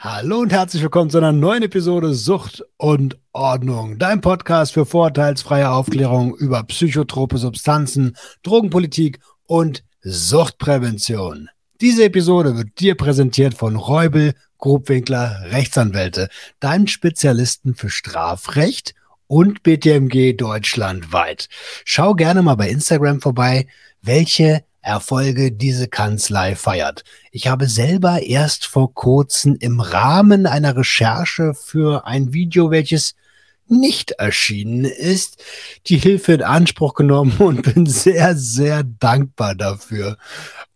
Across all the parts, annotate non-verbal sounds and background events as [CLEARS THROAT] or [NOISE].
Hallo und herzlich willkommen zu einer neuen Episode Sucht und Ordnung. Dein Podcast für vorurteilsfreie Aufklärung über psychotrope Substanzen, Drogenpolitik und Suchtprävention. Diese Episode wird dir präsentiert von Räubel Grobwinkler Rechtsanwälte, deinem Spezialisten für Strafrecht und BTMG deutschlandweit. Schau gerne mal bei Instagram vorbei, welche Erfolge diese Kanzlei feiert. Ich habe selber erst vor kurzem im Rahmen einer Recherche für ein Video, welches nicht erschienen ist, die Hilfe in Anspruch genommen [LAUGHS] und bin sehr, sehr dankbar dafür.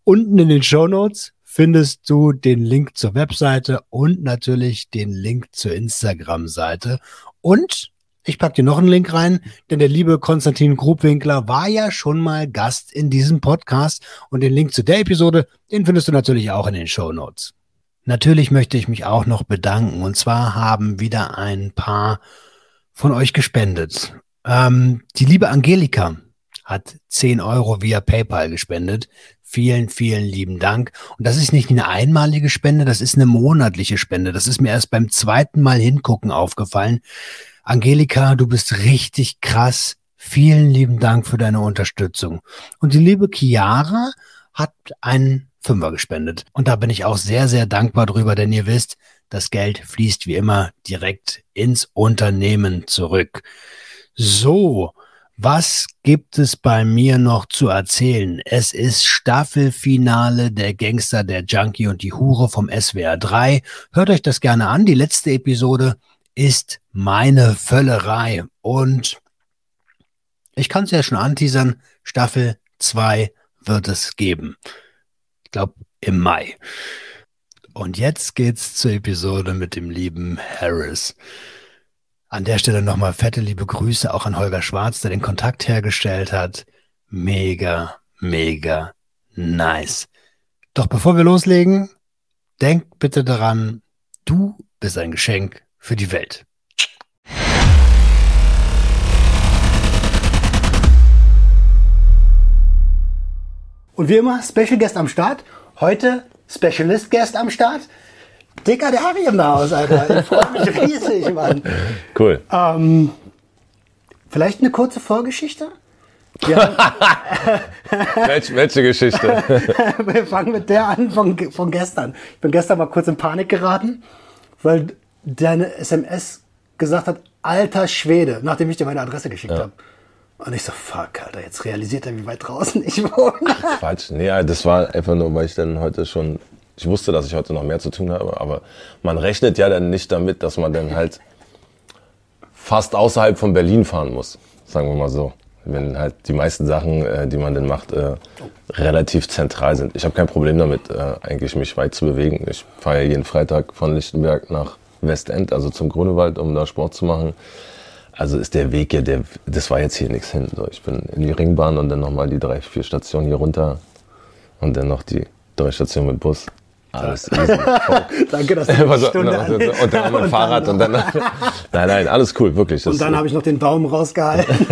Unten in den Show Notes findest du den Link zur Webseite und natürlich den Link zur Instagram-Seite. Und ich packe dir noch einen Link rein, denn der liebe Konstantin Grubwinkler war ja schon mal Gast in diesem Podcast und den Link zu der Episode, den findest du natürlich auch in den Show Notes. Natürlich möchte ich mich auch noch bedanken und zwar haben wieder ein paar von euch gespendet. Ähm, die liebe Angelika hat 10 Euro via PayPal gespendet. Vielen, vielen lieben Dank. Und das ist nicht eine einmalige Spende, das ist eine monatliche Spende. Das ist mir erst beim zweiten Mal hingucken aufgefallen. Angelika, du bist richtig krass. Vielen lieben Dank für deine Unterstützung. Und die liebe Chiara hat einen Fünfer gespendet. Und da bin ich auch sehr, sehr dankbar drüber, denn ihr wisst, das Geld fließt wie immer direkt ins Unternehmen zurück. So, was gibt es bei mir noch zu erzählen? Es ist Staffelfinale der Gangster, der Junkie und die Hure vom SWR 3. Hört euch das gerne an. Die letzte Episode ist meine Völlerei. Und ich kann es ja schon anteasern, Staffel 2 wird es geben. Ich glaube im Mai. Und jetzt geht's zur Episode mit dem lieben Harris. An der Stelle nochmal fette liebe Grüße auch an Holger Schwarz, der den Kontakt hergestellt hat. Mega, mega nice. Doch bevor wir loslegen, denk bitte daran, du bist ein Geschenk für die Welt. Und wie immer, Special Guest am Start. Heute Specialist Guest am Start. Dicker, der habe ich im Haus, Alter. Ich freue mich [LAUGHS] riesig, Mann. Cool. Ähm, vielleicht eine kurze Vorgeschichte? [LAUGHS] welche, welche Geschichte? [LAUGHS] Wir fangen mit der an von, von gestern. Ich bin gestern mal kurz in Panik geraten, weil deine SMS gesagt hat, alter Schwede, nachdem ich dir meine Adresse geschickt ja. habe. Und ich so, fuck, Alter, jetzt realisiert er, wie weit draußen ich wohne. Quatsch, nee, das war einfach nur, weil ich dann heute schon, ich wusste, dass ich heute noch mehr zu tun habe, aber man rechnet ja dann nicht damit, dass man dann halt fast außerhalb von Berlin fahren muss, sagen wir mal so. Wenn halt die meisten Sachen, äh, die man dann macht, äh, relativ zentral sind. Ich habe kein Problem damit, äh, eigentlich mich weit zu bewegen. Ich fahre ja jeden Freitag von Lichtenberg nach Westend, also zum Grunewald, um da Sport zu machen. Also ist der Weg ja, der, das war jetzt hier nichts hin. So, ich bin in die Ringbahn und dann nochmal die drei, vier Stationen hier runter und dann noch die drei Stationen mit Bus. Alles easy. [LAUGHS] Danke, dass du die [LAUGHS] so, Stunde und, und, und dann mein Fahrrad und dann, [LAUGHS] nein, nein, alles cool, wirklich. Und dann habe ich noch den Daumen rausgehalten.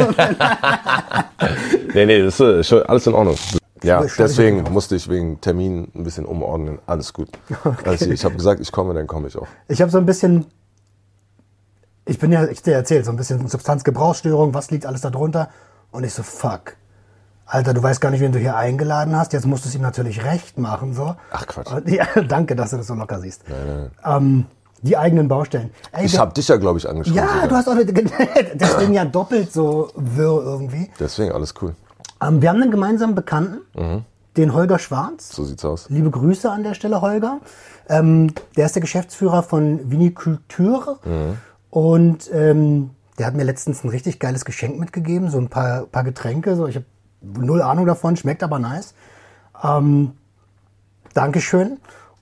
nee, nee, das ist alles in Ordnung. Ja, deswegen musste ich wegen Termin ein bisschen umordnen. Alles gut. [LAUGHS] Okay. Also ich habe gesagt, ich komme, dann komme ich auch. Ich habe so ein bisschen, ich bin ja, ich dir erzählt, so ein bisschen Substanzgebrauchsstörung, was liegt alles da drunter? Und ich so, fuck. Alter, du weißt gar nicht, wen du hier eingeladen hast. Jetzt musst du es ihm natürlich recht machen. So. Ach Quatsch. Ja, [LAUGHS] danke, dass du das so locker siehst. Nein, nein. Ähm, die eigenen Baustellen. Ey, ich habe dich ja, glaube ich, angesprochen. Ja, sogar. du hast auch [LAUGHS] deswegen ja doppelt so wirr irgendwie. Deswegen alles cool. Ähm, wir haben einen gemeinsamen Bekannten, mhm. den Holger Schwarz. So sieht's aus. Liebe Grüße an der Stelle, Holger. Ähm, der ist der Geschäftsführer von Viniculture. Mhm. Und ähm, der hat mir letztens ein richtig geiles Geschenk mitgegeben, so ein paar, paar Getränke. So, ich habe null Ahnung davon, schmeckt aber nice. Ähm, Dankeschön.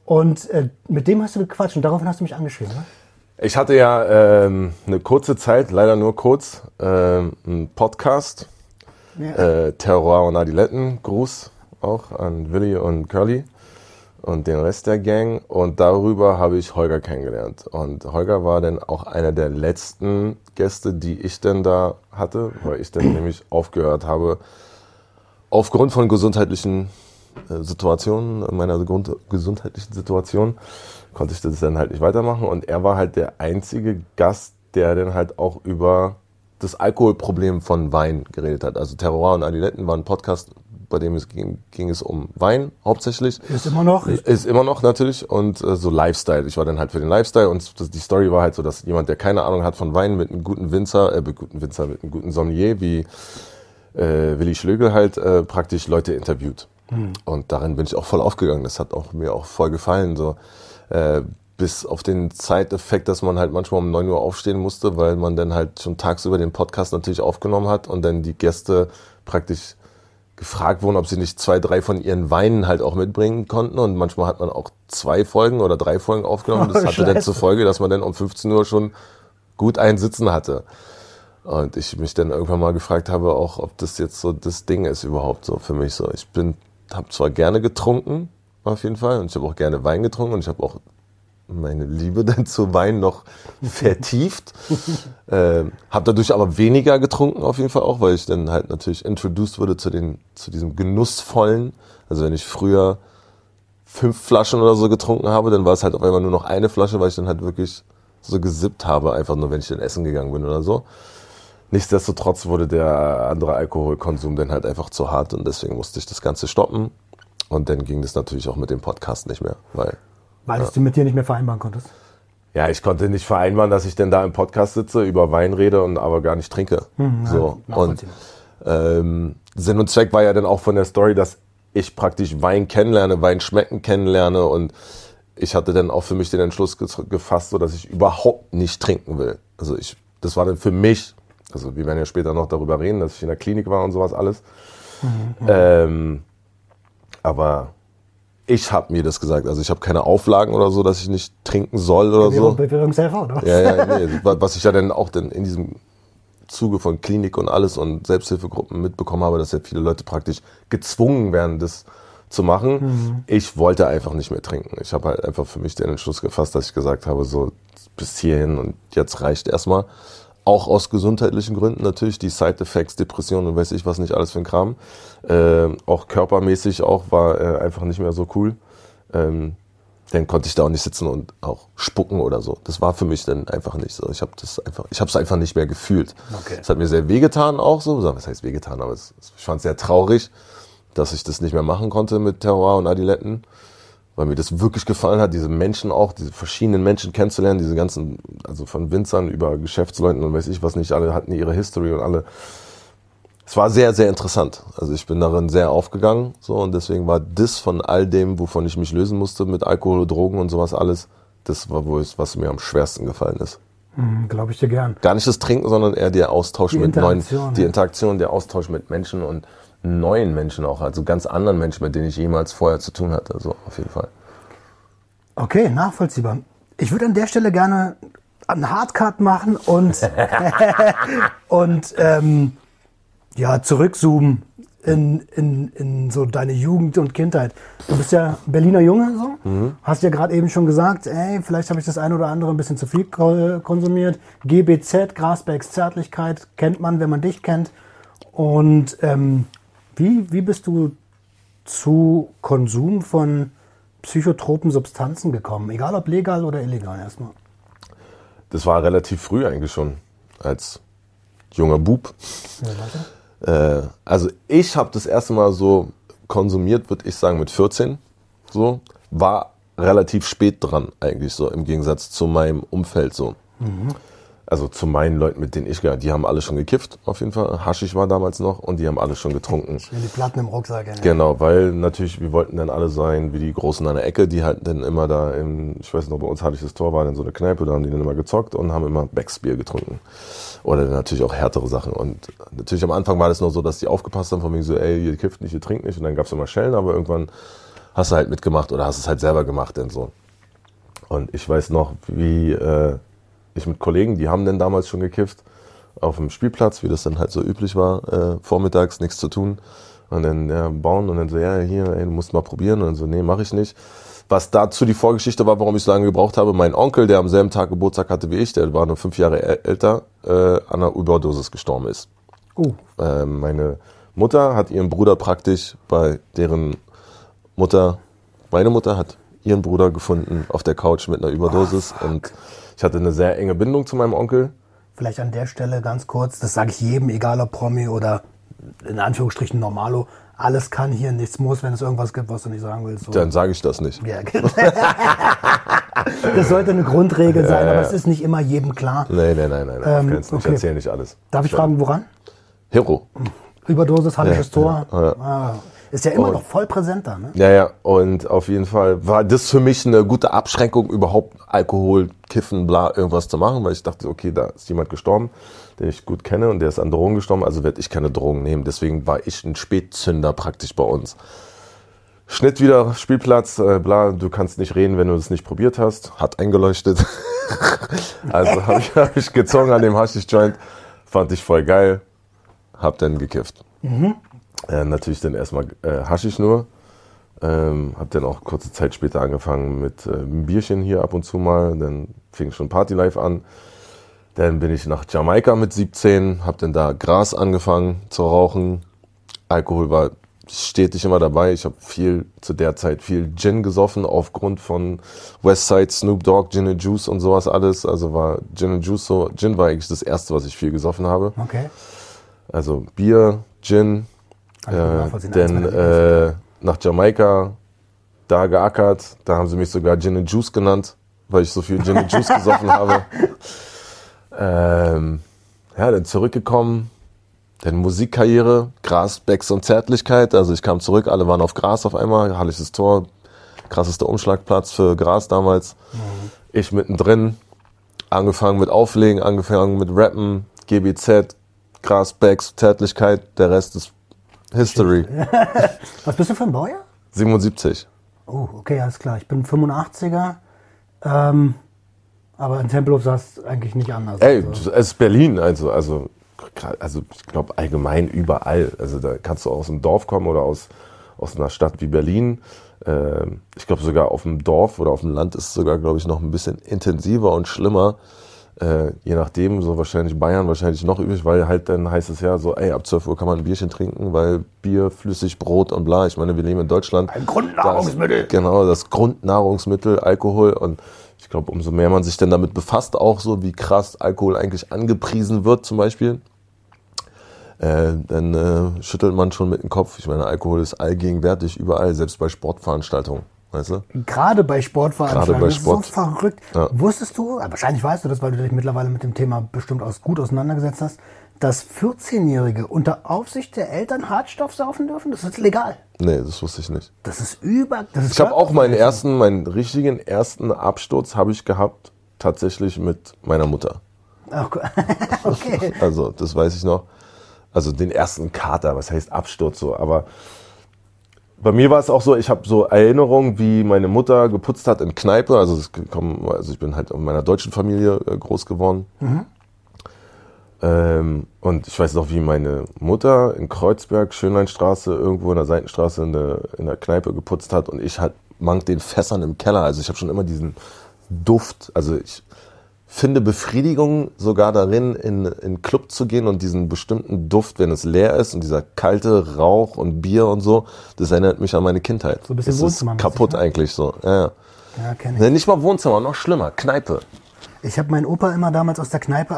Und äh, mit dem hast du gequatscht und daraufhin hast du mich angeschrieben, ne? Ich hatte ja ähm, eine kurze Zeit, leider nur kurz, ähm, einen Podcast ja. Äh, Terror und Adiletten, Gruß auch an Willi und Curly und den Rest der Gang. Und darüber habe ich Holger kennengelernt. Und Holger war dann auch einer der letzten Gäste, die ich denn da hatte, weil ich dann nämlich aufgehört habe, aufgrund von gesundheitlichen äh, Situationen, meiner gesundheitlichen Situation, konnte ich das dann halt nicht weitermachen. Und er war halt der einzige Gast, der dann halt auch über das Alkoholproblem von Wein geredet hat. Also Terror und Adiletten war ein Podcast, bei dem es ging, ging es um Wein hauptsächlich. Ist immer noch. Ist immer noch natürlich und äh, so Lifestyle. Ich war dann halt für den Lifestyle und das, die Story war halt so, dass jemand, der keine Ahnung hat von Wein, mit einem guten Winzer, äh, mit guten Winzer, mit einem guten Sommelier wie äh, Willi Schlögel halt äh, praktisch Leute interviewt. Hm. Und darin bin ich auch voll aufgegangen. Das hat auch mir auch voll gefallen. So äh, bis auf den Zeiteffekt, dass man halt manchmal um 9 Uhr aufstehen musste, weil man dann halt schon tagsüber den Podcast natürlich aufgenommen hat und dann die Gäste praktisch gefragt wurden, ob sie nicht zwei, drei von ihren Weinen halt auch mitbringen konnten. Und manchmal hat man auch zwei Folgen oder drei Folgen aufgenommen. [LAUGHS] Das hatte dann zur Folge, dass man dann um 15 Uhr schon gut einen Sitzen hatte. Und ich mich dann irgendwann mal gefragt habe, auch ob das jetzt so das Ding ist überhaupt so für mich so. Ich bin, habe zwar gerne getrunken, auf jeden Fall, und ich habe auch gerne Wein getrunken und ich habe auch meine Liebe [LAUGHS] dann zu Wein noch vertieft. [LAUGHS] äh, habe dadurch aber weniger getrunken auf jeden Fall auch, weil ich dann halt natürlich introduced wurde zu, den, zu diesem genussvollen. Also wenn ich früher fünf Flaschen oder so getrunken habe, dann war es halt auf einmal nur noch eine Flasche, weil ich dann halt wirklich so gesippt habe, einfach nur wenn ich dann essen gegangen bin oder so. Nichtsdestotrotz wurde der andere Alkoholkonsum dann halt einfach zu hart und deswegen musste ich das Ganze stoppen. Und dann ging das natürlich auch mit dem Podcast nicht mehr, weil weil ja. du mit dir nicht mehr vereinbaren konntest? Ja, ich konnte nicht vereinbaren, dass ich denn da im Podcast sitze, über Wein rede und aber gar nicht trinke. Hm, so. Und ähm, Sinn und Zweck war ja dann auch von der Story, dass ich praktisch Wein kennenlerne, Wein schmecken kennenlerne und ich hatte dann auch für mich den Entschluss gefasst, so dass ich überhaupt nicht trinken will. Also ich, das war dann für mich, also wir werden ja später noch darüber reden, dass ich in der Klinik war und sowas alles. Mhm, ähm, aber ich habe mir das gesagt. Also ich habe keine Auflagen oder so, dass ich nicht trinken soll oder so. Oder? Ja, ja, nee. Was ich ja dann auch dann in diesem Zuge von Klinik und alles und Selbsthilfegruppen mitbekommen habe, dass ja viele Leute praktisch gezwungen werden, das zu machen. Mhm. Ich wollte einfach nicht mehr trinken. Ich habe halt einfach für mich den Entschluss gefasst, dass ich gesagt habe, so bis hierhin und jetzt reicht erstmal. Auch aus gesundheitlichen Gründen natürlich, die Side-Effects, Depressionen und weiß ich was nicht alles für ein Kram. Äh, auch körpermäßig auch war äh, einfach nicht mehr so cool. Ähm, dann konnte ich da auch nicht sitzen und auch spucken oder so. Das war für mich dann einfach nicht so. Ich habe das einfach, ich habe es einfach nicht mehr gefühlt. Okay. Es hat mir sehr wehgetan auch so. Was heißt wehgetan? Aber es, ich fand es sehr traurig, dass ich das nicht mehr machen konnte mit Terror und Adiletten weil mir das wirklich gefallen hat, diese Menschen auch, diese verschiedenen Menschen kennenzulernen, diese ganzen, also von Winzern über Geschäftsleuten und weiß ich was nicht, alle hatten ihre History und alle. Es war sehr, sehr interessant. Also ich bin darin sehr aufgegangen, so und deswegen war das von all dem, wovon ich mich lösen musste, mit Alkohol, Drogen und sowas alles, das war wohl, was mir am schwersten gefallen ist. Mhm, Glaube ich dir gern. Gar nicht das Trinken, sondern eher der Austausch die mit neuen, die Interaktion, der Austausch mit Menschen und neuen Menschen auch, also ganz anderen Menschen, mit denen ich jemals vorher zu tun hatte. So, auf jeden Fall. Okay, nachvollziehbar. Ich würde an der Stelle gerne einen Hardcut machen und, [LAUGHS] und ähm, ja, zurückzoomen in, in, in so deine Jugend und Kindheit. Du bist ja Berliner Junge, so. Mhm. Hast ja gerade eben schon gesagt, ey, vielleicht habe ich das eine oder andere ein bisschen zu viel konsumiert. GBZ, Grasbergs Zärtlichkeit, kennt man, wenn man dich kennt. Und ähm, wie, wie bist du zu Konsum von psychotropen Substanzen gekommen? Egal ob legal oder illegal erstmal. Das war relativ früh eigentlich schon, als junger Bub. Ja, äh, also ich habe das erste Mal so konsumiert, würde ich sagen, mit 14. So, war relativ spät dran eigentlich so, im Gegensatz zu meinem Umfeld so. Mhm also zu meinen Leuten, mit denen ich gehe, die haben alle schon gekifft, auf jeden Fall. Haschig war damals noch und die haben alle schon getrunken. Die Platten im Rucksack. Ja. Genau, weil natürlich, wir wollten dann alle sein wie die Großen an der Ecke, die halt dann immer da im, ich weiß noch, bei uns hatte ich das Tor, war dann so eine Kneipe, da haben die dann immer gezockt und haben immer Becksbier getrunken. Oder natürlich auch härtere Sachen. Und natürlich am Anfang war das noch so, dass die aufgepasst haben, von wegen so, ey, ihr kifft nicht, ihr trinkt nicht. Und dann gab's immer Schellen, aber irgendwann hast du halt mitgemacht oder hast es halt selber gemacht, denn so. Und ich weiß noch, wie, äh, ich mit Kollegen, die haben denn damals schon gekifft, auf dem Spielplatz, wie das dann halt so üblich war, äh, vormittags nichts zu tun. Und dann ja, bauen und dann so, ja, hier, ey, du musst mal probieren. Und dann so, nee, mache ich nicht. Was dazu die Vorgeschichte war, warum ich so lange gebraucht habe, mein Onkel, der am selben Tag Geburtstag hatte wie ich, der war nur fünf Jahre älter, äh, an einer Überdosis gestorben ist. Uh. Äh, meine Mutter hat ihren Bruder praktisch bei deren Mutter, meine Mutter hat ihren Bruder gefunden auf der Couch mit einer Überdosis. Oh, und ich hatte eine sehr enge Bindung zu meinem Onkel. Vielleicht an der Stelle ganz kurz, das sage ich jedem, egal ob Promi oder in Anführungsstrichen Normalo. Alles kann hier, nichts muss, wenn es irgendwas gibt, was du nicht sagen willst. So. Dann sage ich das nicht. Ja, genau. [LAUGHS] das sollte eine Grundregel sein, Ja, aber es ist nicht immer jedem klar. Nee, nein, nein, nein. Ähm, Ich okay. erzähle nicht alles. Darf ich fragen, woran? Hero. Überdosis, Hallisches Ja, Tor. ja. Ah, ist ja immer Und- noch voll präsent da, ne? Ja, ja. Und auf jeden Fall war das für mich eine gute Abschränkung, überhaupt Alkohol, Kiffen, bla, irgendwas zu machen, weil ich dachte, okay, da ist jemand gestorben, den ich gut kenne und der ist an Drogen gestorben, also werde ich keine Drogen nehmen. Deswegen war ich ein Spätzünder praktisch bei uns. Schnitt wieder, Spielplatz, äh, bla, du kannst nicht reden, wenn du das nicht probiert hast. Hat eingeleuchtet. [LAUGHS] also habe ich, hab ich gezogen an dem Haschisch-Joint. Fand ich voll geil. Hab dann gekifft. Äh, natürlich dann erstmal äh, Haschisch nur. Ähm, hab dann auch kurze Zeit später angefangen mit äh, einem Bierchen hier ab und zu mal. Dann fing schon Party Life an. Dann bin ich nach Jamaika mit 17, hab dann da Gras angefangen zu rauchen. Alkohol war stetig immer dabei. Ich habe viel zu der Zeit viel Gin gesoffen aufgrund von Westside, Snoop Dogg, Gin and Juice und sowas alles. Also war Gin and Juice so. Gin war eigentlich das erste, was ich viel gesoffen habe. Okay. Also Bier, Gin, äh, meiner äh, nach Jamaika, da geackert. Da haben sie mich sogar Gin and Juice genannt, weil ich so viel Gin and Juice gesoffen habe. [LAUGHS] Ähm, ja, dann zurückgekommen. Dann Musikkarriere, Gras, Becks und Zärtlichkeit. Also ich kam zurück, alle waren auf Gras auf einmal. Hallisches Tor, krassester Umschlagplatz für Gras damals. Ich mittendrin, angefangen mit Auflegen, angefangen mit Rappen, GBZ, Gras, Becks, Zärtlichkeit. Der Rest ist History. [LAUGHS] Was bist du für ein Baujahr? 77. Oh, okay, alles klar. Ich bin 85er. Ähm, aber in Tempelhof sah es eigentlich nicht anders. Ey, Also, es ist Berlin, also, also, also ich glaube allgemein überall. Also da kannst du aus einem Dorf kommen oder aus, aus einer Stadt wie Berlin. Ähm, ich glaube sogar auf dem Dorf oder auf dem Land ist es sogar, glaube ich, noch ein bisschen intensiver und schlimmer. Äh, je nachdem, so wahrscheinlich Bayern, wahrscheinlich noch übrig, weil halt dann heißt es ja so, ey, ab 12 Uhr kann man ein Bierchen trinken, weil Bier, flüssig, Brot und bla. Ich meine, wir leben in Deutschland. Ein Grundnahrungsmittel. Das, genau, das Grundnahrungsmittel, Alkohol. Und ich glaube, umso mehr man sich denn damit befasst, auch so wie krass Alkohol eigentlich angepriesen wird, zum Beispiel, äh, dann äh, schüttelt man schon mit dem Kopf. Ich meine, Alkohol ist allgegenwärtig überall, selbst bei Sportveranstaltungen. Weißt du? Gerade bei Sportveranstaltungen. Gerade bei das ist Sport. so verrückt. Ja. Wusstest du, wahrscheinlich weißt du das, weil du dich mittlerweile mit dem Thema bestimmt aus, gut auseinandergesetzt hast, dass 14-Jährige unter Aufsicht der Eltern Hartstoff saufen dürfen? Das ist legal. Nee, das wusste ich nicht. Das ist über. Das ist Ich habe auch meinen ersten, meinen richtigen ersten Absturz habe ich gehabt, tatsächlich mit meiner Mutter. [LAUGHS] Okay. Also, das weiß ich noch. Also den ersten Kater, was heißt Absturz so, aber bei mir war es auch so, ich habe so Erinnerungen, wie meine Mutter geputzt hat in Kneipe. Also, kommen, also ich bin halt in meiner deutschen Familie äh, groß geworden. Ähm, und ich weiß noch, wie meine Mutter in Kreuzberg, Schönleinstraße, irgendwo in der Seitenstraße in der, in der Kneipe geputzt hat und ich halt mang den Fässern im Keller. Also ich habe schon immer diesen Duft, also ich finde Befriedigung sogar darin, in in Club zu gehen und diesen bestimmten Duft, wenn es leer ist und dieser kalte Rauch und Bier und so, das erinnert mich an meine Kindheit. So ein bisschen das ist Wohnzimmermäßig, kaputt ne? eigentlich so. Ja, ja. Ja, kenn ich. Nee, nicht mal Wohnzimmer, noch schlimmer, Kneipe. Ich habe meinen Opa immer damals aus der Kneipe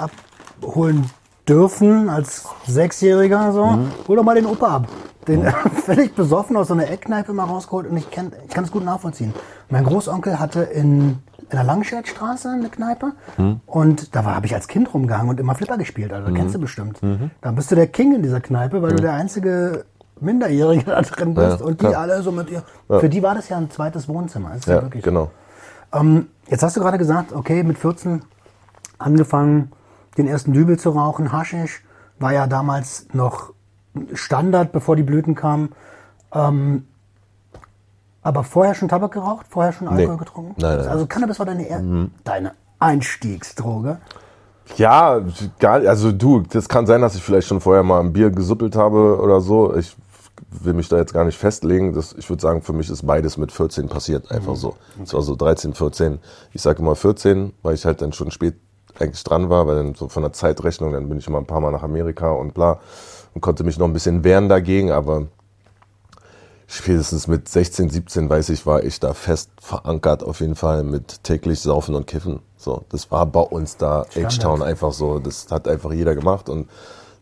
abholen dürfen, als Sechsjähriger so. Mhm. Hol doch mal den Opa ab. Den [LAUGHS] völlig besoffen aus so einer Eckkneipe mal rausgeholt und ich kann es gut nachvollziehen. Mein Großonkel hatte in, in der Langscheidstraße eine Kneipe Mhm. und da habe ich als Kind rumgehangen und immer Flipper gespielt. Also kennst du Mhm. bestimmt. Da bist du der King in dieser Kneipe, weil du der einzige Minderjährige [LAUGHS] da drin bist Ja, und die klar. alle so mit ihr. Für die war das ja ein zweites Wohnzimmer. Das ist ja, Ja, wirklich genau. ähm, jetzt hast du gerade gesagt, okay, mit 14 angefangen, den ersten Dübel zu rauchen. Haschisch war ja damals noch Standard, bevor die Blüten kamen. Ähm, aber vorher schon Tabak geraucht? Vorher schon Alkohol Nee. getrunken? Nein, nein, Also Cannabis war deine, er deine Einstiegsdroge. Ja, gar, also du, das kann sein, dass ich vielleicht schon vorher mal ein Bier gesuppelt habe oder so. Ich will mich da jetzt gar nicht festlegen. Das, ich würde sagen, für mich ist beides mit 14 passiert, einfach so. Es war so 13, 14. Ich sage immer 14, weil ich halt dann schon spät eigentlich dran war, weil dann so von der Zeitrechnung, dann bin ich immer ein paar Mal nach Amerika und bla und konnte mich noch ein bisschen wehren dagegen, aber spätestens mit 16, 17, weiß ich, war ich da fest verankert, auf jeden Fall mit täglich Saufen und Kiffen. So, das war bei uns da H-Town einfach so. Das hat einfach jeder gemacht und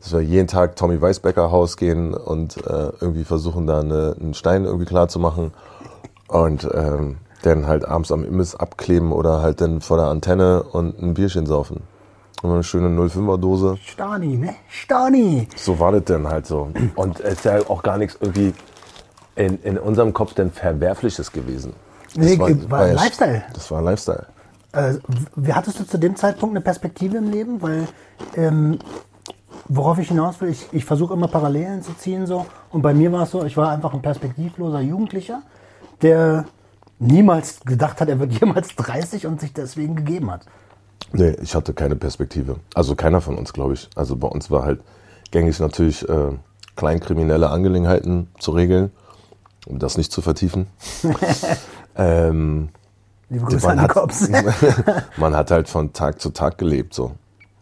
dass wir jeden Tag Tommy Weisbecker Haus gehen und äh, irgendwie versuchen, da eine, einen Stein irgendwie klar zu machen und ähm, dann halt abends am Imbiss abkleben oder halt dann vor der Antenne und ein Bierchen saufen. Und eine schöne 05er Dose. Stani, ne? Stani. So war das dann halt so. Und es ist ja auch gar nichts irgendwie in, in unserem Kopf denn Verwerfliches gewesen. Nee, war, war ein Lifestyle. Das war ein Lifestyle. Äh, wie hattest du zu dem Zeitpunkt eine Perspektive im Leben? Weil, ähm, worauf ich hinaus will, ich, ich versuche immer Parallelen zu ziehen so. Und bei mir war es so, ich war einfach ein perspektivloser Jugendlicher, der niemals gedacht hat, er wird [LAUGHS] jemals 30 und sich deswegen gegeben hat. Nee, ich hatte keine Perspektive. Also keiner von uns, glaube ich. Also bei uns war halt gängig natürlich äh, kleinkriminelle Angelegenheiten zu regeln, um das nicht zu vertiefen. [LAUGHS] ähm, Liebe Grüße an die Cops. [LAUGHS] man hat halt von Tag zu Tag gelebt so.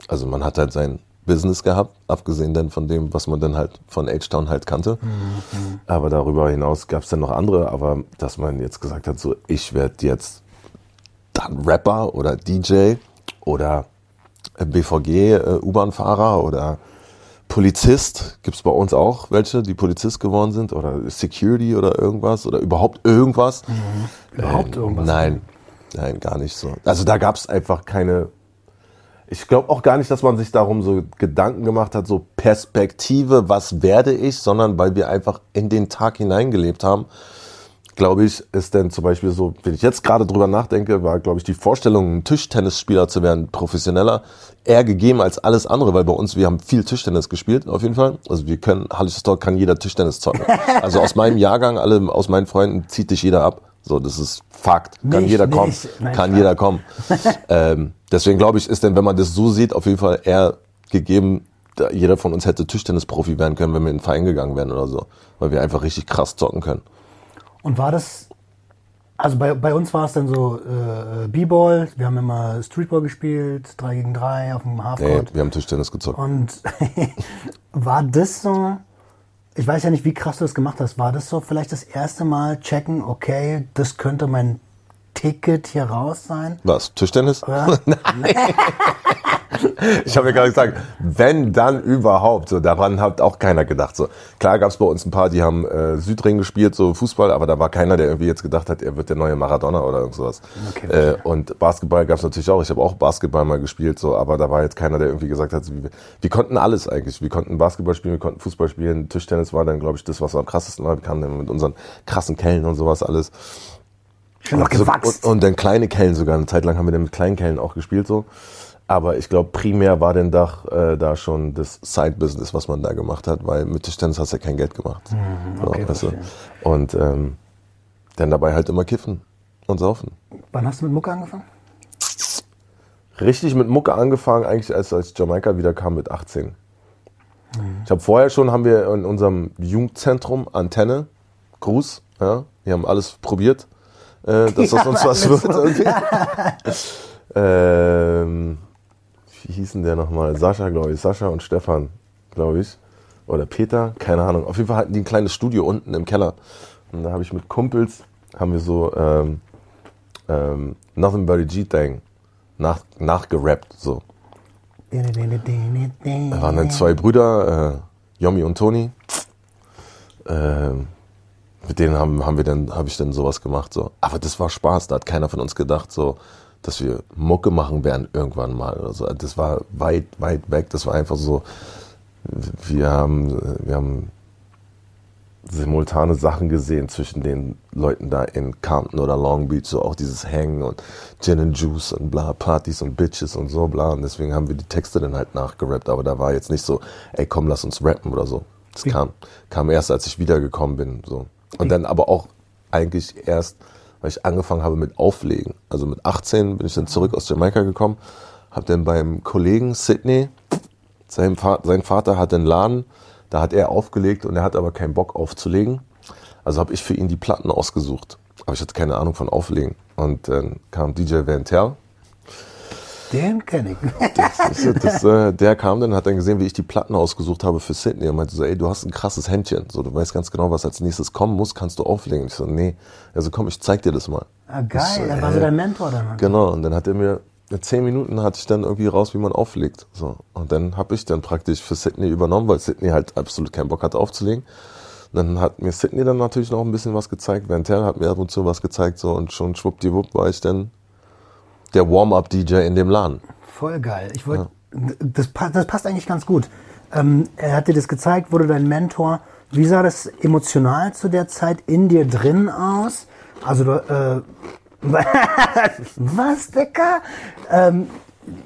Also man hat halt sein Business gehabt, abgesehen dann von dem, was man dann halt von H-Town halt kannte. Mhm. Aber darüber hinaus gab es dann noch andere, aber dass man jetzt gesagt hat, so ich werde jetzt dann Rapper oder DJ oder BVG, äh, U-Bahn-Fahrer oder Polizist, gibt es bei uns auch welche, die Polizist geworden sind oder Security oder irgendwas oder überhaupt irgendwas. Mhm. Überhaupt äh, irgendwas? Nein, nein, gar nicht so. Also da gab es einfach keine ich glaube auch gar nicht, dass man sich darum so Gedanken gemacht hat, so Perspektive, was werde ich, sondern weil wir einfach in den Tag hineingelebt haben. Glaube ich, ist denn zum Beispiel so, wenn ich jetzt gerade drüber nachdenke, war, glaube ich, die Vorstellung, ein Tischtennisspieler zu werden, professioneller, eher gegeben als alles andere, weil bei uns, wir haben viel Tischtennis gespielt, auf jeden Fall. Also wir können, Hallisches Talk kann jeder Tischtennis zocken. [LAUGHS] Also aus meinem Jahrgang, alle aus meinen Freunden, zieht dich jeder ab. So, das ist Fakt. Kann nicht, jeder kommen. Kann jeder kommen. [LAUGHS] ähm, deswegen glaube ich, ist denn, wenn man das so sieht, auf jeden Fall eher gegeben, jeder von uns hätte Tischtennisprofi werden können, wenn wir in den Verein gegangen wären oder so. Weil wir einfach richtig krass zocken können. Und war das, also bei, bei uns war es dann so äh, B-Ball, wir haben immer Streetball gespielt, 3 gegen 3 auf dem Halfcourt. Nee, wir haben Tischtennis gezockt. Und [LAUGHS] war das so, ich weiß ja nicht, wie krass du das gemacht hast. War das so vielleicht das erste Mal checken, okay, das könnte mein Ticket hier raus sein? Was? Tischtennis? Ja? [LAUGHS] Nein. [LAUGHS] ich habe ja gerade gesagt, wenn dann überhaupt. So daran hat auch keiner gedacht. So klar gab es bei uns ein paar, die haben äh, Südring gespielt, so Fußball, aber da war keiner, der irgendwie jetzt gedacht hat, er wird der neue Maradona oder irgend sowas. Okay, okay. Äh, und Basketball gab es natürlich auch. Ich habe auch Basketball mal gespielt, so, aber da war jetzt keiner, der irgendwie gesagt hat, wir, wir konnten alles eigentlich. Wir konnten Basketball spielen, wir konnten Fußball spielen. Tischtennis war dann, glaube ich, das, was am krassesten war. Wir kamen dann mit unseren krassen Kellen und sowas alles. Schon noch gewachsen. Und, und, dann kleine Kellen sogar. Eine Zeit lang haben wir dann mit kleinen Kellen auch gespielt so. Aber ich glaube, primär war denn Dach äh, da schon das Side-Business, was man da gemacht hat, weil mit Tischtennis hast du ja kein Geld gemacht. Mhm, okay, so, weißt du? Und ähm, dann dabei halt immer kiffen und saufen. Wann hast du mit Mucke angefangen? Richtig mit Mucke angefangen, eigentlich als, als Jamaika wieder kam mit 18. Mhm. Ich habe vorher schon, haben wir in unserem Jugendzentrum Antenne, Gruß, ja, wir haben alles probiert, äh, dass [LAUGHS] das uns was wird. [LAUGHS] Ähm, wie hießen der nochmal? Sascha, glaube ich. Sascha und Stefan, glaube ich. Oder Peter, keine Ahnung. Auf jeden Fall hatten die ein kleines Studio unten im Keller. Und da habe ich mit Kumpels, haben wir so ähm, ähm, Nothing But a G-Thing nach, nachgerappt. So. Da waren dann zwei Brüder, äh, Yomi und Toni. Äh, mit denen haben, haben wir dann, habe ich dann sowas gemacht. So. Aber das war Spaß, da hat keiner von uns gedacht, so, dass wir Mucke machen werden irgendwann mal oder so. Das war weit, weit weg. Das war einfach so, wir haben, wir haben simultane Sachen gesehen zwischen den Leuten da in Compton oder Long Beach, so auch dieses Hängen und Gin and Juice und bla, Partys und Bitches und so bla. Und deswegen haben wir die Texte dann halt nachgerappt. Aber da war jetzt nicht so, ey komm, lass uns rappen oder so. Das kam, kam erst, als ich wiedergekommen bin. So. Und dann aber auch eigentlich erst, weil ich angefangen habe mit Auflegen. Also mit 18 bin ich dann zurück aus Jamaika gekommen, habe dann beim Kollegen Sydney, sein, sein Vater hat einen Laden, da hat er aufgelegt und er hat aber keinen Bock aufzulegen. Also habe ich für ihn die Platten ausgesucht. Aber ich hatte keine Ahnung von Auflegen. Und dann kam DJ Van Tel. Den kenne ich. Das, das, äh, der kam dann, hat dann gesehen, wie ich die Platten ausgesucht habe für Sydney und meinte so, ey, du hast ein krasses Händchen. So, du weißt ganz genau, was als nächstes kommen muss, kannst du auflegen. Ich so, nee. Also komm, ich zeig dir das mal. Ah, geil, so, er war so dein Mentor dann. Genau, und dann hat er mir, in zehn Minuten hatte ich dann irgendwie raus, wie man auflegt. So. Und dann habe ich dann praktisch für Sydney übernommen, weil Sydney halt absolut keinen Bock hatte aufzulegen. Und dann hat mir Sydney dann natürlich noch ein bisschen was gezeigt. Vantel hat mir ab und zu was gezeigt, so und schon schwuppdiwupp war ich dann der Warm-up-DJ in dem Laden. Voll geil. Ich wollte, das, pa- das passt eigentlich ganz gut. Ähm, er hat dir das gezeigt, wurde dein Mentor. Wie sah das emotional zu der Zeit in dir drin aus? Also, du, äh, [LAUGHS] was, Decker? Ähm,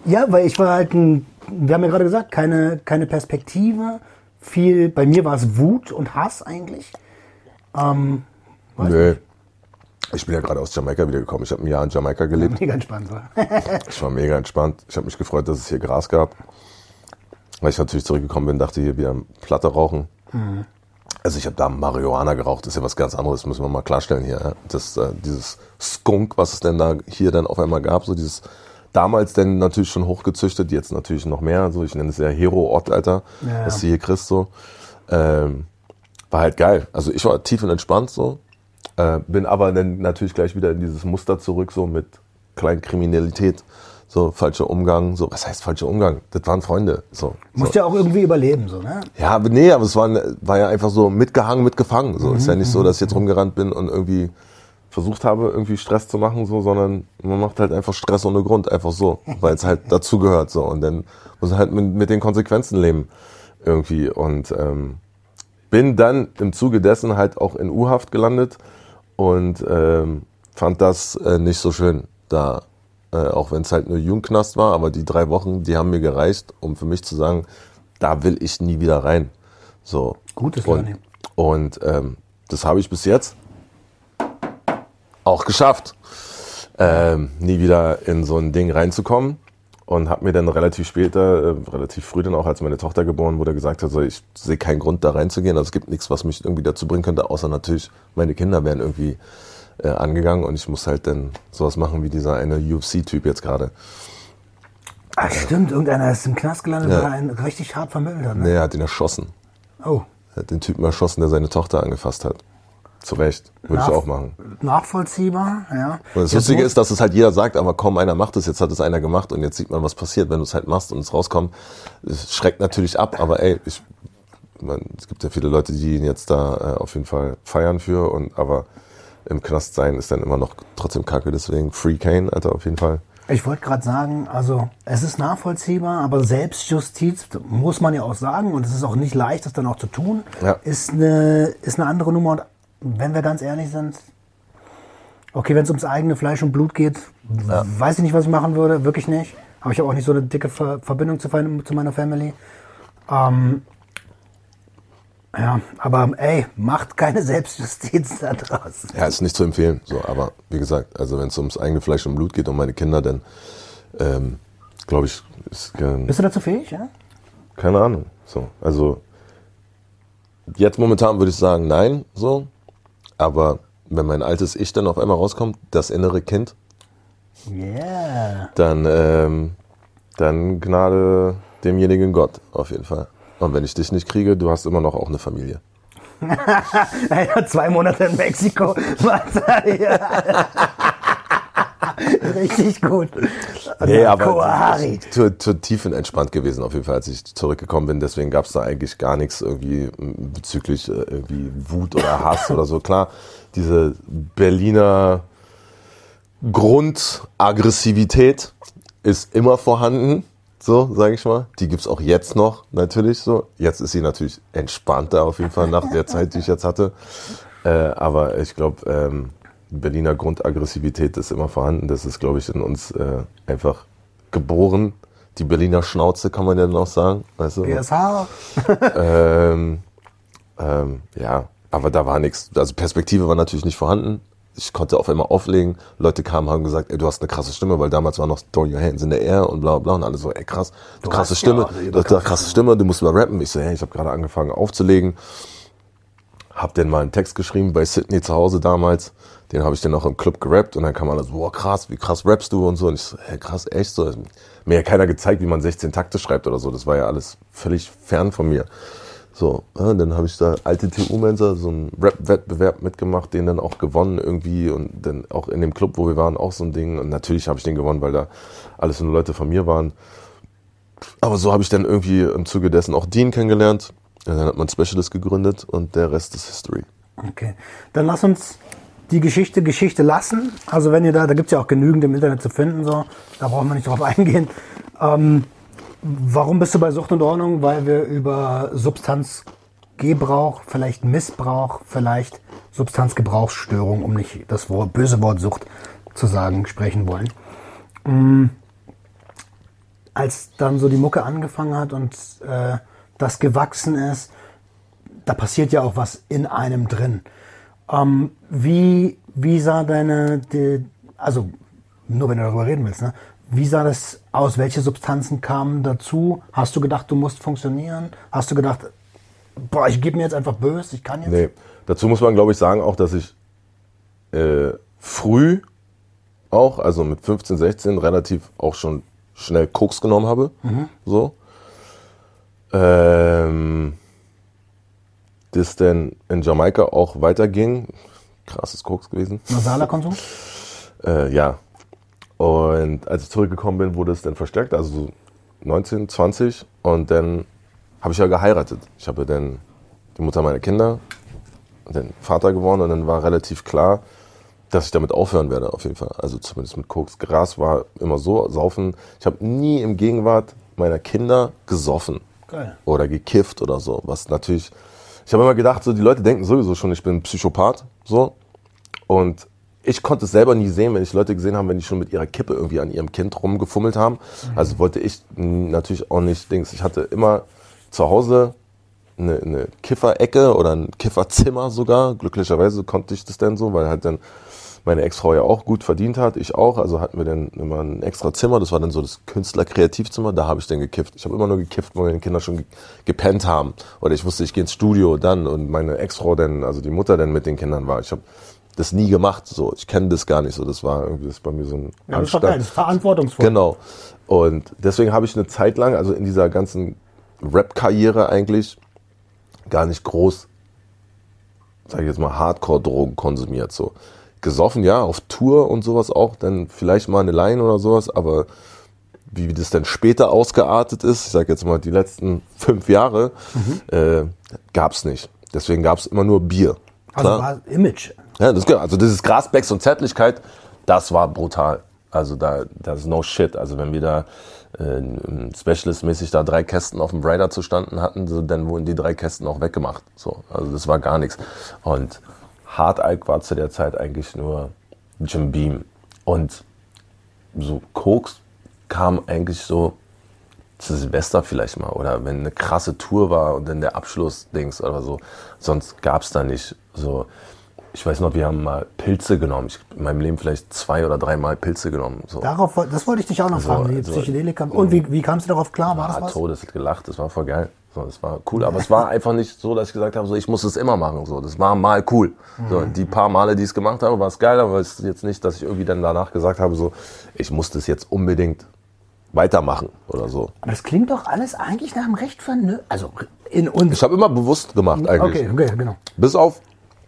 ja, weil ich war halt ein, wir haben ja gerade gesagt, keine, keine Perspektive. Viel, bei mir war es Wut und Hass eigentlich. Ähm, Nö. Ich bin ja gerade aus Jamaika wiedergekommen. Ich habe ein Jahr in Jamaika gelebt. mega entspannt war. [LAUGHS] Ich war mega entspannt. Ich habe mich gefreut, dass es hier Gras gab. Weil ich natürlich zurückgekommen bin, dachte hier wieder Platte rauchen. Also ich habe da Marihuana geraucht, das ist ja was ganz anderes, müssen wir mal klarstellen hier. Das, äh, dieses Skunk, was es denn da hier dann auf einmal gab, so dieses damals denn natürlich schon hochgezüchtet, jetzt natürlich noch mehr, so ich nenne es ja Hero-Ort, Alter, Ja. was du hier kriegst, so. Ähm, war halt geil. Also ich war tief und entspannt so, äh, bin aber dann natürlich gleich wieder in dieses Muster zurück, so mit Kleinkriminalität, so falscher Umgang, so, was heißt falscher Umgang? Das waren Freunde, so. Musst ja auch irgendwie überleben, so, ne? Ja, aber nee, aber es war, war ja einfach so mitgehangen, mitgefangen. So. ist ja nicht so, dass ich jetzt rumgerannt bin und irgendwie versucht habe, irgendwie Stress zu machen, so, sondern man macht halt einfach Stress ohne Grund, einfach so, weil es halt [LAUGHS] dazugehört. So. Und dann muss man halt mit, mit den Konsequenzen leben irgendwie. Und ähm, bin dann im Zuge dessen halt auch in U-Haft gelandet und ähm, fand das äh, nicht so schön da. Äh, auch wenn es halt nur Jugendknast war, aber die drei Wochen, die haben mir gereicht, um für mich zu sagen, da will ich nie wieder rein. So. Gutes und, Learning. und ähm, das habe ich bis jetzt auch geschafft, ähm, nie wieder in so ein Ding reinzukommen. Und habe mir dann relativ später, äh, relativ früh dann auch, als meine Tochter geboren wurde, gesagt, also ich sehe keinen Grund da reinzugehen. Also es gibt nichts, was mich irgendwie dazu bringen könnte, außer natürlich, meine Kinder wären irgendwie äh, angegangen und ich muss halt dann sowas machen wie dieser eine UFC-Typ jetzt gerade. Ah, stimmt, irgendeiner ist im Knast gelandet, Ja. weil er einen richtig hart vermittelt hat. Ne? Nee, er hat ihn erschossen. Oh, Er hat den Typen erschossen, der seine Tochter angefasst hat. Zu Recht. Würde ich auch machen. nachvollziehbar, ja. Und das Jetzt Lustige ist, dass es halt jeder sagt, aber kaum einer macht es. Jetzt hat es einer gemacht und jetzt sieht man, was passiert, wenn du es halt machst und es rauskommt. Es schreckt natürlich ab, aber ey, ich, man, es gibt ja viele Leute, die ihn jetzt da äh, auf jeden Fall feiern für und aber im Knast sein ist dann immer noch trotzdem kacke. Deswegen Free Kane, Alter, auf jeden Fall. Ich wollte gerade sagen, also es ist nachvollziehbar, aber Selbstjustiz, muss man ja auch sagen, und es ist auch nicht leicht, das dann auch zu tun, Ja. ist, eine, ist eine andere Nummer. Und wenn wir ganz ehrlich sind, okay, wenn es ums eigene Fleisch und Blut geht, weiß ich nicht, was ich machen würde, wirklich nicht. Aber ich habe auch nicht so eine dicke Ver Verbindung zu, zu meiner Family. Ähm, ja, aber ey, macht keine [LAUGHS] Selbstjustiz da draußen. Ja, ist nicht zu empfehlen. So, aber wie gesagt, also wenn es ums eigene Fleisch und Blut geht und meine Kinder, dann ähm, glaube ich, ist äh, Bist du dazu fähig, ja? keine Ahnung. So, also jetzt momentan würde ich sagen, nein, so. Aber wenn mein altes Ich dann auf einmal rauskommt, das innere Kind, Yeah. dann, ähm, dann Gnade demjenigen Gott, auf jeden Fall. Und wenn ich dich nicht kriege, du hast immer noch auch eine Familie. [LAUGHS] Zwei Monate in Mexiko. [LAUGHS] [LAUGHS] [LAUGHS] Richtig gut. Nee, aber zu, zu tiefenentspannt gewesen auf jeden Fall, als ich zurückgekommen bin. Deswegen gab es da eigentlich gar nichts irgendwie bezüglich äh, irgendwie Wut oder Hass oder so. Klar, diese Berliner Grundaggressivität ist immer vorhanden, so sage ich mal. Die gibt's auch jetzt noch natürlich so. Jetzt ist sie natürlich entspannter auf jeden Fall nach der Zeit, die ich jetzt hatte. Äh, aber ich glaube, ähm, Berliner Grundaggressivität ist immer vorhanden. Das ist, glaube ich, in uns äh, einfach geboren. Die Berliner Schnauze kann man ja dann auch sagen. Weißt du? BSH. [LAUGHS] Ähm, ähm, ja, aber da war nichts. Also Perspektive war natürlich nicht vorhanden. Ich konnte auf einmal auflegen. Leute kamen, haben gesagt, ey, du hast eine krasse Stimme, weil damals war noch Throw Your Hands in the Air und bla bla und alle so, ey krass, du krasse Stimme, ja, du krasse Stimme, du musst mal rappen. Ich so, hey, ich habe gerade angefangen aufzulegen. hab dann mal einen Text geschrieben bei Sydney zu Hause damals. Den habe ich dann auch im Club gerappt und dann kam alles, boah krass, wie krass rappst du und so. Und ich so, hey, krass, echt so. Mir hat keiner gezeigt, wie man 16 Takte schreibt oder so. Das war ja alles völlig fern von mir. So, ja, dann habe ich da alte TU-Mensa, so einen Rap-Wettbewerb mitgemacht, den dann auch gewonnen irgendwie und dann auch in dem Club, wo wir waren, auch so ein Ding. Und natürlich habe ich den gewonnen, weil da alles nur Leute von mir waren. Aber so habe ich dann irgendwie im Zuge dessen auch Dean kennengelernt. Ja, dann hat man Specialist gegründet und der Rest ist History. Okay, dann lass uns die Geschichte Geschichte lassen. Also wenn ihr da, da gibt es ja auch genügend im Internet zu finden, so, da brauchen wir nicht drauf [LAUGHS] eingehen. Ähm, warum bist du bei Sucht und Ordnung? Weil wir über Substanzgebrauch, vielleicht Missbrauch, vielleicht Substanzgebrauchsstörung, um nicht das Wort, böse Wort Sucht zu sagen, sprechen wollen. Ähm, als dann so die Mucke angefangen hat und äh, das gewachsen ist, da passiert ja auch was in einem drin. Ähm, wie, wie sah deine, die, also nur wenn du darüber reden willst, ne? Wie sah das aus? Welche Substanzen kamen dazu? Hast du gedacht, du musst funktionieren? Hast du gedacht, boah, ich gebe mir jetzt einfach böse, ich kann jetzt? Nee, dazu muss man, glaube ich, sagen auch, dass ich äh, früh auch, also mit 15, 16, relativ auch schon schnell Koks genommen habe. Mhm. So. Ähm, das dann in Jamaika auch weiterging. Krasses Koks gewesen. Nasaler Konsum? Äh, ja. Und als ich zurückgekommen bin, wurde es dann verstärkt, also so 19, 20. Und dann habe ich ja geheiratet. Ich habe dann die Mutter meiner Kinder, den Vater geworden und dann war relativ klar, dass ich damit aufhören werde, auf jeden Fall. Also zumindest mit Koks. Gras war immer so, saufen. Ich habe nie im Gegenwart meiner Kinder gesoffen. Geil. Oder gekifft oder so. Was natürlich ich habe immer gedacht, so die Leute denken sowieso schon, ich bin Psychopath, so. Und ich konnte es selber nie sehen, wenn ich Leute gesehen habe, wenn die schon mit ihrer Kippe irgendwie an ihrem Kind rumgefummelt haben. Mhm. Also wollte ich natürlich auch nicht Dings. Ich hatte immer zu Hause eine, eine Kifferecke oder ein Kifferzimmer sogar. Glücklicherweise konnte ich das denn so, weil halt dann meine Ex-Frau ja auch gut verdient hat, ich auch. Also hatten wir dann immer ein extra Zimmer, das war dann so das Künstler-Kreativzimmer, da habe ich dann gekifft. Ich habe immer nur gekifft, wo meine Kinder schon gepennt haben. Oder ich wusste, ich gehe ins Studio dann und meine Ex-Frau dann, also die Mutter dann mit den Kindern war. Ich habe das nie gemacht, so. Ich kenne das gar nicht so. Das war irgendwie das bei mir so ein ja, das, Anstand. das ist verantwortungsvoll. Genau. Und deswegen habe ich eine Zeit lang, also in dieser ganzen Rap-Karriere eigentlich, gar nicht groß, sage ich jetzt mal, Hardcore-Drogen konsumiert. So gesoffen, ja, auf Tour und sowas auch, dann vielleicht mal eine Line oder sowas, aber wie das dann später ausgeartet ist, ich sag jetzt mal die letzten fünf Jahre, mhm. äh, gab's nicht. Deswegen gab's immer nur Bier. Also Klar? Also war Image. Ja, das, also dieses Grasbecks und Zärtlichkeit, das war brutal. Also da, das ist no shit. Also wenn wir da äh, Specialist-mäßig da drei Kästen auf dem Rider zu standen hatten, so, dann wurden die drei Kästen auch weggemacht. So, also das war gar nichts. Und Hard-Alk war zu der Zeit eigentlich nur Jim Beam. Und so Koks kam eigentlich so zu Silvester vielleicht mal oder wenn eine krasse Tour war und dann der Abschluss-Dings oder so. Sonst gab es da nicht so. Ich weiß noch, wir haben mal Pilze genommen. Ich in meinem Leben vielleicht zwei oder dreimal Pilze genommen. So. Darauf, das wollte ich dich auch noch also, fragen, die Psychedelika. Und wie, wie kamst du darauf klar? War das was? Todes hat gelacht, das war voll geil. So, das war cool, aber es war einfach nicht so, dass ich gesagt habe, so ich muss es immer machen. So, das war mal cool. So, mhm. die paar Male, die ich es gemacht habe, war es geil, aber es ist jetzt nicht, dass ich irgendwie dann danach gesagt habe, so ich muss das jetzt unbedingt weitermachen oder so. Aber das klingt doch alles eigentlich nach einem Recht vernünftig. Also in uns. Ich habe immer bewusst gemacht eigentlich. Okay, okay, genau. Bis auf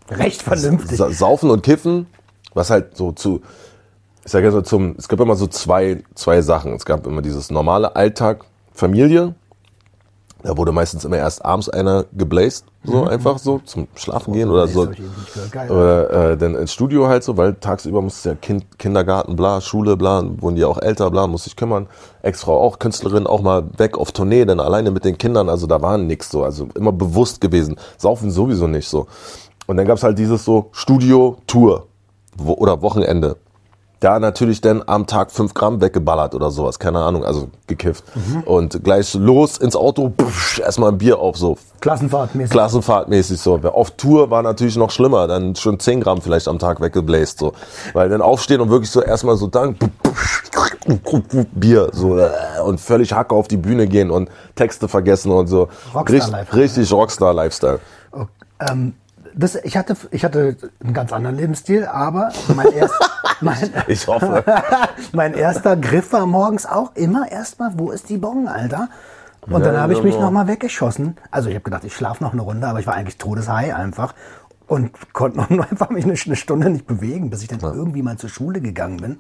Recht vernünftig. Saufen und Kiffen, was halt so zu ich sage ja so zum, es gab immer so zwei, zwei Sachen. Es gab immer dieses normale Alltag, Familie da wurde meistens immer erst abends einer gebläst, so mhm. einfach so, zum Schlafen gehen oder so. Oder äh, dann ins Studio halt so, weil tagsüber musste ja kind, Kindergarten, bla, Schule, bla, wurden die auch älter, bla, musste ich kümmern. Ex-Frau auch, Künstlerin auch mal weg auf Tournee, dann alleine mit den Kindern, also da war nix so, also immer bewusst gewesen. Saufen sowieso nicht so. Und dann gab's halt dieses so Studio, Tour wo, oder Wochenende da natürlich dann am Tag fünf Gramm weggeballert oder sowas, keine Ahnung, also gekifft. Mhm. Und gleich los ins Auto, pff, erstmal ein Bier auf, so. Klassenfahrtmäßig. Klassenfahrtmäßig, so. Auf Tour war natürlich noch schlimmer, dann schon zehn Gramm vielleicht am Tag weggebläst, so. Weil dann aufstehen und wirklich so erstmal so dann, Bier, so, äh, und völlig Hacke auf die Bühne gehen und Texte vergessen und so. Rockstar-Lifestyle. Richtig, richtig Rockstar-Lifestyle. Okay. Ähm, das, ich, hatte, ich hatte einen ganz anderen Lebensstil, aber mein, erst, [LAUGHS] mein, Ich hoffe. [LAUGHS] mein erster Griff war morgens auch immer erstmal, wo ist die Bon, Alter? Und Ja, dann habe ich mich genau. nochmal weggeschossen. Also ich habe gedacht, ich schlafe noch eine Runde, aber ich war eigentlich todeshigh einfach. Und [LAUGHS] konnte noch einfach mich eine, eine Stunde nicht bewegen, bis ich dann irgendwie mal zur Schule gegangen bin.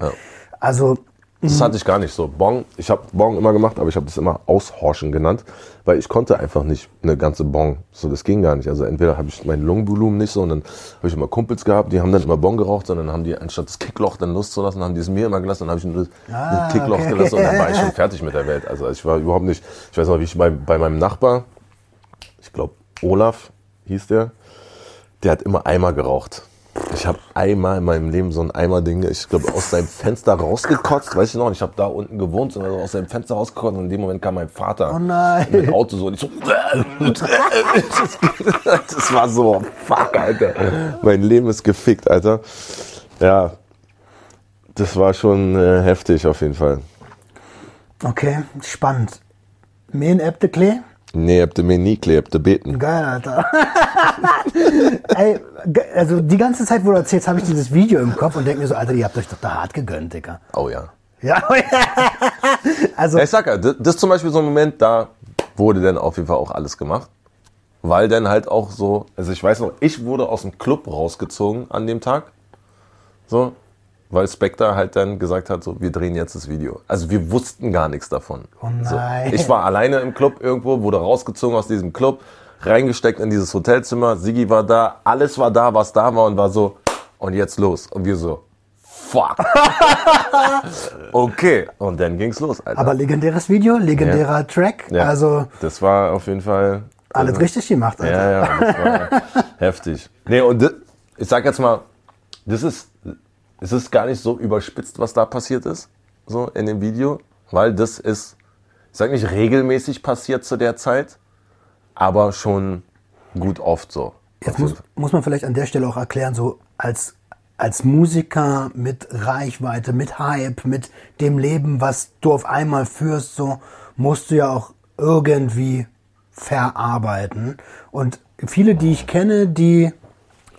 Also, Das hatte ich gar nicht so. Bong, ich habe Bong immer gemacht, aber ich habe das immer Aushorchen genannt, weil ich konnte einfach nicht eine ganze Bong. So, das ging gar nicht. Also entweder habe ich mein Lungenvolumen nicht so und dann habe ich immer Kumpels gehabt, die haben dann immer Bong geraucht, sondern haben die anstatt das Kickloch dann loszulassen, haben die es mir immer gelassen, dann habe ich nur das Ah, Kickloch okay. gelassen und dann war ich schon [LAUGHS] fertig mit der Welt. Also ich war überhaupt nicht, ich weiß noch, wie ich bei, bei meinem Nachbar, ich glaube Olaf hieß der, der hat immer Eimer geraucht. Ich habe einmal in meinem Leben so ein Eimer-Ding, ich glaube, aus seinem Fenster rausgekotzt, weiß ich noch. und Ich habe da unten gewohnt und also aus seinem Fenster rausgekotzt und in dem Moment kam mein Vater Oh nein. mit dem Auto so und ich so. [LAUGHS] das war so, fuck, Alter. Mein Leben ist gefickt, Alter. Ja, das war schon äh, heftig auf jeden Fall. okay, spannend. Meen Äbte Klee? Nee, habt ihr mir nie klebt, habt ihr beten. Geil, Alter. [LAUGHS] Ey, also die ganze Zeit, wo du erzählst, habe ich dieses Video im Kopf und denke mir so, Alter, ihr habt euch doch da hart gegönnt, Digga. Oh ja. Ja, [LAUGHS] also Ja, ich sag ja, das, das ist zum Beispiel so ein Moment, da wurde dann auf jeden Fall auch alles gemacht. Weil dann halt auch so, also ich weiß noch, ich wurde aus dem Club rausgezogen an dem Tag. So, weil Spectre halt dann gesagt hat, so, wir drehen jetzt das Video. Also wir wussten gar nichts davon. Oh nein. So, ich war alleine im Club irgendwo, wurde rausgezogen aus diesem Club, reingesteckt in dieses Hotelzimmer, Sigi war da, alles war da, was da war und war so, und jetzt los. Und wir so, fuck. [LAUGHS] okay, und dann ging's los, Alter. aber legendäres Video, legendärer Track, Ja, also das war auf jeden Fall alles also, richtig gemacht, Alter. Ja, ja, das war [LAUGHS] heftig. Nee, und das, ich sag jetzt mal, das ist, es ist gar nicht so überspitzt, was da passiert ist, so in dem Video, weil das ist, ich sag nicht regelmäßig passiert zu der Zeit, aber schon gut oft so. Jetzt muss, muss man vielleicht an der Stelle auch erklären, so als, als Musiker mit Reichweite, mit Hype, mit dem Leben, was du auf einmal führst, so musst du ja auch irgendwie verarbeiten. Und viele, die ich kenne, die,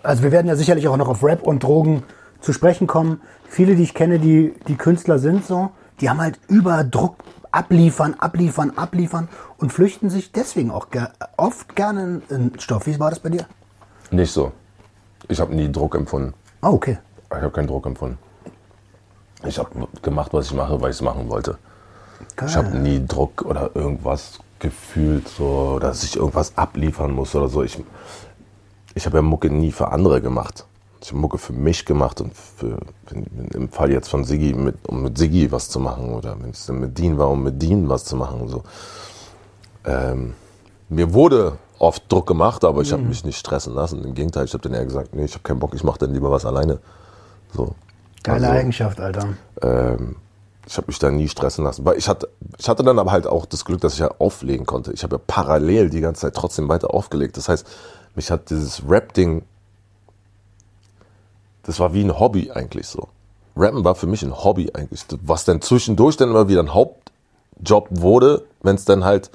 also wir werden ja sicherlich auch noch auf Rap und Drogen zu sprechen kommen. Viele, die ich kenne, die, die Künstler sind so, die haben halt über Druck abliefern, abliefern, abliefern und flüchten sich deswegen auch ger oft gerne in in Stoff. Wie war das bei dir? Nicht so. Ich habe nie Druck empfunden. Ah, okay. Ich habe keinen Druck empfunden. Ich habe gemacht, was ich mache, weil ich es machen wollte. Geil. Ich habe nie Druck oder irgendwas gefühlt, so, dass ich irgendwas abliefern muss oder so. Ich, ich habe ja Mucke nie für andere gemacht. Ich habe Mucke für mich gemacht und für, im Fall jetzt von Siggi, mit, um mit Siggi was zu machen oder wenn es dann mit Dean war, um mit Dean was zu machen. So. Ähm, mir wurde oft Druck gemacht, aber ich habe mich nicht stressen lassen. Im Gegenteil, ich habe dann eher gesagt, nee, ich habe keinen Bock, ich mache dann lieber was alleine. So. Geile Also, Eigenschaft, Alter. ähm, ich habe mich da nie stressen lassen. Weil ich hatte, ich hatte dann aber halt auch das Glück, dass ich ja auflegen konnte. Ich habe ja parallel die ganze Zeit trotzdem weiter aufgelegt. Das heißt, mich hat dieses Rap-Ding, das war wie ein Hobby eigentlich so. Rappen war für mich ein Hobby eigentlich, was dann zwischendurch dann immer wieder ein Hauptjob wurde, wenn es dann halt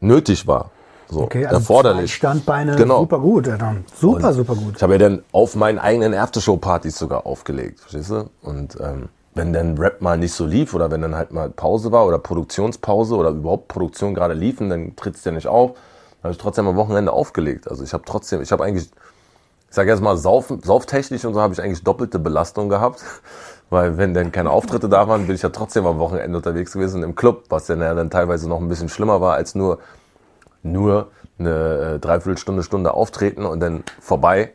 nötig war. So, Okay, also erforderlich. Standbeine Genau. super gut, Alter. Super, super gut. Ich habe ja dann auf meinen eigenen Aftershow-Partys sogar aufgelegt, verstehst du? Und ähm, wenn dann Rap mal nicht so lief oder wenn dann halt mal Pause war oder Produktionspause oder überhaupt Produktion gerade liefen, dann tritt's ja nicht auf. Dann habe ich trotzdem am Wochenende aufgelegt. Also ich habe trotzdem, ich habe eigentlich, ich sage jetzt mal, saufen, sauftechnisch und so habe ich eigentlich doppelte Belastung gehabt. [LAUGHS] Weil wenn dann keine Auftritte da waren, bin ich ja trotzdem am Wochenende unterwegs gewesen im Club, was dann ja dann teilweise noch ein bisschen schlimmer war als nur nur eine äh, Dreiviertelstunde, Stunde auftreten und dann vorbei.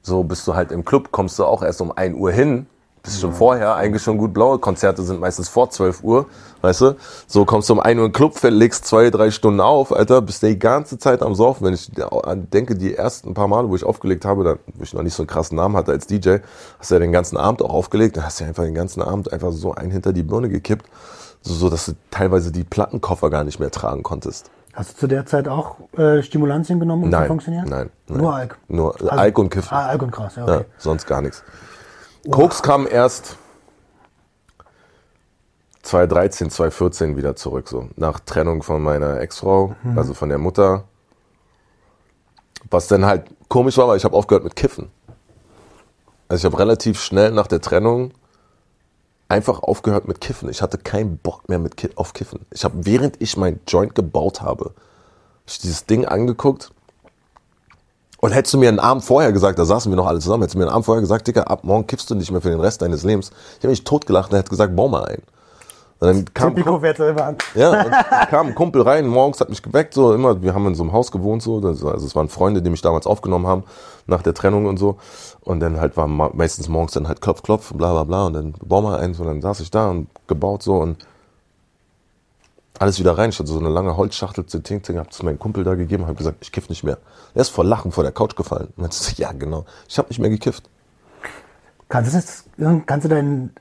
So bist du halt im Club, kommst du auch erst um 1 Uhr hin, bist schon vorher eigentlich schon gut blau. Konzerte sind meistens vor 12 Uhr, weißt du? So kommst du um 1 Uhr im Club, legst zwei, drei Stunden auf, Alter, bist die ganze Zeit am Saufen. Wenn ich denke, die ersten paar Male, wo ich aufgelegt habe, da, wo ich noch nicht so einen krassen Namen hatte als DJ, hast du ja den ganzen Abend auch aufgelegt, dann hast du ja einfach den ganzen Abend einfach so einen hinter die Birne gekippt, so, so dass du teilweise die Plattenkoffer gar nicht mehr tragen konntest. Hast du zu der Zeit auch äh, Stimulantien genommen, um zu Nein, funktionieren? nein, nein. Nur Alk. Nur Also- Alk und Kiffen. Ah, Alk und Gras, ja, Ja, okay. sonst gar nichts. Koks kam erst 2013, 2014 wieder zurück, so nach Trennung von meiner Ex-Frau, Mhm. also von der Mutter. Was dann halt komisch war, weil ich habe aufgehört mit Kiffen. Also ich habe relativ schnell nach der Trennung einfach aufgehört mit Kiffen. Ich hatte keinen Bock mehr mit Ki auf Kiffen. Ich habe, während ich mein Joint gebaut habe, hab ich dieses Ding angeguckt und hättest du mir einen Abend vorher gesagt, da saßen wir noch alle zusammen, hättest du mir einen Abend vorher gesagt, Digga, ab morgen kiffst du nicht mehr für den Rest deines Lebens. Ich habe mich totgelacht und er hat gesagt, bau mal ein. Und dann kam, an. ja, kam ein Kumpel rein, morgens hat mich geweckt, so immer, wir haben in so einem Haus gewohnt, so, also es waren Freunde, die mich damals aufgenommen haben, nach der Trennung und so. Und dann halt war meistens morgens dann halt Klopf, Klopf, bla bla bla und dann bau mal eins und dann saß ich da und gebaut so und alles wieder rein. Ich hatte so eine lange Holzschachtel zu Ting Ting, hab zu meinem Kumpel da gegeben, hab gesagt, ich kiff nicht mehr. Er ist vor Lachen vor der Couch gefallen. [LAUGHS] Und meinte, so, ja genau, ich habe nicht mehr gekifft. Kannst du das, kannst du deinen,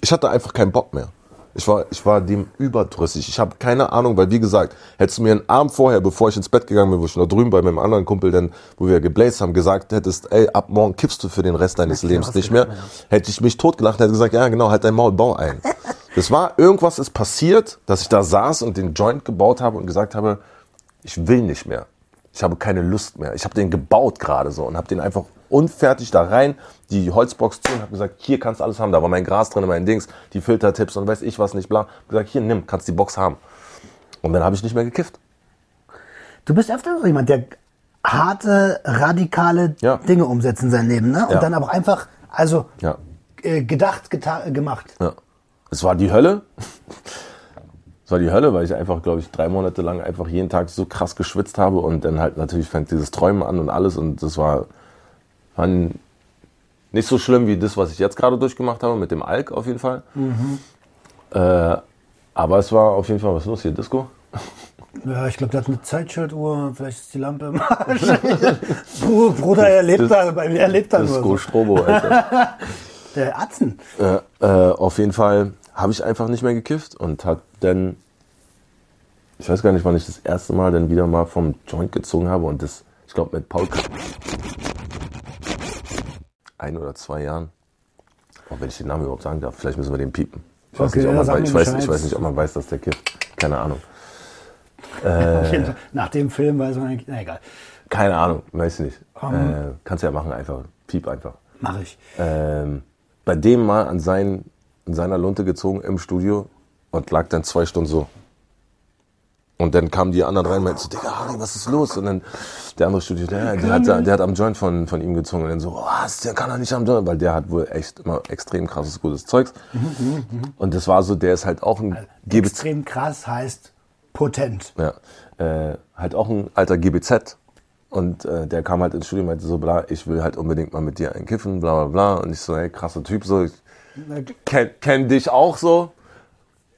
Ich hatte einfach keinen Bock mehr. Ich war, ich war dem überdrüssig. Ich habe keine Ahnung, weil wie gesagt, hättest du mir einen Abend vorher, bevor ich ins Bett gegangen bin, wo ich noch drüben bei meinem anderen Kumpel, denn, wo wir gebläst haben, gesagt hättest, ey, ab morgen kippst du für den Rest deines Lebens nicht mehr, hätte ich mich totgelacht und hätte gesagt, ja genau, halt dein Maul, bau ein. [LAUGHS] Das war, irgendwas ist passiert, dass ich da saß und den Joint gebaut habe und gesagt habe, ich will nicht mehr. Ich habe keine Lust mehr. Ich habe den gebaut gerade so und habe den einfach unfertig da rein, die Holzbox zu und habe gesagt, hier kannst du alles haben. Da war mein Gras drin, mein Dings, die Filtertipps und weiß ich was nicht, bla. Hab gesagt, hier nimm, kannst die Box haben. Und dann habe ich nicht mehr gekifft. du bist öfter so jemand, der harte, radikale Ja. Dinge umsetzt in sein Leben, ne? Und Ja. dann aber einfach, also, Ja. äh, gedacht, gemacht. Ja. Es war die Hölle. Es war die Hölle, weil ich einfach, glaube ich, drei Monate lang einfach jeden Tag so krass geschwitzt habe und dann halt natürlich fängt dieses Träumen an und alles und das war, war nicht so schlimm wie das, was ich jetzt gerade durchgemacht habe mit dem Alk auf jeden Fall. Äh, aber es war auf jeden Fall was los hier, Disco. [LAUGHS] Ja, ich glaube, der hat eine Zeitschaltuhr, vielleicht ist die Lampe im Arsch. [LAUGHS] Bru- Bruder, er lebt da, bei mir, er lebt da nur Disco so. Strobo, Alter. [LAUGHS] Der Atzen. äh, äh, auf jeden Fall habe ich einfach nicht mehr gekifft und hat dann, ich weiß gar nicht, wann ich das erste Mal dann wieder mal vom Joint gezogen habe und das, ich glaube mit Paul, ein oder zwei Jahren, auch wenn ich den Namen überhaupt sagen darf, vielleicht müssen wir den piepen. Ich weiß, Okay, nicht, ob man, ich, weiß, ich weiß nicht, ob man weiß, dass der kifft. Keine Ahnung. Fall. Nach dem Film weiß man eigentlich, na egal, Keine Ahnung, weiß ich nicht. Um. äh, kannst ja machen, einfach. Piep einfach. mache ich. ähm, bei dem mal an, sein, an seiner Lunte gezogen im Studio und lag dann zwei Stunden so. Und dann kamen die anderen rein und meinten so, Digga, Harry, was ist los? Und dann der andere Studio, der, der, hat, der hat am Joint von, von ihm gezogen. Und dann so, was, der kann doch nicht am Joint, weil der hat wohl echt immer extrem krasses, gutes Zeugs. Und das war so, der ist halt auch ein GBZ, Extrem krass heißt potent. ja, äh, halt auch ein alter GBZ. Und äh, der kam halt ins Studio und meinte so, bla, ich will halt unbedingt mal mit dir einen kiffen, bla bla bla. Und ich so, hey, krasser Typ, so, ich kenn, kenn dich auch so.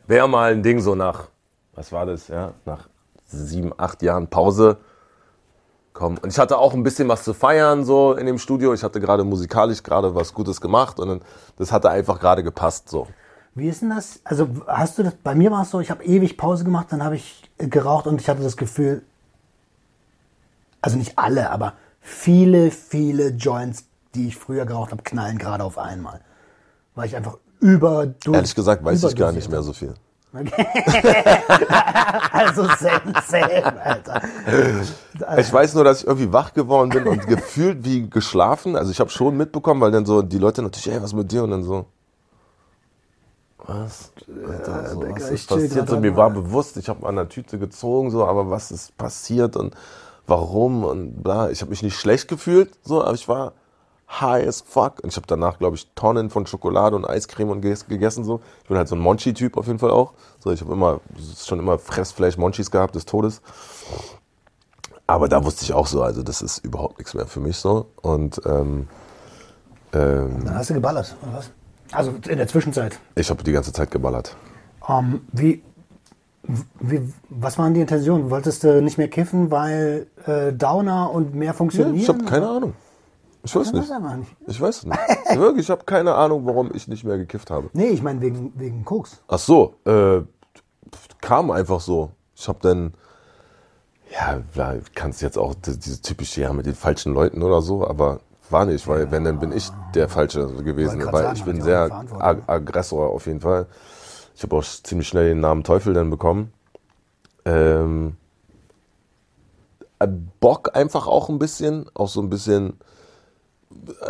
Wäre mal ein Ding so nach, was war das, ja, nach sieben, acht Jahren Pause. Komm. Und ich hatte auch ein bisschen was zu feiern so in dem Studio. Ich hatte gerade musikalisch gerade was Gutes gemacht und dann, das hatte einfach gerade gepasst so. Wie ist denn das? Also hast du das, bei mir war es so, ich habe ewig Pause gemacht, dann habe ich äh, geraucht und ich hatte das Gefühl, also nicht alle, aber viele, viele Joints, die ich früher geraucht habe, knallen gerade auf einmal. Weil ich einfach über Ehrlich gesagt weiß ich gar nicht mehr so viel. [LAUGHS] Also same, same, Alter. Ich weiß nur, dass ich irgendwie wach geworden bin und gefühlt wie geschlafen. Also ich habe schon mitbekommen, weil dann so die Leute natürlich, ey, was mit dir? Und dann so, was? Alter, so, was ist passiert? So, mir war bewusst, ich habe an der Tüte gezogen, so, aber was ist passiert und warum und bla. Ich habe mich nicht schlecht gefühlt, so, aber ich war high as fuck. Und ich habe danach, glaube ich, Tonnen von Schokolade und Eiscreme und ges- gegessen. So. Ich bin halt so ein Monchi-Typ auf jeden Fall auch. So, ich habe immer schon immer Fressfleisch-Monchis gehabt des Todes. Aber da wusste ich auch so, also das ist überhaupt nichts mehr für mich so. Und ähm, ähm, Dann hast du geballert, oder was? Also in der Zwischenzeit. ich habe die ganze Zeit geballert. Ähm, wie, wie, was waren die Intentionen? Wolltest du nicht mehr kiffen, weil äh, Downer und mehr funktionieren? ich habe keine Ahnung. Ich weiß Ich nicht. Ich weiß nicht. [LAUGHS] Wirklich, ich habe keine Ahnung, warum ich nicht mehr gekifft habe. Nee, ich meine wegen, wegen Koks. Ach so, äh, kam einfach so. Ich habe dann, ja, ja, kannst jetzt auch diese typische, ja, mit den falschen Leuten oder so, aber war nicht, weil wenn, dann bin ich der Falsche gewesen, weil sagen, ich bin sehr. Ag Aggressor auf jeden Fall. Ich habe auch ziemlich schnell den Namen Teufel dann bekommen. Ähm, äh, Bock einfach auch ein bisschen, auch so ein bisschen,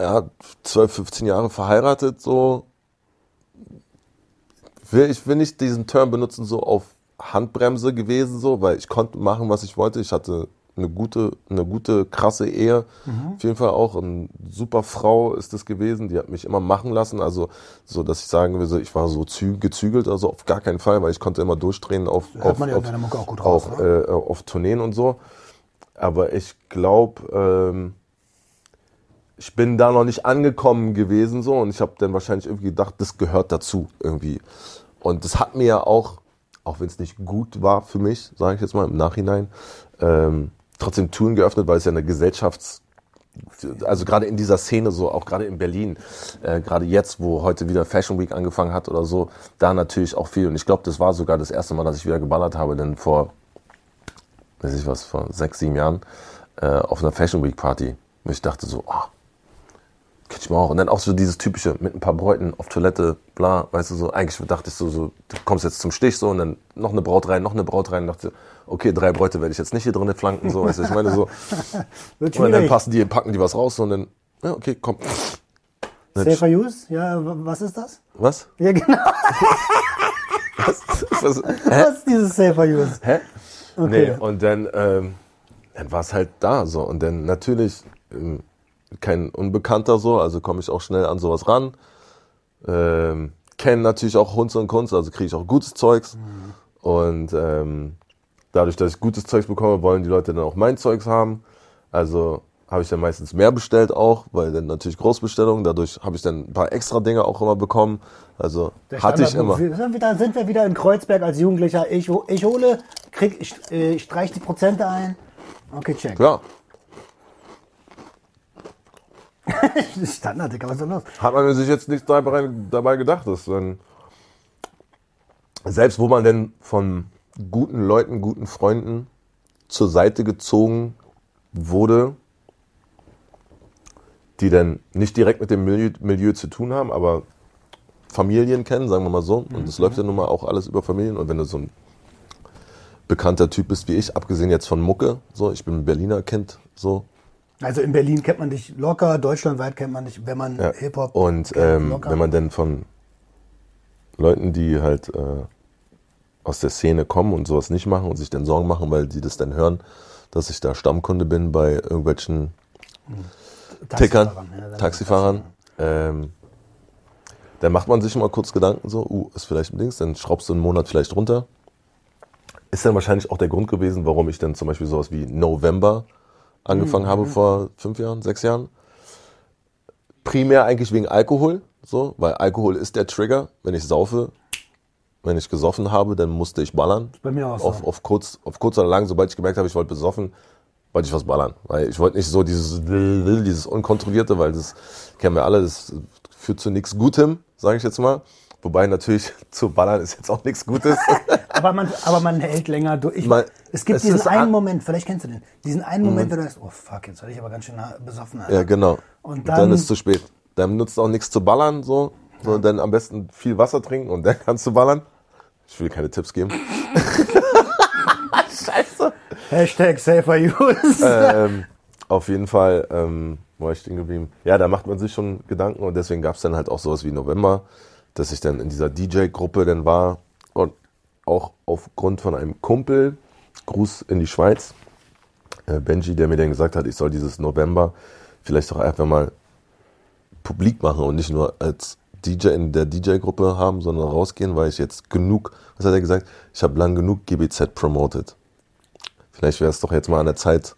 ja, 12, 15 Jahre verheiratet, so. Will, ich will nicht diesen Term benutzen, so auf Handbremse gewesen, so, weil ich konnte machen, was ich wollte. Ich hatte eine gute, eine gute, krasse Ehe. Mhm. Auf jeden Fall auch eine super Frau ist es gewesen. Die hat mich immer machen lassen. Also, so, dass ich sagen will, ich war so gezügelt, also auf gar keinen Fall, weil ich konnte immer durchdrehen auf, auf, auf, auch, raus, auch äh, auf Tourneen und so. Aber ich glaube, ähm, ich bin da noch nicht angekommen gewesen so und ich habe dann wahrscheinlich irgendwie gedacht, das gehört dazu irgendwie. Und das hat mir ja auch, auch wenn es nicht gut war für mich, sage ich jetzt mal im Nachhinein, ähm, trotzdem Touren geöffnet, weil es ja eine Gesellschafts- also gerade in dieser Szene so, auch gerade in Berlin, äh, gerade jetzt, wo heute wieder Fashion Week angefangen hat oder so, da natürlich auch viel. Und ich glaube, das war sogar das erste Mal, dass ich wieder geballert habe, denn vor, weiß ich was, vor sechs, sieben Jahren äh, auf einer Fashion Week Party. Und ich dachte so, oh, Könnte ich mal auch. Und dann auch so dieses typische mit ein paar Bräuten auf Toilette, bla, weißt du, so. Eigentlich dachte ich so, so du kommst jetzt zum Stich so und dann noch eine Braut rein, noch eine Braut rein. Und dachte, okay, drei Bräute werde ich jetzt nicht hier drinnen flanken, so, weißt du, ich meine so. [LAUGHS] und dann passen die, packen die was raus und dann, ja, okay, komm. Safer Use? Ja, was ist das? Was? Ja, genau. [LAUGHS] was, was, [LAUGHS] was ist dieses Safer Use? Hä? Okay. Nee, und dann, ähm, dann war es halt da so. Und dann natürlich, ähm, kein Unbekannter so, also komme ich auch schnell an sowas ran. Ähm, Kenne natürlich auch Hunds und Kunst, also kriege ich auch gutes Zeugs. Mhm. Und ähm, dadurch, dass ich gutes Zeugs bekomme, wollen die Leute dann auch mein Zeugs haben. Also habe ich dann meistens mehr bestellt auch, weil dann natürlich Großbestellungen, dadurch habe ich dann ein paar extra Dinge auch immer bekommen. Also hatte ich immer. Da sind wir wieder in Kreuzberg als Jugendlicher. Ich, ich hole, krieg, ich, äh, ich streich die Prozente ein. Okay, check. Ja, [LAUGHS] Standard, Digga, was ist denn los? Hat man sich jetzt nicht dabei, dabei gedacht, dass dann, selbst wo man denn von guten Leuten, guten Freunden zur Seite gezogen wurde, die dann nicht direkt mit dem Milieu, Milieu zu tun haben, aber Familien kennen, sagen wir mal so. Und es mhm. läuft ja nun mal auch alles über Familien. Und wenn du so ein bekannter Typ bist wie ich, abgesehen jetzt von Mucke, so, ich bin ein Berliner Kind, so, also in Berlin kennt man dich locker, deutschlandweit kennt man dich, wenn man ja. Hip-Hop. Und ähm, wenn man dann von Leuten, die halt äh, aus der Szene kommen und sowas nicht machen und sich dann Sorgen machen, weil die das dann hören, dass ich da Stammkunde bin bei irgendwelchen hm. Tickern, ja, Taxifahrern, ähm, dann macht man sich mal kurz Gedanken so, uh, ist vielleicht ein Dings, dann schraubst du einen Monat vielleicht runter. Ist dann wahrscheinlich auch der Grund gewesen, warum ich dann zum Beispiel sowas wie November angefangen mhm. habe vor fünf Jahren, sechs Jahren. Primär eigentlich wegen Alkohol, so, weil Alkohol ist der Trigger. Wenn ich saufe, wenn ich gesoffen habe, dann musste ich ballern. Bei mir auch. Auf, auf, kurz, auf kurz oder lang, sobald ich gemerkt habe, ich wollte besoffen, wollte ich was ballern. Weil ich wollte nicht so dieses, dieses Unkontrollierte, weil das kennen wir alle, das führt zu nichts Gutem, sage ich jetzt mal. Wobei natürlich [LAUGHS] zu ballern ist jetzt auch nichts Gutes. [LAUGHS] aber, man, aber man hält länger durch. Man, es gibt es diesen einen Moment, vielleicht kennst du den, diesen einen Moment, mhm. wo du denkst, oh fuck, jetzt werde ich aber ganz schön besoffen. Alter. Ja, genau. Und dann, dann ist es zu spät. Dann nutzt auch nichts zu ballern, so. so ja. Dann am besten viel Wasser trinken und dann [LAUGHS] kannst du ballern. Ich will keine Tipps geben. [LAUGHS] Scheiße. Hashtag safer use. Ähm, auf jeden Fall, ähm, war ich stehen geblieben. Ja, da macht man sich schon Gedanken und deswegen gab es dann halt auch sowas wie November dass ich dann in dieser DJ-Gruppe dann war auch aufgrund von einem Kumpel, Gruß in die Schweiz, äh, Benji, der mir dann gesagt hat, ich soll dieses November vielleicht doch einfach mal publik machen und nicht nur als DJ in der DJ-Gruppe haben, sondern rausgehen, weil ich jetzt genug, was hat er gesagt? Ich habe lang genug GBZ promoted. Vielleicht wäre es doch jetzt mal an der Zeit,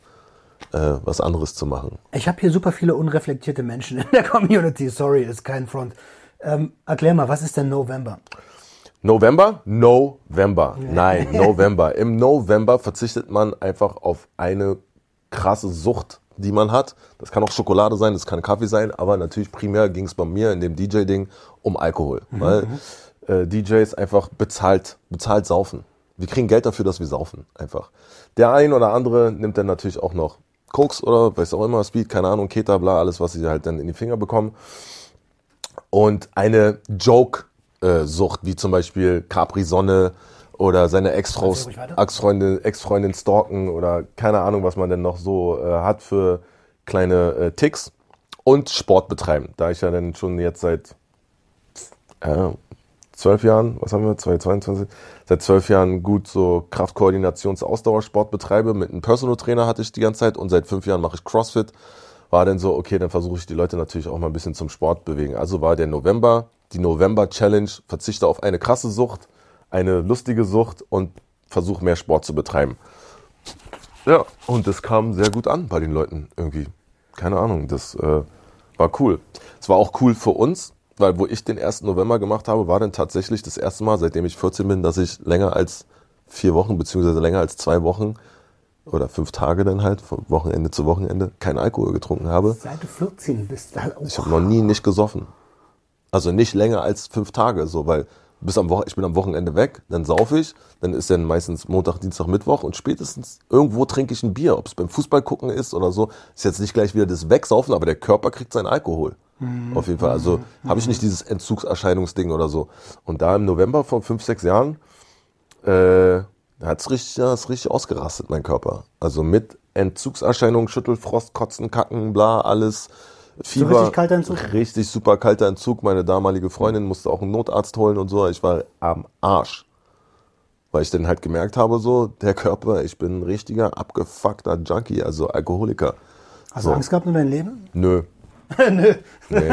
äh, was anderes zu machen. Ich habe hier super viele unreflektierte Menschen in der [LAUGHS] Community. Sorry, ist kein Front. Ähm, erklär mal, was ist denn November? November? November. Nein, [LAUGHS] November. Im November verzichtet man einfach auf eine krasse Sucht, die man hat. Das kann auch Schokolade sein, das kann Kaffee sein, aber natürlich primär ging es bei mir in dem DJ-Ding um Alkohol. Mhm. Weil äh, DJs einfach bezahlt, bezahlt saufen. Wir kriegen Geld dafür, dass wir saufen. Einfach. Der ein oder andere nimmt dann natürlich auch noch Koks oder weiß auch immer, Speed, keine Ahnung, Keta, bla, alles, was sie halt dann in die Finger bekommen und eine Joke-Sucht, wie zum Beispiel Capri-Sonne oder seine. Ex-Freundin, Ex-Freundin stalken oder keine Ahnung, was man denn noch so äh, hat für kleine äh, Ticks und Sport betreiben. Da ich ja dann schon jetzt seit zwölf Jahren, was haben wir, 2022, seit zwölf Jahren gut so Kraftkoordinations- Ausdauersport betreibe. Mit einem Personal Trainer hatte ich die ganze Zeit und seit fünf Jahren mache ich CrossFit. War dann so, okay, dann versuche ich die Leute natürlich auch mal ein bisschen zum Sport bewegen. Also war der November, die November Challenge, verzichte auf eine krasse Sucht, eine lustige Sucht und versuche mehr Sport zu betreiben. Ja, und das kam sehr gut an bei den Leuten irgendwie. Keine Ahnung, das äh, war cool. Es war auch cool für uns, weil wo ich den 1. November gemacht habe, war dann tatsächlich das erste Mal, seitdem ich 14 bin, dass ich länger als vier Wochen, beziehungsweise länger als zwei Wochen oder fünf Tage dann halt, von Wochenende zu Wochenende, keinen Alkohol getrunken habe. Seit du 14 bist. Ich habe noch nie nicht gesoffen. Also nicht länger als fünf Tage, so, weil bis am Woche, ich bin am Wochenende weg, dann saufe ich, dann ist dann meistens Montag, Dienstag, Mittwoch und spätestens irgendwo trinke ich ein Bier, ob es beim Fußball gucken ist oder so. Ist jetzt nicht gleich wieder das Wegsaufen, aber der Körper kriegt seinen Alkohol. Auf jeden Fall. Also habe ich nicht dieses Entzugserscheinungsding oder so. Und da im November vor fünf, sechs Jahren, äh, hat's richtig, ja, ist richtig ausgerastet, mein Körper. Also mit Entzugserscheinungen, Schüttelfrost, Kotzen, Kacken, bla, alles. Fieber. richtig kalter Entzug? Richtig super kalter Entzug. Meine damalige Freundin musste auch einen Notarzt holen und so. Ich war am Arsch. Weil ich dann halt gemerkt habe, so, der Körper, ich bin ein richtiger abgefuckter Junkie, also Alkoholiker. Hast du So. Angst gehabt um dein Leben? Nö. [LAUGHS] Nö. Nee.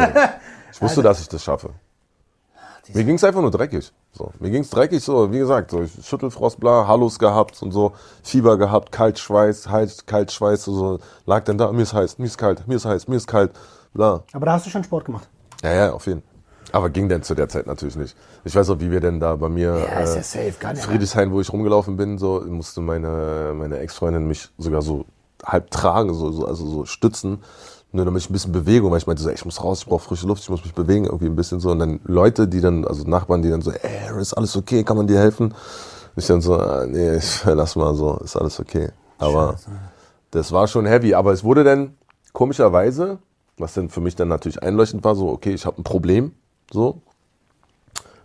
Ich wusste, dass ich das schaffe. Mir ging's einfach nur dreckig. So. Mir ging's dreckig, so, wie gesagt, so, Schüttelfrost, bla, Hallos gehabt und so, Fieber gehabt, Kaltschweiß, Hals, Kaltschweiß, so, so, lag dann da, mir ist heiß, mir ist kalt, mir ist heiß, mir ist kalt, bla. Aber da hast du schon Sport gemacht. Ja, ja, auf jeden Fall. Aber ging denn zu der Zeit natürlich nicht. Ich weiß auch, wie wir denn da bei mir, Ja, ist ja äh, safe, kann ja. Friedrichshain, wo ich rumgelaufen bin, so musste meine, meine Ex-Freundin mich sogar so halb tragen, so, so, also so stützen, nur damit ich ein bisschen Bewegung, weil ich meinte so, ey, ich muss raus, ich brauche frische Luft, ich muss mich bewegen, irgendwie ein bisschen so. Und dann Leute, die dann, also Nachbarn, die dann so, ey, ist alles okay, kann man dir helfen? Ich dann so, ah, nee, ich, [LAUGHS] lass mal so, ist alles okay. Aber das war schon heavy. Aber es wurde dann komischerweise, was dann für mich dann natürlich einleuchtend war, so, okay, ich habe ein Problem, so,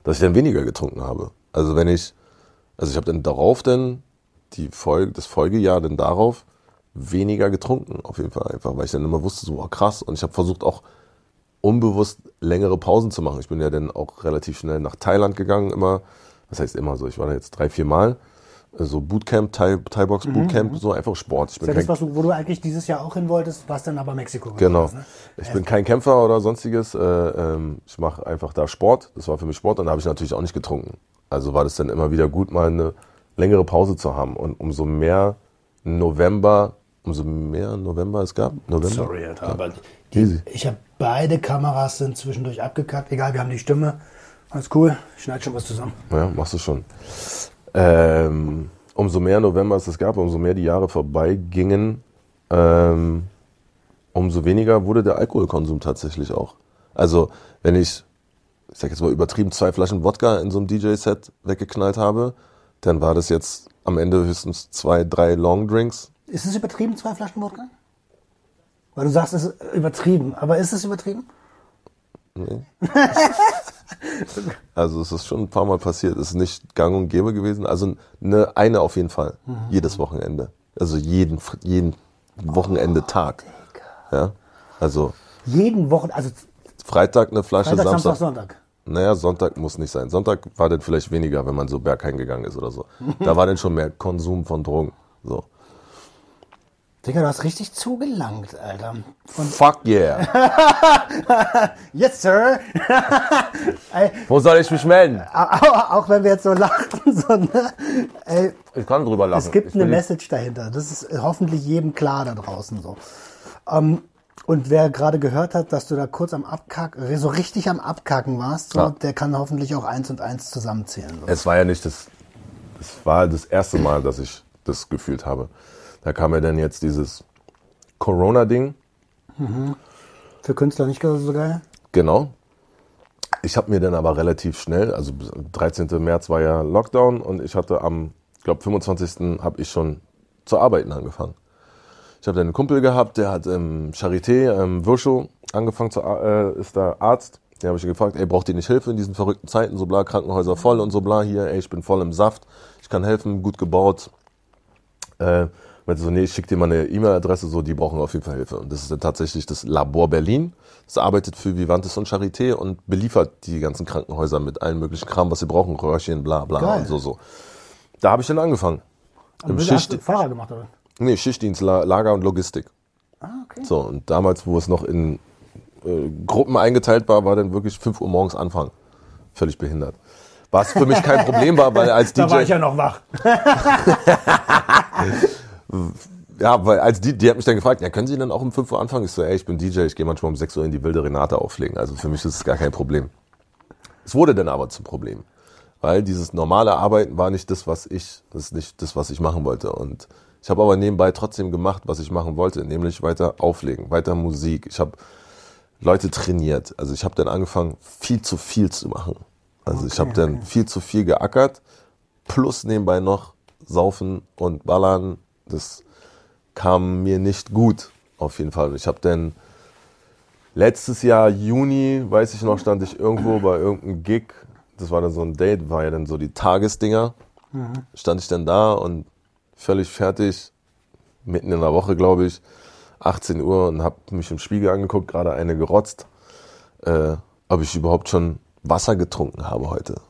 dass ich dann weniger getrunken habe. Also wenn ich, also ich habe dann darauf dann die Folge, das Folgejahr dann darauf weniger getrunken, auf jeden Fall einfach, weil ich dann immer wusste, so oh, krass. Und ich habe versucht auch unbewusst längere Pausen zu machen. Ich bin ja dann auch relativ schnell nach Thailand gegangen, immer. Das heißt immer so, ich war da jetzt drei, vier Mal. So Bootcamp, Thai, Thai-Box Bootcamp, so einfach Sport. Ich Mhm, Ist bin ja das, was du, wo du eigentlich dieses Jahr auch hin wolltest, was dann aber Mexiko Genau. ist, ne? Ich bin kein Kämpfer oder sonstiges. Äh, ähm, ich mache einfach da Sport. Das war für mich Sport und da habe ich natürlich auch nicht getrunken. Also war das dann immer wieder gut, mal eine längere Pause zu haben. Und umso mehr November, umso mehr November es gab. November? Sorry, Alter, aber Easy. ich habe beide Kameras sind zwischendurch abgekackt. Egal, wir haben die Stimme. Alles cool. Ich schneide schon was zusammen. Ja, machst du schon. Ähm, umso mehr November es gab, umso mehr die Jahre vorbeigingen, ähm, umso weniger wurde der Alkoholkonsum tatsächlich auch. Also, wenn ich, ich sag jetzt mal übertrieben, zwei Flaschen Wodka in so einem DJ-Set weggeknallt habe, dann war das jetzt am Ende höchstens zwei, drei Longdrinks. Ist es übertrieben, zwei Flaschen Wodka? Weil du sagst, es ist übertrieben. Aber ist es übertrieben? [LAUGHS] Also es ist schon ein paar Mal passiert. Es ist nicht gang und gäbe gewesen. Also eine, eine auf jeden Fall. Jedes Wochenende. Also jeden, jeden Wochenende Tag. Ja. Also Jeden Wochen, also Freitag eine Flasche, Freitag, Samstag, Samstag. Sonntag. Naja, Sonntag muss nicht sein. Sonntag war dann vielleicht weniger, wenn man so bergheim gegangen ist oder so. Da war dann schon mehr Konsum von Drogen. So. Digga, du hast richtig zugelangt, Alter. Von Fuck yeah. [LAUGHS] yes, sir. [LAUGHS] Ey, Wo soll ich mich melden? auch, auch wenn wir jetzt so lachen, [LAUGHS] so, ne? Ey, Ich kann drüber lachen. es gibt Ich eine Message dahinter. Das ist hoffentlich jedem klar da draußen so. Ähm, und wer gerade gehört hat, dass du da kurz am Abkacken, so richtig am Abkacken warst, so, Ja. der kann hoffentlich auch eins und eins zusammenzählen. So. Es war ja nicht das, es war das erste Mal, dass ich das gefühlt habe. Da kam ja dann jetzt dieses Corona-Ding. Für Künstler nicht so geil? Genau. Ich habe mir dann aber relativ schnell, also 13. März war ja Lockdown und ich hatte am, ich glaube 25. habe ich schon zu arbeiten angefangen. Ich habe dann einen Kumpel gehabt, der hat im Charité, im Virchow angefangen zu, äh, ist da Arzt, Den habe ich gefragt, ey, braucht ihr nicht Hilfe in diesen verrückten Zeiten, so bla, Krankenhäuser voll und so bla, hier, ey, ich bin voll im Saft, ich kann helfen, gut gebaut. Äh, meinte so, nee, ich schicke dir mal eine E-Mail-Adresse, so, die brauchen auf jeden Fall Hilfe. Und das ist dann tatsächlich das Labor Berlin. Das arbeitet für Vivantes und Charité und beliefert die ganzen Krankenhäuser mit allen möglichen Kram, was sie brauchen, Röhrchen, bla bla Geil. und so, so. Da habe ich dann angefangen. Im Und hast Schicht, du Fahrer gemacht, oder? nee, Schichtdienst, La- Lager und Logistik. Ah, okay. So, und damals, wo es noch in äh, Gruppen eingeteilt war, war dann wirklich 5 Uhr morgens Anfang. Völlig behindert. Was für mich kein [LAUGHS] Problem war, weil als DJ. Da war ich ja noch wach. [LAUGHS] Ja, weil als die, die hat mich dann gefragt, ja, können Sie denn auch um 5 Uhr anfangen? Ich so, ey, ich bin DJ, ich gehe manchmal um 6 Uhr in die wilde Renate auflegen. Also für mich ist es gar kein Problem. Es wurde dann aber zum Problem. Weil dieses normale Arbeiten war nicht das, was ich, das ist nicht das, was ich machen wollte. Und ich habe aber nebenbei trotzdem gemacht, was ich machen wollte, nämlich weiter auflegen, weiter Musik. Ich habe Leute trainiert. Also ich habe dann angefangen, viel zu viel zu machen. Also ich Okay, habe dann okay. viel zu viel geackert, plus nebenbei noch saufen und ballern. Das kam mir nicht gut, auf jeden Fall. Ich habe dann letztes Jahr Juni, weiß ich noch, stand ich irgendwo bei irgendeinem Gig. Das war dann so ein Date, war ja dann so die Tagesdinger. Stand ich dann da und völlig fertig, mitten in der Woche, glaube ich, 18 Uhr und habe mich im Spiegel angeguckt, gerade eine gerotzt, äh, ob ich überhaupt schon Wasser getrunken habe heute.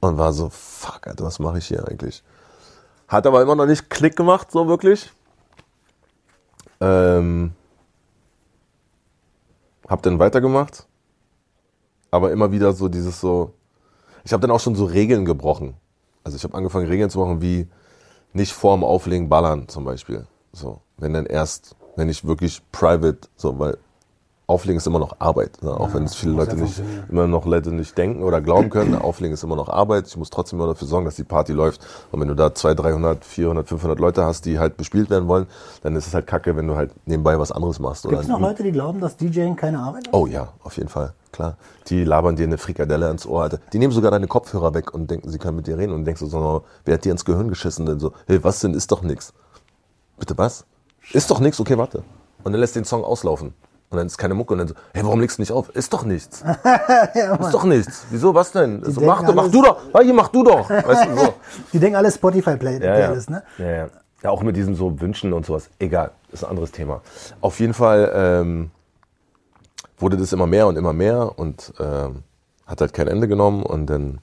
Und war so, fuck, Alter, was mache ich hier eigentlich? Hat aber immer noch nicht Klick gemacht, so wirklich. Ähm, hab dann weitergemacht. Aber immer wieder so dieses so. Ich habe dann auch schon so Regeln gebrochen. Also ich habe angefangen, Regeln zu machen, wie nicht vorm Auflegen ballern zum Beispiel. So, wenn dann erst, wenn ich wirklich private, so, weil Auflegen ist immer noch Arbeit. Ne? Auch wenn es viele Leute ja nicht, immer noch Leute nicht denken oder glauben können, Auflegen ist immer noch Arbeit. Ich muss trotzdem immer dafür sorgen, dass die Party läuft. Und wenn du da 200, 300, 400, 500 Leute hast, die halt bespielt werden wollen, dann ist es halt kacke, wenn du halt nebenbei was anderes machst. Gibt es noch Leute, die glauben, dass DJing keine Arbeit ist? Oh ja, auf jeden Fall, klar. Die labern dir eine Frikadelle ins Ohr. Alter. Die nehmen sogar deine Kopfhörer weg und denken, sie können mit dir reden und denkst du so, wer hat dir ins Gehirn geschissen? Denn so, hey, was denn, ist doch nix. Bitte was? Ist doch nix, okay, warte. Und dann lässt den Song auslaufen. Und dann ist keine Mucke und dann so, hey, warum legst du nicht auf? Ist doch nichts. [LAUGHS] ist doch nichts. Wieso, was denn? So, mach, doch, mach alles- du doch. Hier, mach du doch. [LAUGHS] Weißt du, so. Die denken alle Spotify-Playlist, Ja, ja. Playlist, ne? Ja, ja. ja, auch mit diesen so Wünschen und sowas. Egal, ist ein anderes Thema. Auf jeden Fall ähm, wurde das immer mehr und immer mehr und ähm, hat halt kein Ende genommen und dann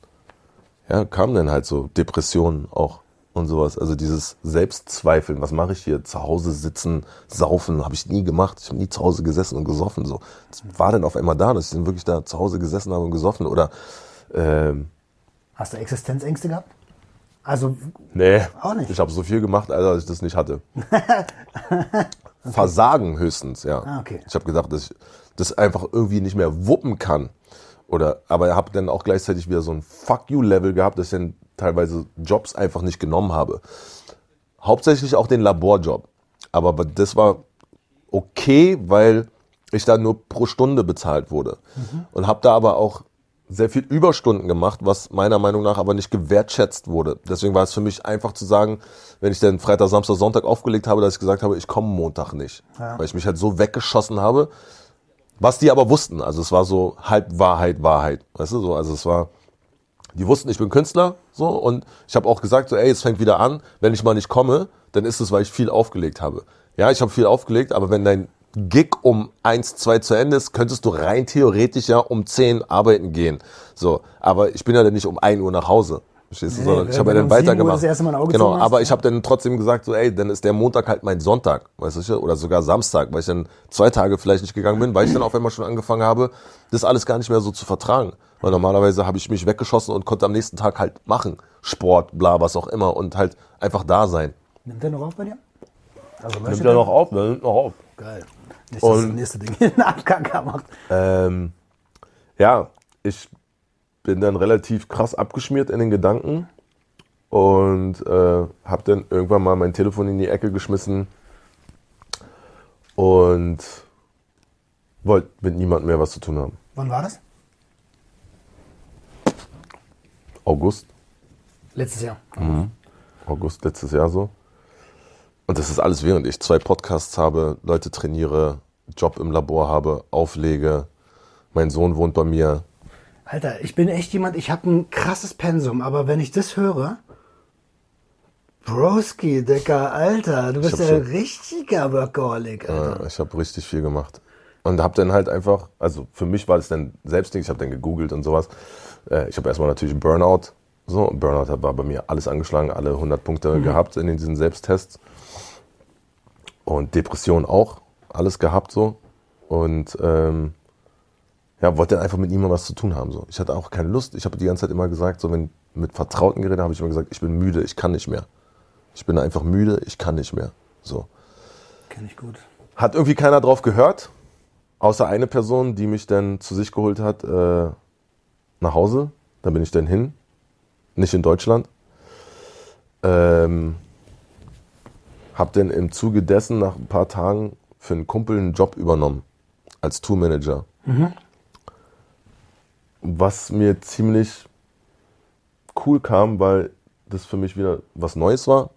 ja, kamen dann halt so Depressionen auch und sowas. Also dieses Selbstzweifeln, was mache ich hier? Zu Hause sitzen, saufen, habe ich nie gemacht. Ich habe nie zu Hause gesessen und gesoffen. So. Das war dann auf einmal da, dass ich dann wirklich da zu Hause gesessen habe und gesoffen oder ähm, Hast du Existenzängste gehabt? Also, Nee, Auch nicht. ich habe so viel gemacht, Alter, dass ich das nicht hatte. [LAUGHS] Versagen höchstens, ja. Ah, okay. Ich habe gedacht, dass ich das einfach irgendwie nicht mehr wuppen kann. Oder, aber habe dann auch gleichzeitig wieder so ein Fuck you-Level gehabt, dass ich dann teilweise Jobs einfach nicht genommen habe. Hauptsächlich auch den Laborjob. Aber das war okay, weil ich da nur pro Stunde bezahlt wurde. Und habe da aber auch sehr viel Überstunden gemacht, was meiner Meinung nach aber nicht gewertschätzt wurde. Deswegen war es für mich einfach zu sagen, wenn ich dann Freitag, Samstag, Sonntag aufgelegt habe, dass ich gesagt habe, ich komme Montag nicht. Ja. Weil ich mich halt so weggeschossen habe, was die aber wussten. Also es war so halb Wahrheit, Wahrheit. Weißt du so? Also es war, die wussten, ich bin Künstler, so, und ich habe auch gesagt, so, ey, es fängt wieder an, wenn ich mal nicht komme, dann ist es, weil ich viel aufgelegt habe. Ja, ich habe viel aufgelegt, aber wenn dein Gig um eins, zwei zu Ende ist, könntest du rein theoretisch ja um zehn arbeiten gehen. So, aber ich bin ja dann nicht um ein Uhr nach Hause. Verstehst du? Nee, Sondern ich habe ja dann um weitergemacht. genau, hast, aber ja. ich habe dann trotzdem gesagt, so, ey, dann ist der Montag halt mein Sonntag, weißt du, oder sogar Samstag, weil ich dann zwei Tage vielleicht nicht gegangen bin, weil ich dann auf einmal schon angefangen habe, das alles gar nicht mehr so zu vertragen. Weil normalerweise habe ich mich weggeschossen und konnte am nächsten Tag halt machen. Sport, bla, was auch immer und halt einfach da sein. nimmt der noch auf bei dir? Also, Nimmt er noch auf? Ne? Nimmt noch auf. Geil. Nicht, dass Und- das nächste Ding [LAUGHS] einen Abkacker macht. Ähm, ja, ich bin dann relativ krass abgeschmiert in den Gedanken und äh, habe dann irgendwann mal mein Telefon in die Ecke geschmissen und wollte mit niemandem mehr was zu tun haben. Wann war das? August, Letztes Jahr. August letztes Jahr so. Und das ist alles während ich zwei Podcasts habe, Leute trainiere, Job im Labor habe, auflege, Mein Sohn wohnt bei mir. Alter, ich bin echt jemand, ich habe ein krasses Pensum, aber wenn ich das höre, Broski, Dicker, Alter, du bist ja ein richtiger Workaholic, Alter. Äh, ich habe richtig viel gemacht. Und habe dann halt einfach, also für mich war das dann Selbstding, ich habe dann gegoogelt und sowas. Äh, ich habe erstmal natürlich Burnout. So, Burnout hat- war bei mir alles angeschlagen, alle 100 Punkte gehabt in diesen Selbsttests. Und Depression auch, alles gehabt so. Und ähm, ja, wollte dann einfach mit niemandem was zu tun haben. So. Ich hatte auch keine Lust. Ich habe die ganze Zeit immer gesagt, so wenn mit Vertrauten geredet habe ich immer gesagt, ich bin müde, ich kann nicht mehr. Ich bin einfach müde, ich kann nicht mehr. So. Kenn ich gut. Hat irgendwie keiner drauf gehört, außer eine Person, die mich dann zu sich geholt hat äh, nach Hause. Da bin ich dann hin, nicht in Deutschland. Ähm, hab dann im Zuge dessen nach ein paar Tagen für einen Kumpel einen Job übernommen als Tourmanager. Was mir ziemlich cool kam, weil das für mich wieder was Neues war.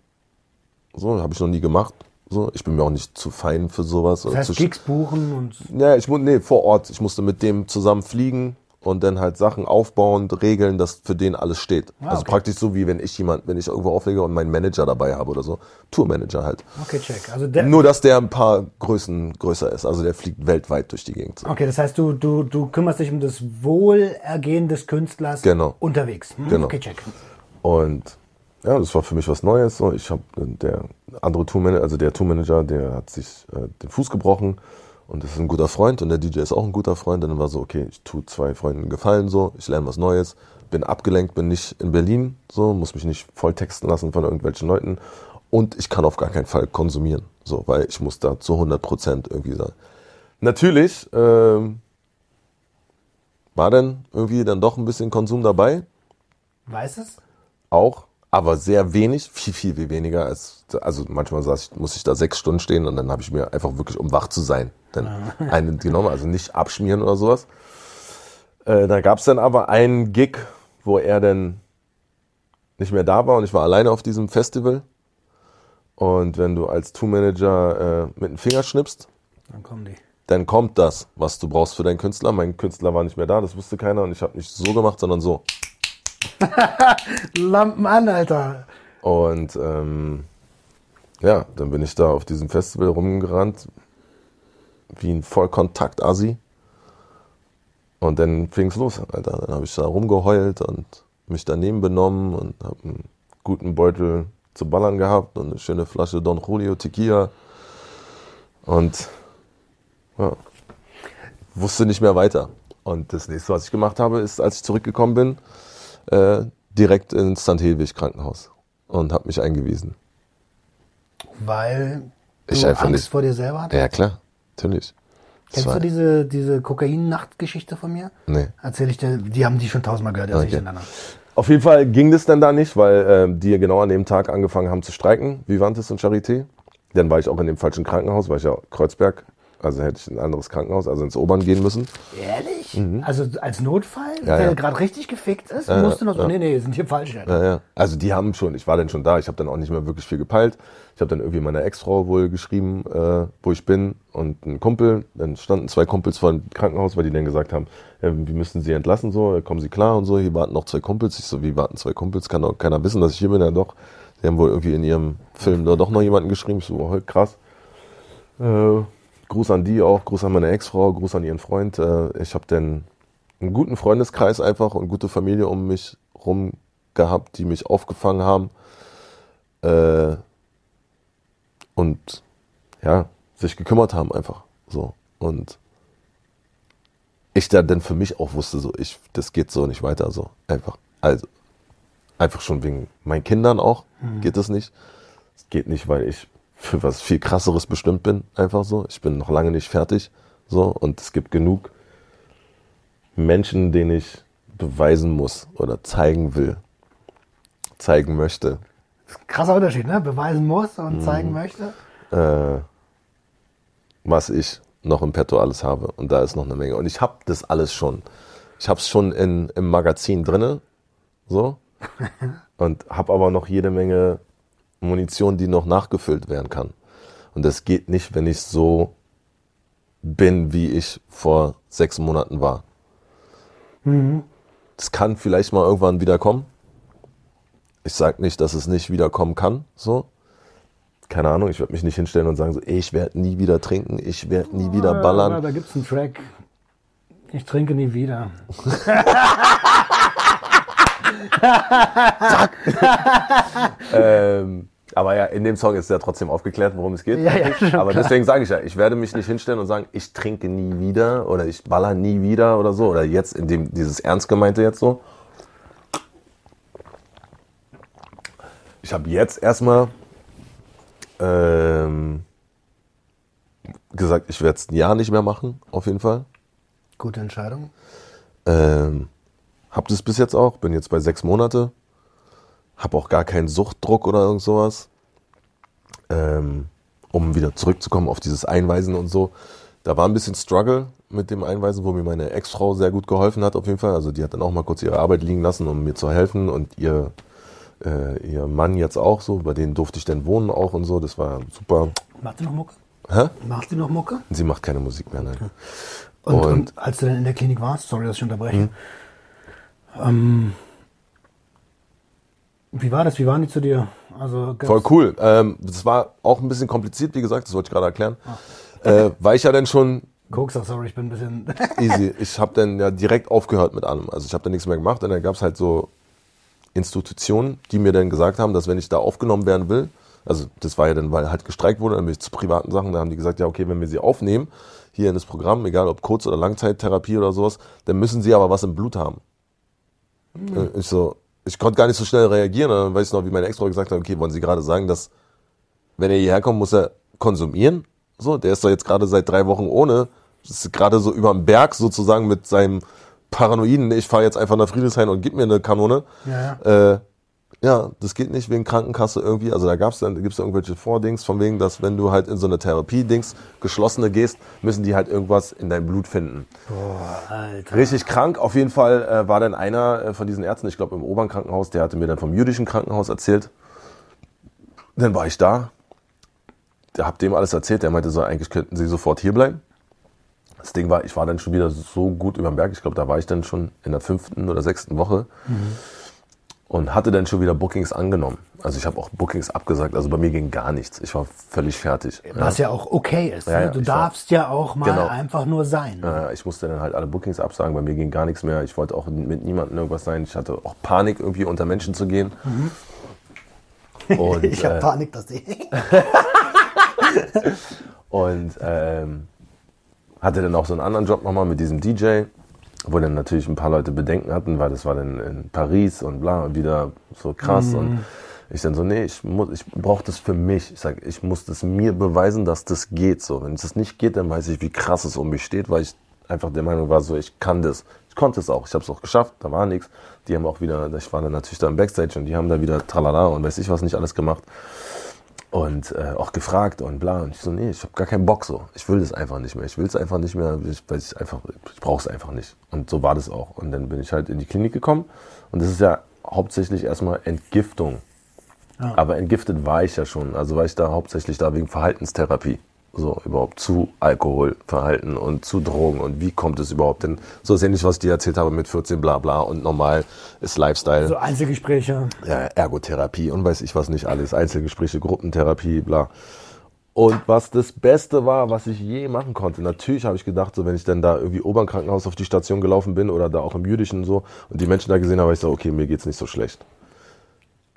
So, habe ich noch nie gemacht. So, ich bin mir auch nicht zu fein für sowas. Das heißt, Gigs buchen und ja, ich muss, nee, vor Ort. Ich musste mit dem zusammen fliegen und dann halt Sachen aufbauen, regeln, dass für den alles steht. Ah, also okay. praktisch so wie wenn ich jemand, wenn ich irgendwo auflege und meinen Manager dabei habe oder so. Tourmanager halt. okay, check. Also der, Nur, dass der ein paar Größen größer ist. Also der fliegt weltweit durch die Gegend. okay, das heißt, du, du, du kümmerst dich um das Wohlergehen des Künstlers Genau. unterwegs. Hm? Genau. Okay, check. Und ja, das war für mich was Neues. So, ich habe der andere Tourmanager, also der Tourmanager, der hat sich äh, den Fuß gebrochen und das ist ein guter Freund und der DJ ist auch ein guter Freund. Und dann war so, okay, ich tue zwei Freunden Gefallen so, ich lerne was Neues, bin abgelenkt, bin nicht in Berlin, so, muss mich nicht voll texten lassen von irgendwelchen Leuten und ich kann auf gar keinen Fall konsumieren, so, weil ich muss da zu 100 Prozent irgendwie sein. Natürlich ähm, war dann irgendwie dann doch ein bisschen Konsum dabei, Weiß es? auch, aber sehr wenig, viel, viel, viel weniger als, also manchmal saß ich, muss ich da sechs Stunden stehen und dann habe ich mir einfach wirklich, um wach zu sein, dann [LAUGHS] einen genommen, also nicht abschmieren oder sowas. Äh, da gab es dann aber einen Gig, wo er dann nicht mehr da war und ich war alleine auf diesem Festival. Und wenn du als Tourmanager äh, mit dem Finger schnippst, Dann kommen die. dann kommt das, was du brauchst für deinen Künstler. Mein Künstler war nicht mehr da, das wusste keiner und ich habe nicht so gemacht, sondern so. [LAUGHS] Lampen an, Alter. Und ähm, ja, dann bin ich da auf diesem Festival rumgerannt, wie ein Vollkontakt-Assi. Und dann fing's los, Alter. Dann habe ich da rumgeheult und mich daneben benommen und habe einen guten Beutel zu ballern gehabt und eine schöne Flasche Don Julio Tequila. Und ja, wusste nicht mehr weiter. Und das nächste, was ich gemacht habe, ist, als ich zurückgekommen bin, äh, direkt ins St. Hedwig Krankenhaus und habe mich eingewiesen. Weil du Ich einfach Angst nicht. vor dir selber hattest? Ja, klar, natürlich. Kennst war- du diese, diese Kokain-Nacht-Geschichte von mir? Nee. Erzähl ich dir, die haben die schon tausendmal gehört, erzähl ich Okay. dir danach. Auf jeden Fall ging das dann da nicht, weil ähm, die genau an dem Tag angefangen haben zu streiken, Vivantes und Charité. Dann war ich auch in dem falschen Krankenhaus, weil ich ja Kreuzberg, also hätte ich in ein anderes Krankenhaus, also ins Obern gehen müssen. Ehrlich? Also als Notfall, Mhm. Ja, der ja. gerade richtig gefickt ist, Ja, musst du ja, noch so, nee, nee, sind hier falsch. Ja. Also die haben schon, ich war dann schon da, ich habe dann auch nicht mehr wirklich viel gepeilt. Ich habe dann irgendwie meiner Ex-Frau wohl geschrieben, äh, wo ich bin und ein Kumpel. Dann standen zwei Kumpels vor dem Krankenhaus, weil die dann gesagt haben, ja, wir müssen sie entlassen, so, kommen sie klar und so, hier warten noch zwei Kumpels. Ich so, wie warten zwei Kumpels? Kann doch keiner wissen, dass ich hier bin. Ja doch, die haben wohl irgendwie in ihrem Film da doch noch jemanden geschrieben. Ich so, oh, krass. Äh, Gruß an die auch, Gruß an meine Ex-Frau, Gruß an ihren Freund. Äh, ich habe dann einen guten Freundeskreis einfach und gute Familie um mich rum gehabt, die mich aufgefangen haben. Äh, und ja, sich gekümmert haben einfach. So. Und ich da dann für mich auch wusste, so, ich, das geht so nicht weiter, so. Einfach. Also, einfach schon wegen meinen Kindern auch geht das nicht. Es geht nicht, weil ich für was viel krasseres bestimmt bin, einfach so. Ich bin noch lange nicht fertig, so. Und es gibt genug Menschen, denen ich beweisen muss oder zeigen will, zeigen möchte, Krasser Unterschied, ne? Beweisen muss Mhm. und zeigen möchte. äh, was ich noch im Petto alles habe. Und da ist noch eine Menge. Und ich habe das alles schon. Ich habe es schon in, im Magazin drinne, so. [LAUGHS] Und habe aber noch jede Menge Munition, die noch nachgefüllt werden kann. Und das geht nicht, wenn ich so bin, wie ich vor sechs Monaten war. Es kann vielleicht mal irgendwann wieder kommen. Ich sage nicht, dass es nicht wiederkommen kann. So. Keine Ahnung, ich werde mich nicht hinstellen und sagen so, ich werde nie wieder trinken, ich werde nie wieder Ja, ballern. da gibt es einen Track. Ich trinke nie wieder. [LAUGHS] [LAUGHS] Ähm, aber ja, in dem Song ist ja trotzdem aufgeklärt, worum es geht. Ja, ja, schon aber klar. deswegen sage ich ja, ich werde mich nicht hinstellen und sagen, ich trinke nie wieder oder ich baller nie wieder oder so. Oder jetzt in dem, dieses Ernst gemeinte jetzt so. Ich habe jetzt erstmal ähm, gesagt, ich werde es ein Jahr nicht mehr machen, auf jeden Fall. Gute Entscheidung. Ähm, hab das bis jetzt auch, bin jetzt bei sechs Monate. Hab auch gar keinen Suchtdruck oder irgend sowas. Ähm, um wieder zurückzukommen auf dieses Einweisen und so. Da war ein bisschen Struggle mit dem Einweisen, wo mir meine Ex-Frau sehr gut geholfen hat auf jeden Fall. Also die hat dann auch mal kurz ihre Arbeit liegen lassen, um mir zu helfen und ihr, äh, ihr Mann jetzt auch so. Bei denen durfte ich dann wohnen auch und so. Das war super. Macht sie noch Mucke? Hä? Macht sie noch Mucke? Sie macht keine Musik mehr, nein. Und, und, Und- als du dann in der Klinik warst, sorry, dass ich unterbreche. Ähm, wie war das? Wie waren die zu dir? Also Voll cool. Ähm, das war auch ein bisschen kompliziert, wie gesagt, das wollte ich gerade erklären. Äh, weil ich ja dann schon Koks, ach, sorry, ich bin ein bisschen. [LAUGHS] easy, ich habe dann ja direkt aufgehört mit allem. Also ich habe dann nichts mehr gemacht und dann gab es halt so Institutionen, die mir dann gesagt haben, dass wenn ich da aufgenommen werden will, also das war ja dann, weil halt gestreikt wurde, dann bin ich zu privaten Sachen, da haben die gesagt, ja okay, wenn wir sie aufnehmen, hier in das Programm, egal ob Kurz- oder Langzeittherapie oder sowas, dann müssen sie aber was im Blut haben. Äh, Ich so, ich konnte gar nicht so schnell reagieren, und dann weiß ich noch, wie meine Ex-Frau gesagt hat, okay, wollen Sie gerade sagen, dass wenn er hierher kommt, muss er konsumieren? So, der ist doch jetzt gerade seit drei Wochen ohne, ist gerade so über dem Berg sozusagen mit seinem Paranoiden, ich fahre jetzt einfach nach Friedrichshain und gib mir eine Kanone. Ja, Äh, ja, das geht nicht wegen Krankenkasse irgendwie. Also da gab's dann, gibt's da irgendwelche Vordings, von wegen, dass wenn du halt in so eine Therapie-Dings, geschlossene gehst, müssen die halt irgendwas in dein Blut finden. Alter. Richtig krank. Auf jeden Fall äh, war dann einer äh, von diesen Ärzten, ich glaube im Obernkrankenhaus, der hatte mir dann vom jüdischen Krankenhaus erzählt. Dann war ich da. Der hab dem alles erzählt. Der meinte so, eigentlich könnten sie sofort hier bleiben. Das Ding war, ich war dann schon wieder so gut über den Berg. Ich glaube, da war ich dann schon in der fünften oder sechsten Woche. Und hatte dann schon wieder Bookings angenommen. Also ich habe auch Bookings abgesagt. Also bei mir ging gar nichts. Ich war völlig fertig. Was ja auch okay ist. Ja, ne? ja, du ich war- darfst ja auch mal Genau. einfach nur sein. Äh, ich musste dann halt alle Bookings absagen, bei mir ging gar nichts mehr. Ich wollte auch mit niemandem irgendwas sein. Ich hatte auch Panik, irgendwie unter Menschen zu gehen. Und, [LAUGHS] ich habe äh, Panik, dass die. [LAUGHS] und ähm, hatte dann auch so einen anderen Job nochmal mit diesem DJ, wo dann natürlich ein paar Leute Bedenken hatten, weil das war dann in Paris und bla und wieder so krass. Und ich dann so, nee, ich, muss, ich brauche das für mich. Ich sag, ich muss das mir beweisen, dass das geht. So, wenn es das nicht geht, dann weiß ich, wie krass es um mich steht, weil ich einfach der Meinung war, so ich kann das. Ich konnte es auch. Ich habe es auch geschafft. Da war nichts. Die haben auch wieder, ich war dann natürlich da im Backstage und die haben da wieder tralala und weiß ich was nicht alles gemacht und äh, auch gefragt und bla. Und ich so, nee, ich habe gar keinen Bock so. Ich will das einfach nicht mehr. Ich will es einfach nicht mehr, ich, weil ich einfach, ich brauche es einfach nicht. Und so war das auch. Und dann bin ich halt in die Klinik gekommen und das ist ja hauptsächlich erstmal Entgiftung. Aber entgiftet war ich ja schon. Also war ich da hauptsächlich da wegen Verhaltenstherapie. So überhaupt zu Alkoholverhalten und zu Drogen und wie kommt es überhaupt denn? So ist ähnlich, was ich dir erzählt habe mit 14 bla bla und normal ist Lifestyle. So Einzelgespräche. Ja, Ergotherapie und weiß ich was nicht alles, Einzelgespräche, Gruppentherapie, bla. Und was das Beste war, was ich je machen konnte, natürlich habe ich gedacht, so wenn ich dann da irgendwie Obernkrankenhaus auf die Station gelaufen bin oder da auch im Jüdischen so und die Menschen da gesehen habe, ich so, okay, mir geht's nicht so schlecht.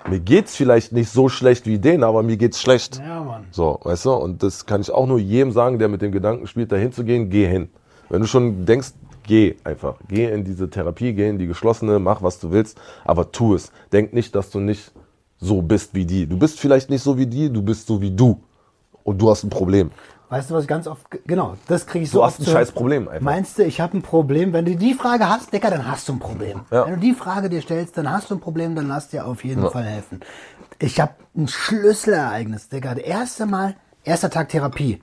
Mir geht's vielleicht nicht so schlecht wie denen, aber mir geht's schlecht. Ja, Mann. So, weißt du? Und das kann ich auch nur jedem sagen, der mit dem Gedanken spielt, da hinzugehen, geh hin. Wenn du schon denkst, geh einfach. Geh in diese Therapie, geh in die geschlossene, mach was du willst, aber tu es. Denk nicht, dass du nicht so bist wie die. Du bist vielleicht nicht so wie die, du bist so wie du. Und du hast ein Problem. Weißt du, was ich ganz oft, genau, das kriege ich Du so hast oft ein zu scheiß Problem einfach. Meinst du, ich habe ein Problem? Wenn du die Frage hast, Dicker, dann hast du ein Problem. Ja. Wenn du die Frage dir stellst, dann hast du ein Problem, dann lass dir auf jeden Ja. Fall helfen. Ich habe ein Schlüsselereignis, Digga. Das erste Mal, erster Tag Therapie.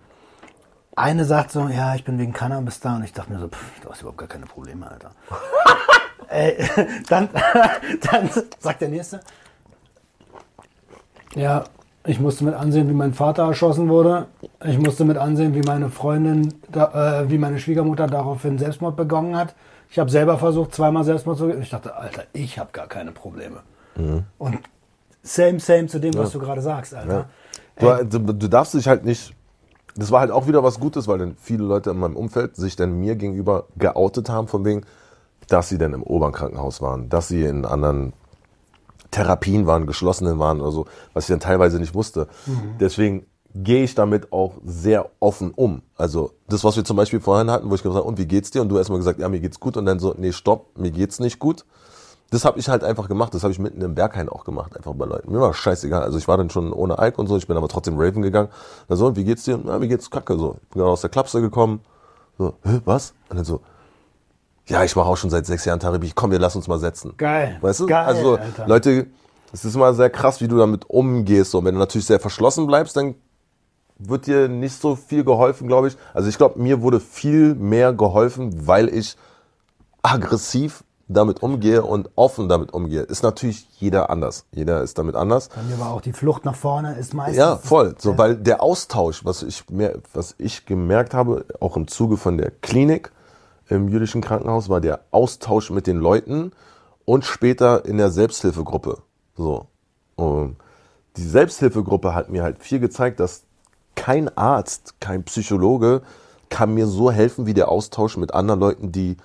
Eine sagt so, ja, ich bin wegen Cannabis da und ich dachte mir so, pff, du hast überhaupt gar keine Probleme, Alter. [LAUGHS] äh, [LAUGHS] dann, [LAUGHS] dann sagt der Nächste, ja, ich musste mit ansehen, wie mein Vater erschossen wurde. Ich musste mit ansehen, wie meine Freundin, da, äh, wie meine Schwiegermutter daraufhin Selbstmord begangen hat. Ich habe selber versucht, zweimal Selbstmord zu Ich dachte, Alter, ich habe gar keine Probleme. Und same, same zu dem, was du gerade sagst, Alter. Du, du, du darfst dich halt nicht. Das war halt auch wieder was Gutes, weil dann viele Leute in meinem Umfeld sich dann mir gegenüber geoutet haben, von wegen, dass sie dann im Oberkrankenhaus waren, dass sie in anderen Therapien waren, geschlossenen waren oder so, was ich dann teilweise nicht wusste. Deswegen gehe ich damit auch sehr offen um. Also das, was wir zum Beispiel vorhin hatten, wo ich gesagt habe, und wie geht's dir? Und du erstmal gesagt, ja, mir geht's gut. Und dann so, nee, stopp, mir geht's nicht gut. Das habe ich halt einfach gemacht. Das habe ich mitten im Berghain auch gemacht, einfach bei Leuten. Mir war scheißegal. Also ich war dann schon ohne Alk und so. Ich bin aber trotzdem Raven gegangen. Dann so, und wie geht's dir? Na, mir geht's kacke. So, ich bin gerade aus der Klapse gekommen. So, hä, was? Und dann so, ja, ich mache auch schon seit sechs Jahren Therapie. Komm, wir lass uns mal setzen. Geil. Weißt du? Geil, also Alter. Leute, es ist immer sehr krass, wie du damit umgehst. So, wenn du natürlich sehr verschlossen bleibst, dann wird dir nicht so viel geholfen, glaube ich. Also ich glaube, mir wurde viel mehr geholfen, weil ich aggressiv damit umgehe und offen damit umgehe. Ist natürlich jeder anders. Jeder ist damit anders. Bei mir war auch die Flucht nach vorne ist meistens. Ja, voll. So, weil der Austausch, was ich mehr, was ich gemerkt habe, auch im Zuge von der Klinik im jüdischen Krankenhaus, war der Austausch mit den Leuten und später in der Selbsthilfegruppe. So. Und die Selbsthilfegruppe hat mir halt viel gezeigt, dass kein Arzt, kein Psychologe kann mir so helfen wie der Austausch mit anderen Leuten, die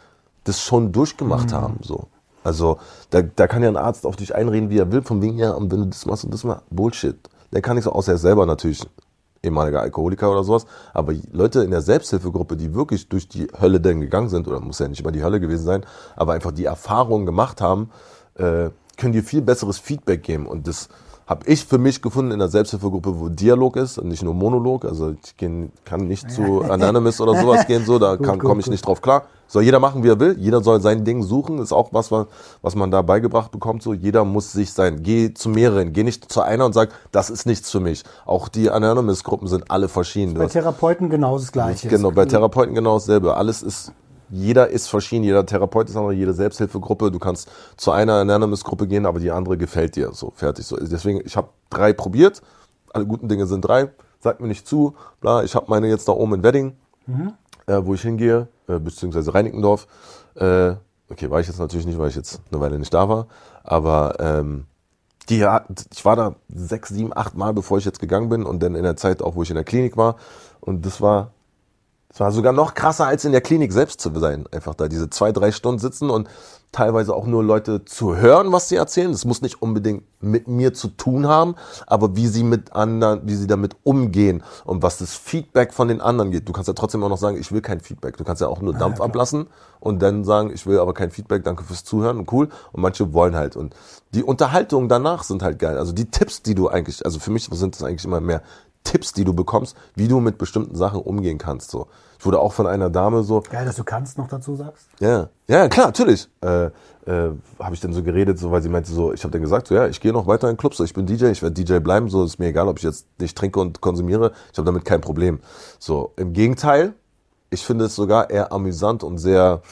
das schon durchgemacht haben. So. Also da, da kann ja ein Arzt auf dich einreden, wie er will, von wegen, ja, und wenn du das machst und das machst, Bullshit. Der kann nicht so, außer er selber natürlich ehemaliger Alkoholiker oder sowas. Aber Leute in der Selbsthilfegruppe, die wirklich durch die Hölle denn gegangen sind, oder muss ja nicht mal die Hölle gewesen sein, aber einfach die Erfahrungen gemacht haben, äh, können dir viel besseres Feedback geben. Und das habe ich für mich gefunden in der Selbsthilfegruppe, wo Dialog ist und nicht nur Monolog. Also ich geh, kann nicht zu Anonymous oder sowas gehen, so da [LAUGHS] komme ich nicht drauf klar. Soll jeder machen, wie er will. Jeder soll sein Ding suchen. Ist auch was, was man da beigebracht bekommt. So jeder muss sich sein. Geh zu mehreren. Geh nicht zu einer und sag, das ist nichts für mich. Auch die Anonymous-Gruppen sind alle verschieden. Bei Therapeuten genau das Gleiche. Genau, bei Therapeuten genau dasselbe. Alles ist, jeder ist verschieden, jeder Therapeut ist andere, jede Selbsthilfegruppe. Du kannst zu einer Anonymous-Gruppe gehen, aber die andere gefällt dir. So, fertig. So, deswegen, ich habe drei probiert. Alle guten Dinge sind drei. Sagt mir nicht zu. Bla, ich habe meine jetzt da oben in Wedding, äh, wo ich hingehe, äh, beziehungsweise Reinickendorf. Äh, okay, war ich jetzt natürlich nicht, weil ich jetzt eine Weile nicht da war. Aber ähm, die hat, ich war da sechs, sieben, acht Mal, bevor ich jetzt gegangen bin und dann in der Zeit auch, wo ich in der Klinik war. Und das war, das war sogar noch krasser als in der Klinik selbst zu sein. Einfach da diese zwei, drei Stunden sitzen und teilweise auch nur Leute zu hören, was sie erzählen. Das muss nicht unbedingt mit mir zu tun haben, aber wie sie mit anderen, wie sie damit umgehen und was das Feedback von den anderen geht. Du kannst ja trotzdem auch noch sagen, ich will kein Feedback. Du kannst ja auch nur Dampf ablassen und dann sagen, ich will aber kein Feedback, danke fürs Zuhören und cool. Und manche wollen halt. Und die Unterhaltungen danach sind halt geil. Also die Tipps, die du eigentlich, also für mich sind das eigentlich immer mehr Tipps, die du bekommst, wie du mit bestimmten Sachen umgehen kannst. So. Ich wurde auch von einer Dame so, Geil, dass du kannst noch dazu sagst. ja, ja, klar, natürlich. Äh, äh, habe ich dann so geredet, so, weil sie meinte so, ich habe dann gesagt, so, ja, ich gehe noch weiter in Clubs, so, ich bin DJ, ich werde DJ bleiben, so, ist mir egal, ob ich jetzt nicht trinke und konsumiere, ich habe damit kein Problem. So, im Gegenteil, ich finde es sogar eher amüsant und sehr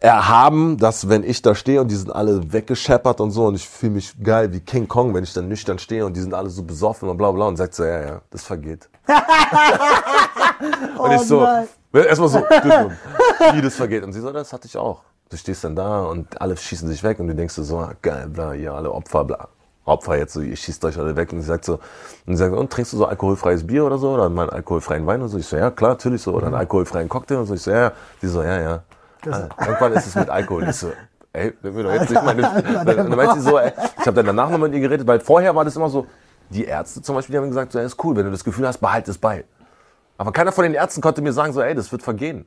erhaben, dass wenn ich da stehe und die sind alle weggescheppert und so und ich fühle mich geil wie King Kong, wenn ich dann nüchtern stehe und die sind alle so besoffen und bla bla und sagt so, ja, ja, das vergeht. [LAUGHS] und ich so, erstmal so, wie das vergeht. Und sie so, das hatte ich auch. Du stehst dann da und alle schießen sich weg und du denkst so, ah, geil, bla, ihr alle Opfer, bla. Opfer jetzt so, ihr schießt euch alle weg und sie sagt so, und sie sagt, und trinkst du so alkoholfreies Bier oder so oder mal einen alkoholfreien Wein und so? Ich so, ja, klar, natürlich so, oder einen alkoholfreien Cocktail und so. Ich so, ja, ja. Sie so, ja, ja. Ah, Irgendwann ist es mit Alkohol. Ich so, ey, wenn wir doch jetzt nicht meine, [LAUGHS] dann meint sie so, ey, ich habe dann danach noch mit ihr geredet, weil vorher war das immer so, die Ärzte zum Beispiel, die haben gesagt, so, ey, ist cool, wenn du das Gefühl hast, behalte es bei. Aber keiner von den Ärzten konnte mir sagen, so, ey, das wird vergehen.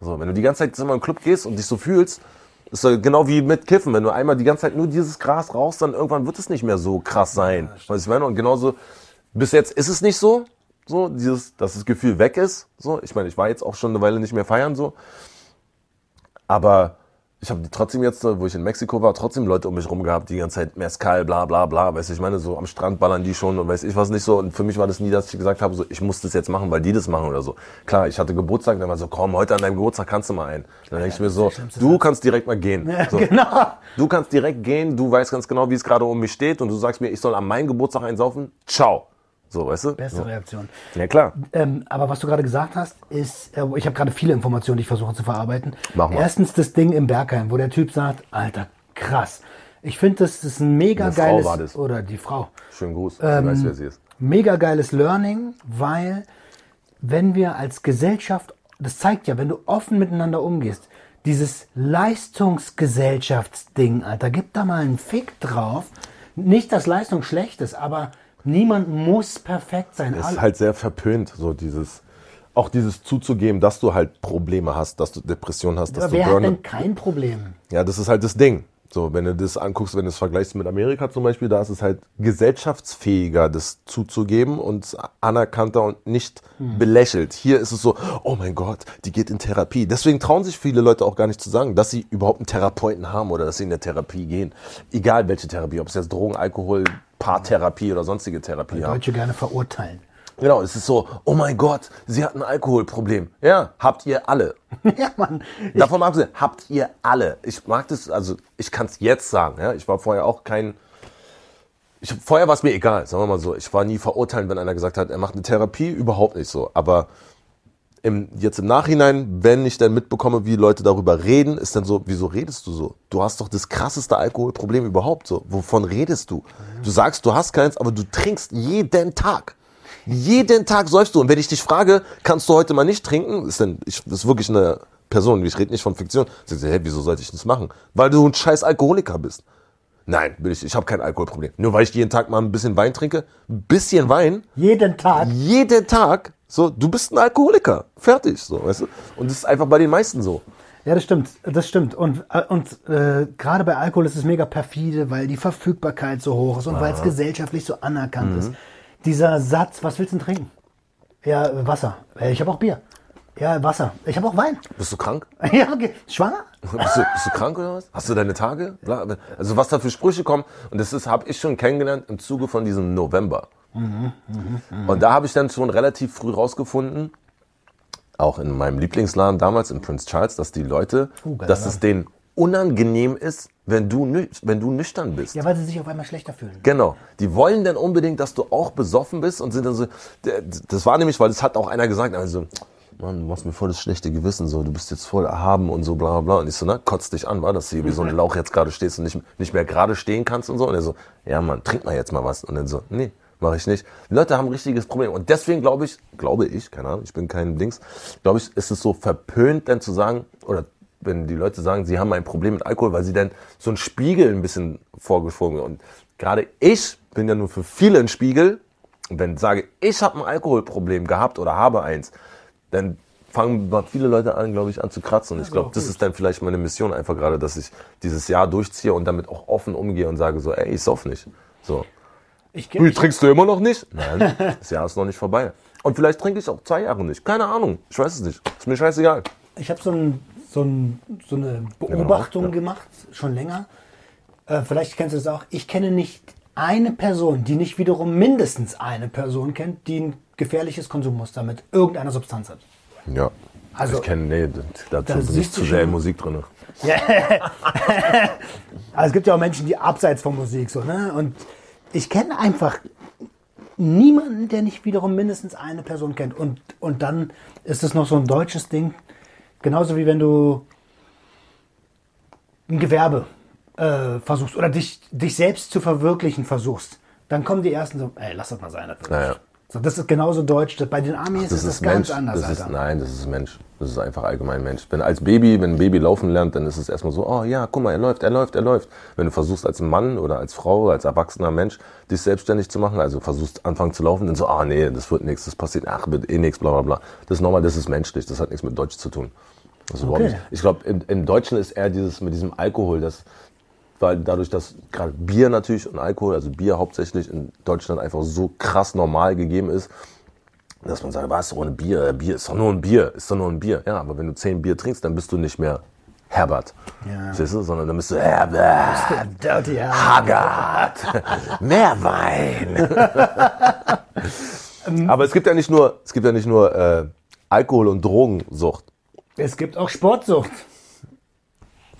So, wenn du die ganze Zeit immer im Club gehst und dich so fühlst, ist so genau wie mit Kiffen. Wenn du einmal die ganze Zeit nur dieses Gras rauchst, dann irgendwann wird es nicht mehr so krass sein. Weißt du, ich meine? Und genauso, bis jetzt ist es nicht so, so, dieses, dass das Gefühl weg ist. So, ich meine, ich war jetzt auch schon eine Weile nicht mehr feiern, so. Aber ich habe trotzdem jetzt, wo ich in Mexiko war, trotzdem Leute um mich rum gehabt, die ganze Zeit Mezcal, bla bla bla, weißt du, ich meine, so am Strand ballern die schon und weiß ich was nicht so. Und für mich war das nie, dass ich gesagt habe, so, ich muss das jetzt machen, weil die das machen oder so. Klar, ich hatte Geburtstag, dann war so, komm, heute an deinem Geburtstag kannst du mal ein. Dann denke ich mir so, du kannst direkt mal gehen. So. Genau. Du kannst direkt gehen, du weißt ganz genau, wie es gerade um mich steht und du sagst mir, ich soll an meinem Geburtstag einsaufen. Ciao. So, weißt du? Beste so. Reaktion. Ja, klar. Ähm, aber was du gerade gesagt hast, ist, äh, ich habe gerade viele Informationen, die ich versuche zu verarbeiten. Mach mal. Erstens das Ding im Bergheim, wo der Typ sagt, Alter, krass. Ich finde, das ist ein mega Eine Frau geiles, war das. oder die Frau, Schönen Gruß. Ähm, ich weiß, wer sie ist. mega geiles Learning, weil wenn wir als Gesellschaft, das zeigt ja, wenn du offen miteinander umgehst, dieses Leistungsgesellschaftsding, Alter, gib da mal einen Fick drauf. Nicht, dass Leistung schlecht ist, aber niemand muss perfekt sein. Es ist halt sehr verpönt, so dieses, auch dieses zuzugeben, dass du halt Probleme hast, dass du Depressionen hast, dass aber du wer hat Burnout. denn kein Problem? Ja, das ist halt das Ding. So, wenn du das anguckst, wenn du es vergleichst mit Amerika zum Beispiel, da ist es halt gesellschaftsfähiger, das zuzugeben und anerkannter und nicht belächelt. Hier ist es so, oh mein Gott, die geht in Therapie. Deswegen trauen sich viele Leute auch gar nicht zu sagen, dass sie überhaupt einen Therapeuten haben oder dass sie in der Therapie gehen. Egal welche Therapie, ob es jetzt Drogen, Alkohol, Paartherapie oder sonstige Therapie haben. Deutsche gerne verurteilen. Genau, es ist so, oh mein Gott, sie hat ein Alkoholproblem. Ja, habt ihr alle. [LAUGHS] ja, Mann. Davon mal abgesehen, habt ihr alle. Ich mag das, also ich kann es jetzt sagen. Ja? Ich war vorher auch kein. Ich, vorher war es mir egal, sagen wir mal so. Ich war nie verurteilt, wenn einer gesagt hat, er macht eine Therapie, überhaupt nicht so. Aber im, jetzt im Nachhinein, wenn ich dann mitbekomme, wie Leute darüber reden, ist dann so, wieso redest du so? Du hast doch das krasseste Alkoholproblem überhaupt so. Wovon redest du? Du sagst, du hast keins, aber du trinkst jeden Tag. Jeden Tag säufst du. Und wenn ich dich frage, kannst du heute mal nicht trinken, ist dann, ich, das ist wirklich eine Person, ich rede nicht von Fiktion. Sagst du, hä, wieso sollte ich das machen? Weil du ein scheiß Alkoholiker bist. Nein, bin ich, ich habe kein Alkoholproblem. Nur weil ich jeden Tag mal ein bisschen Wein trinke, ein bisschen Wein, Jeden Tag. jeden Tag, so, du bist ein Alkoholiker. Fertig, so, weißt du? Und das ist einfach bei den meisten so. Ja, das stimmt, das stimmt. Und, äh, und äh, gerade bei Alkohol ist es mega perfide, weil die Verfügbarkeit so hoch ist und weil es gesellschaftlich so anerkannt ist. Dieser Satz, was willst du denn trinken? Ja, Wasser. Ich habe auch Bier. Ja, Wasser. Ich habe auch Wein. Bist du krank? [LAUGHS] Ja, okay. Schwanger? [LAUGHS] Bist du, bist du krank oder was? Hast du deine Tage? Also was da für Sprüche kommen. Und das ist, habe ich schon kennengelernt im Zuge von diesem November. Und da habe ich dann schon relativ früh rausgefunden, auch in meinem Lieblingsladen damals in Prince Charles, dass die Leute, Uh, dass es denen unangenehm ist, wenn du, wenn du nüchtern bist. Ja, weil sie sich auf einmal schlechter fühlen. Genau. Die wollen dann unbedingt, dass du auch besoffen bist und sind dann so. Das war nämlich, weil das hat auch einer gesagt, also, Mann, du machst mir voll das schlechte Gewissen, so, du bist jetzt voll erhaben und so, bla bla bla. Und ich so, na, kotz dich an, war, dass du hier wie so ein [LAUGHS] Lauch jetzt gerade stehst und nicht, nicht mehr gerade stehen kannst und so. Und er so, ja Mann, trink mal jetzt mal was. Und dann so, nee, mache ich nicht. Die Leute haben ein richtiges Problem. Und deswegen glaube ich, glaube ich, keine Ahnung, ich bin kein Dings, glaube ich, ist es so verpönt, dann zu sagen, oder wenn die Leute sagen, sie haben ein Problem mit Alkohol, weil sie dann so einen Spiegel ein bisschen vorgeschoben Und gerade ich bin ja nur für viele ein Spiegel. Und wenn ich sage, ich habe ein Alkoholproblem gehabt oder habe eins, dann fangen viele Leute an, glaube ich, an zu kratzen. Und ich glaube, das ist dann vielleicht meine Mission einfach gerade, dass ich dieses Jahr durchziehe und damit auch offen umgehe und sage so, ey, ich sauf nicht. So. Ich, Wie, trinkst du immer noch nicht? Nein, das Jahr ist noch nicht vorbei. Und vielleicht trinke ich auch zwei Jahre nicht. Keine Ahnung. Ich weiß es nicht. Ist mir scheißegal. Ich habe so, ein, so, ein, so eine Beobachtung ja. gemacht, schon länger. Äh, vielleicht kennst du das auch. Ich kenne nicht eine Person, die nicht wiederum mindestens eine Person kennt, die ein gefährliches Konsummuster mit irgendeiner Substanz hat. Ja. Also- ich kenne, nee, dazu Da bin ich zu sehr in Musik drin. [LAUGHS] Also es gibt ja auch Menschen, die abseits von Musik so, ne? Und ich kenne einfach niemanden, der nicht wiederum mindestens eine Person kennt. Und, und dann ist es noch so ein deutsches Ding. Genauso wie wenn du ein Gewerbe äh, versuchst oder dich, dich selbst zu verwirklichen versuchst. Dann kommen die ersten so, ey, lass das mal sein. Das, wird Ja, nicht. ja. So, das ist genauso deutsch. Bei den Amis Das ist das ist ganz Mensch. anders, das ist, nein, das ist Mensch. Das ist einfach allgemein Mensch. Wenn als Baby, wenn ein Baby laufen lernt, dann ist es erstmal so, oh ja, guck mal, er läuft, er läuft, er läuft. Wenn du versuchst als Mann oder als Frau, als erwachsener Mensch, dich selbstständig zu machen, also versuchst anfangen zu laufen, dann so, ah nee, das wird nichts, das passiert, ach, wird eh nichts, bla bla bla. Das ist normal, das ist menschlich, das hat nichts mit Deutsch zu tun. Überhaupt Okay. nicht. Ich glaube, im, im Deutschen ist eher dieses mit diesem Alkohol, das weil dadurch, dass gerade Bier natürlich und Alkohol, also Bier hauptsächlich in Deutschland einfach so krass normal gegeben ist, dass man sagt, was, ohne Bier, Äh, Bier ist doch nur ein Bier, ist doch nur ein Bier. Ja, aber wenn du zehn Bier trinkst, dann bist du nicht mehr Herbert, Ja. Verstehst du? sondern dann bist du Herbert, [LAUGHS] Dirty. Haggard, [LAUGHS] mehr Wein. [LAUGHS] aber es gibt ja nicht nur, es gibt ja nicht nur äh, Alkohol und Drogensucht. Es gibt auch Sportsucht.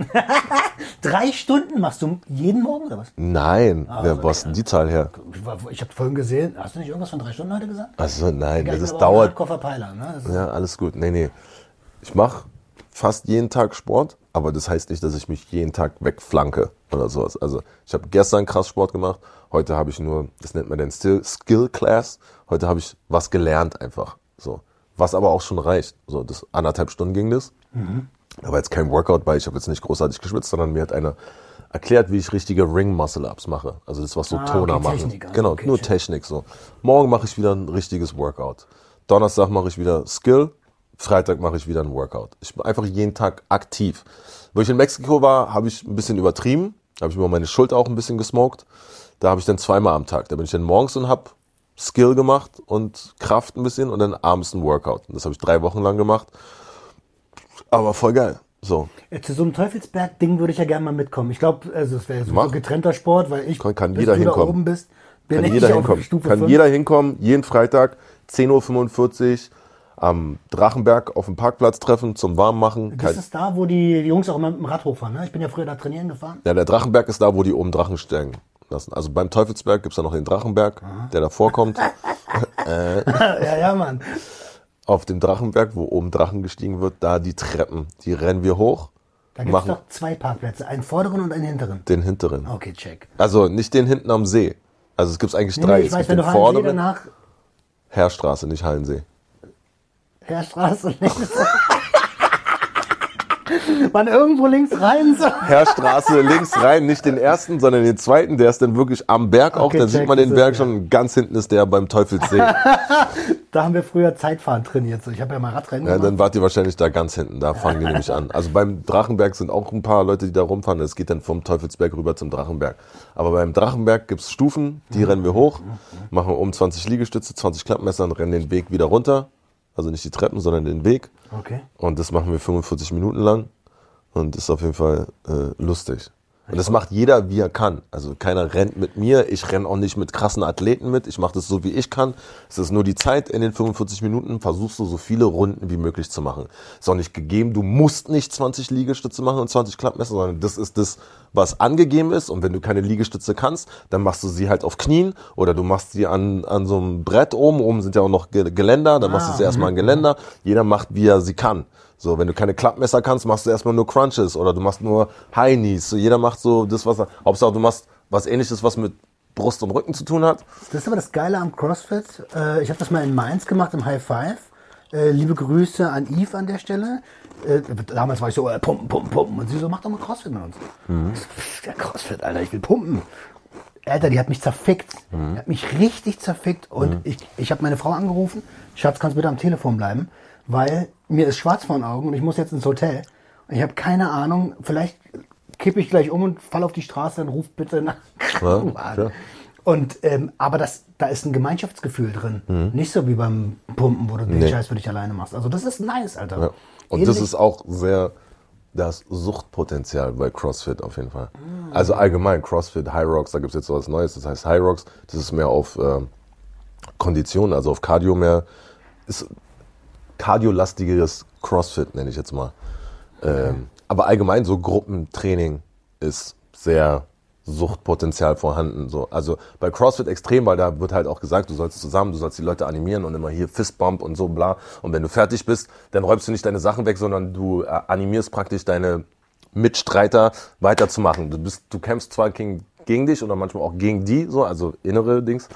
[LAUGHS] Drei Stunden machst du jeden Morgen oder was? Nein, Ah, wer wo hast denn die Zahl her? Ich, habe vorhin gesehen, hast du nicht irgendwas von drei Stunden heute gesagt? Also nein, ich das ein dauert. Hardcore-Verpeiler, ne? Ist, Ja, alles gut. Nee, nee. Ich mache fast jeden Tag Sport, aber das heißt nicht, dass ich mich jeden Tag wegflanke oder sowas. Also ich habe gestern krass Sport gemacht, heute habe ich nur, das nennt man den Still Skill Class, heute habe ich was gelernt einfach. So. Was aber auch schon reicht. So, das anderthalb Stunden ging das. Aber jetzt kein Workout, weil ich habe jetzt nicht großartig geschwitzt, sondern mir hat einer erklärt, wie ich richtige Ring Muscle Ups mache. Also das, was so Ah, Toner okay, machen. Technik, also, genau, okay, nur check. Technik so. Morgen mache ich wieder ein richtiges Workout. Donnerstag mache ich wieder Skill. Freitag mache ich wieder ein Workout. Ich bin einfach jeden Tag aktiv. Wo ich in Mexiko war, habe ich ein bisschen übertrieben. Da habe ich mir meine Schulter auch ein bisschen gesmoked. Da habe ich dann zweimal am Tag. Da bin ich dann morgens und habe Skill gemacht und Kraft ein bisschen und dann abends ein Workout. Und das habe ich drei Wochen lang gemacht. Aber voll geil. So. Äh, Zu so einem Teufelsberg-Ding würde ich ja gerne mal mitkommen. Ich glaube, also es wäre so ein getrennter Sport, weil ich, Kann- kann jeder du da hinkommen. oben bist, bin Kann ich jeder auf hinkommen. Stufe Kann 5. jeder hinkommen, jeden Freitag, 10.45 Uhr am Drachenberg auf dem Parkplatz treffen zum Warmmachen. Das ist da, wo die Jungs auch immer mit dem Rad hochfahren. Ne? Ich bin ja früher da trainieren gefahren. Ja, der Drachenberg ist da, wo die oben Drachen steigen lassen. Also beim Teufelsberg gibt's da noch den Drachenberg, der da vorkommt. [LAUGHS] ja, ja, Mann. Auf dem Drachenberg, wo oben Drachen gestiegen wird, da die Treppen, die rennen wir hoch, Da gibt es doch zwei Parkplätze, einen vorderen und einen hinteren. den hinteren. Okay, check. Also nicht den hinten am See. Also es gibt eigentlich Nee, drei. nee, ich es weiß, wenn den du Hallensee vorderen, danach Herrstraße, nicht Hallensee. Herrstraße links. [LAUGHS] Man irgendwo links rein soll. Herrstraße links rein, nicht den ersten, sondern den zweiten, der ist dann wirklich am Berg auch. Okay, check, sieht man den Berg schon. Ganz hinten ist der beim Teufelssee. [LAUGHS] Da haben wir früher Zeitfahren trainiert. So, ich habe ja mal Radrennen Ja, gemacht. dann wart ihr wahrscheinlich da ganz hinten. Da fangen die nämlich an. Also beim Drachenberg sind auch ein paar Leute, die da rumfahren. Das geht dann vom Teufelsberg rüber zum Drachenberg. Aber beim Drachenberg gibt's Stufen, die rennen wir hoch, machen um 20 Liegestütze, 20 Klappmesser und rennen den Weg wieder runter. Also nicht die Treppen, sondern den Weg. Okay. Und das machen wir 45 Minuten lang. Und ist auf jeden Fall äh, lustig. Und das macht jeder, wie er kann. Also keiner rennt mit mir. Ich renne auch nicht mit krassen Athleten mit. Ich mache das so, wie ich kann. Es ist nur die Zeit in den 45 Minuten. Versuchst du so viele Runden wie möglich zu machen. Ist auch nicht gegeben. Du musst nicht 20 Liegestütze machen und 20 Klappmesser, sondern das ist das, was angegeben ist. Und wenn du keine Liegestütze kannst, dann machst du sie halt auf Knien oder du machst sie an, an so einem Brett oben. Oben sind ja auch noch Ge- Geländer. Dann machst du sie erstmal an Geländer. Jeder macht, wie er sie kann. So, wenn du keine Klappmesser kannst, machst du erstmal nur Crunches oder du machst nur High Knees. So, jeder macht so das, was er, Hauptsache du machst was ähnliches, was mit Brust und Rücken zu tun hat. Das ist aber das Geile am CrossFit. Äh, ich habe das mal in Mainz gemacht, im High Five. Äh, liebe Grüße an Yves an der Stelle. Äh, damals war ich so, äh, pumpen, pumpen, pumpen. Und sie so, mach doch mal CrossFit mit uns. Mhm. Der CrossFit, Alter, ich will pumpen. Alter, die hat mich zerfickt. Mhm. Die hat mich richtig zerfickt. Und ich, ich habe meine Frau angerufen. Schatz, kannst du bitte am Telefon bleiben? Weil mir ist schwarz vor den Augen und ich muss jetzt ins Hotel. Und ich habe keine Ahnung, vielleicht kippe ich gleich um und fall auf die Straße, dann ruf bitte nach [LAUGHS] Krankenwagen. klar. Und ähm, aber das, da ist ein Gemeinschaftsgefühl drin. Nicht so wie beim Pumpen, wo du den Mhm. Nee. Scheiß für dich alleine machst. Also das ist nice, Alter. Ja. Und das Ähnlich- ist auch sehr das Suchtpotenzial bei CrossFit auf jeden Fall. Also allgemein CrossFit, High Rocks, da gibt's jetzt was Neues, das heißt High Rocks, das ist mehr auf ähm, Kondition, also auf Cardio mehr, ist kardiolastigeres CrossFit, nenne ich jetzt mal. Ähm, aber allgemein so Gruppentraining ist sehr Suchtpotenzial vorhanden. So. Also bei CrossFit extrem, weil da wird halt auch gesagt, du sollst zusammen, du sollst die Leute animieren und immer hier Fistbump und so bla. Und wenn du fertig bist, dann räumst du nicht deine Sachen weg, sondern du äh, animierst praktisch deine Mitstreiter weiterzumachen. Du bist, du kämpfst zwar gegen, gegen dich oder manchmal auch gegen die, so, also innere Dings.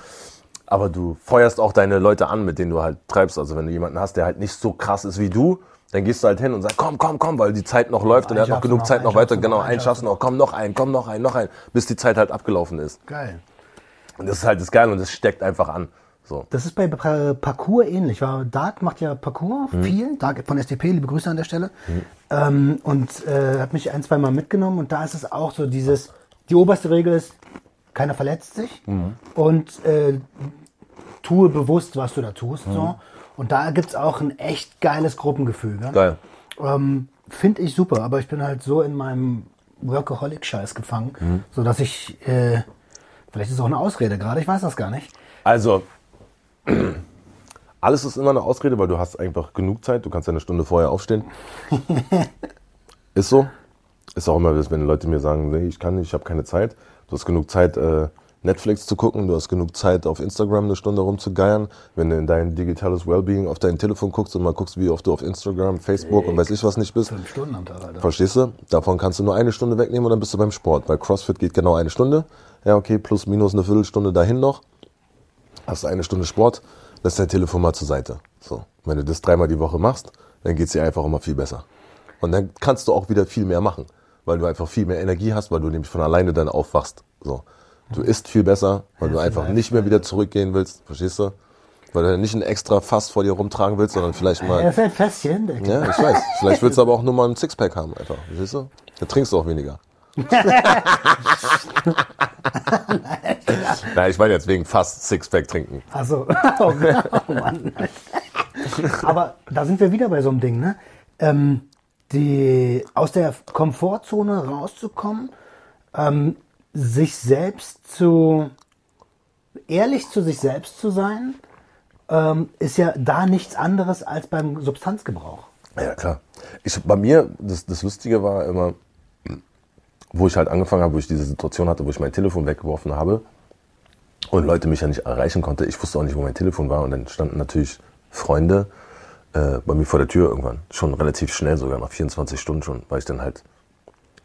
Aber du feuerst auch deine Leute an, mit denen du halt treibst. Also wenn du jemanden hast, der halt nicht so krass ist wie du, dann gehst du halt hin und sagst, komm, komm, komm, weil die Zeit noch läuft und er hat noch genug noch, Zeit noch weiter. Genau, einen schaffst noch, komm, noch einen, komm, noch einen, noch einen, bis die Zeit halt abgelaufen ist. Geil. Und das ist halt das Geile und das steckt einfach an. So. Das ist bei Pa- Parkour ähnlich. War Dark macht ja Parkour Mhm. viel. Dark von STP, liebe Grüße an der Stelle. Ähm, und äh, hat mich ein, zwei Mal mitgenommen. Und da ist es auch so dieses, die oberste Regel ist, keiner verletzt sich. Mhm. Und äh, tue bewusst, was du da tust. Mhm. So. Und da gibt's auch ein echt geiles Gruppengefühl. Geil. Ähm, Finde ich super, aber ich bin halt so in meinem Workaholic-Scheiß gefangen, Mhm. so dass ich, äh, vielleicht ist es auch eine Ausrede gerade, ich weiß das gar nicht. Also, [CLEARS THROAT] alles ist immer eine Ausrede, weil du hast einfach genug Zeit. Du kannst ja eine Stunde vorher aufstehen. [LAUGHS] ist so. ist auch immer, wenn Leute mir sagen, nee, ich kann nicht, ich habe keine Zeit. Du hast genug Zeit, äh, Netflix zu gucken, du hast genug Zeit, auf Instagram eine Stunde rumzugeiern. Wenn du in dein digitales Wellbeing auf dein Telefon guckst und mal guckst, wie oft du auf Instagram, Facebook und weiß ich was nicht bist. Fünf Stunden am Tag, Alter. Verstehst du? Davon kannst du nur eine Stunde wegnehmen und dann bist du beim Sport. Bei CrossFit geht genau eine Stunde. Ja, okay, plus minus eine Viertelstunde dahin noch. Hast du eine Stunde Sport, lässt dein Telefon mal zur Seite. So. Wenn du das dreimal die Woche machst, dann geht's dir einfach immer viel besser. Und dann kannst du auch wieder viel mehr machen, weil du einfach viel mehr Energie hast, weil du nämlich von alleine dann aufwachst. So. Du isst viel besser, weil du einfach nicht mehr wieder zurückgehen willst, verstehst du? Weil du nicht ein extra Fass vor dir rumtragen willst, sondern vielleicht mal. ist ein Fässchen. Der Ja, ich weiß. Vielleicht willst du aber auch nur mal ein Sixpack haben, einfach. Verstehst du? Dann trinkst du auch weniger. [LAUGHS] Nein, ich meine jetzt wegen fast Sixpack trinken. Also, oh, [LAUGHS] oh Mann. Aber da sind wir wieder bei so einem Ding, ne? Ähm, die, aus der Komfortzone rauszukommen, ähm, sich selbst zu, ehrlich zu sich selbst zu sein, ähm, ist ja da nichts anderes als beim Substanzgebrauch. Ja, klar. Ich, bei mir, das, das Lustige war immer, wo ich halt angefangen habe, wo ich diese Situation hatte, wo ich mein Telefon weggeworfen habe und Leute mich ja nicht erreichen konnte. Ich wusste auch nicht, wo mein Telefon war und dann standen natürlich Freunde äh, bei mir vor der Tür irgendwann. Schon relativ schnell, sogar nach 24 Stunden schon, weil ich dann halt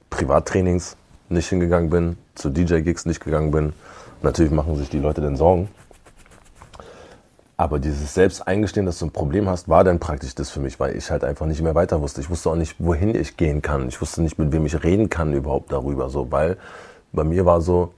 Privattrainings nicht hingegangen bin, zu DJ-Gigs nicht gegangen bin. Natürlich machen sich die Leute dann Sorgen. Aber dieses Selbsteingestehen, dass du ein Problem hast, war dann praktisch das für mich, weil ich halt einfach nicht mehr weiter wusste. Ich wusste auch nicht, wohin ich gehen kann. Ich wusste nicht, mit wem ich reden kann überhaupt darüber. So, weil bei mir war so,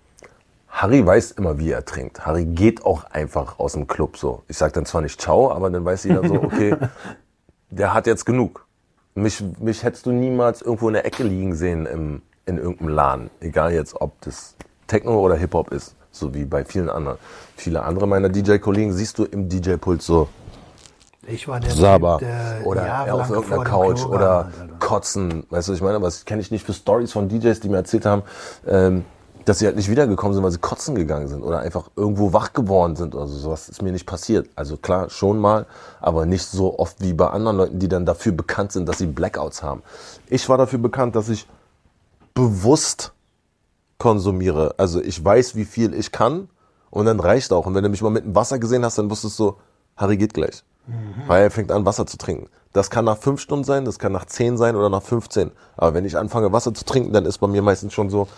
Harry weiß immer, wie er trinkt. Harry geht auch einfach aus dem Club so. Ich sag dann zwar nicht Ciao, aber dann weiß jeder so, okay, [LAUGHS] der hat jetzt genug. Mich, mich hättest du niemals irgendwo in der Ecke liegen sehen im, in irgendeinem Laden. Egal jetzt, ob das Techno oder Hip-Hop ist. So wie bei vielen anderen. Viele andere meiner DJ-Kollegen siehst du im DJ-Pult so Ich war der Saba der oder auf irgendeiner Couch oder kotzen. Weißt du, was ich meine? Was kenne ich nicht für Stories von DJs, die mir erzählt haben, ähm, dass sie halt nicht wiedergekommen sind, weil sie kotzen gegangen sind oder einfach irgendwo wach geworden sind oder so. Sowas ist mir nicht passiert. Also klar, schon mal, aber nicht so oft wie bei anderen Leuten, die dann dafür bekannt sind, dass sie Blackouts haben. Ich war dafür bekannt, dass ich bewusst konsumiere. Also ich weiß, wie viel ich kann und dann reicht auch. Und wenn du mich mal mit dem Wasser gesehen hast, dann wusstest du, Harry geht gleich. Weil er fängt an, Wasser zu trinken. Das kann nach fünf Stunden sein, das kann nach zehn sein oder nach 15. Aber wenn ich anfange, Wasser zu trinken, dann ist bei mir meistens schon so,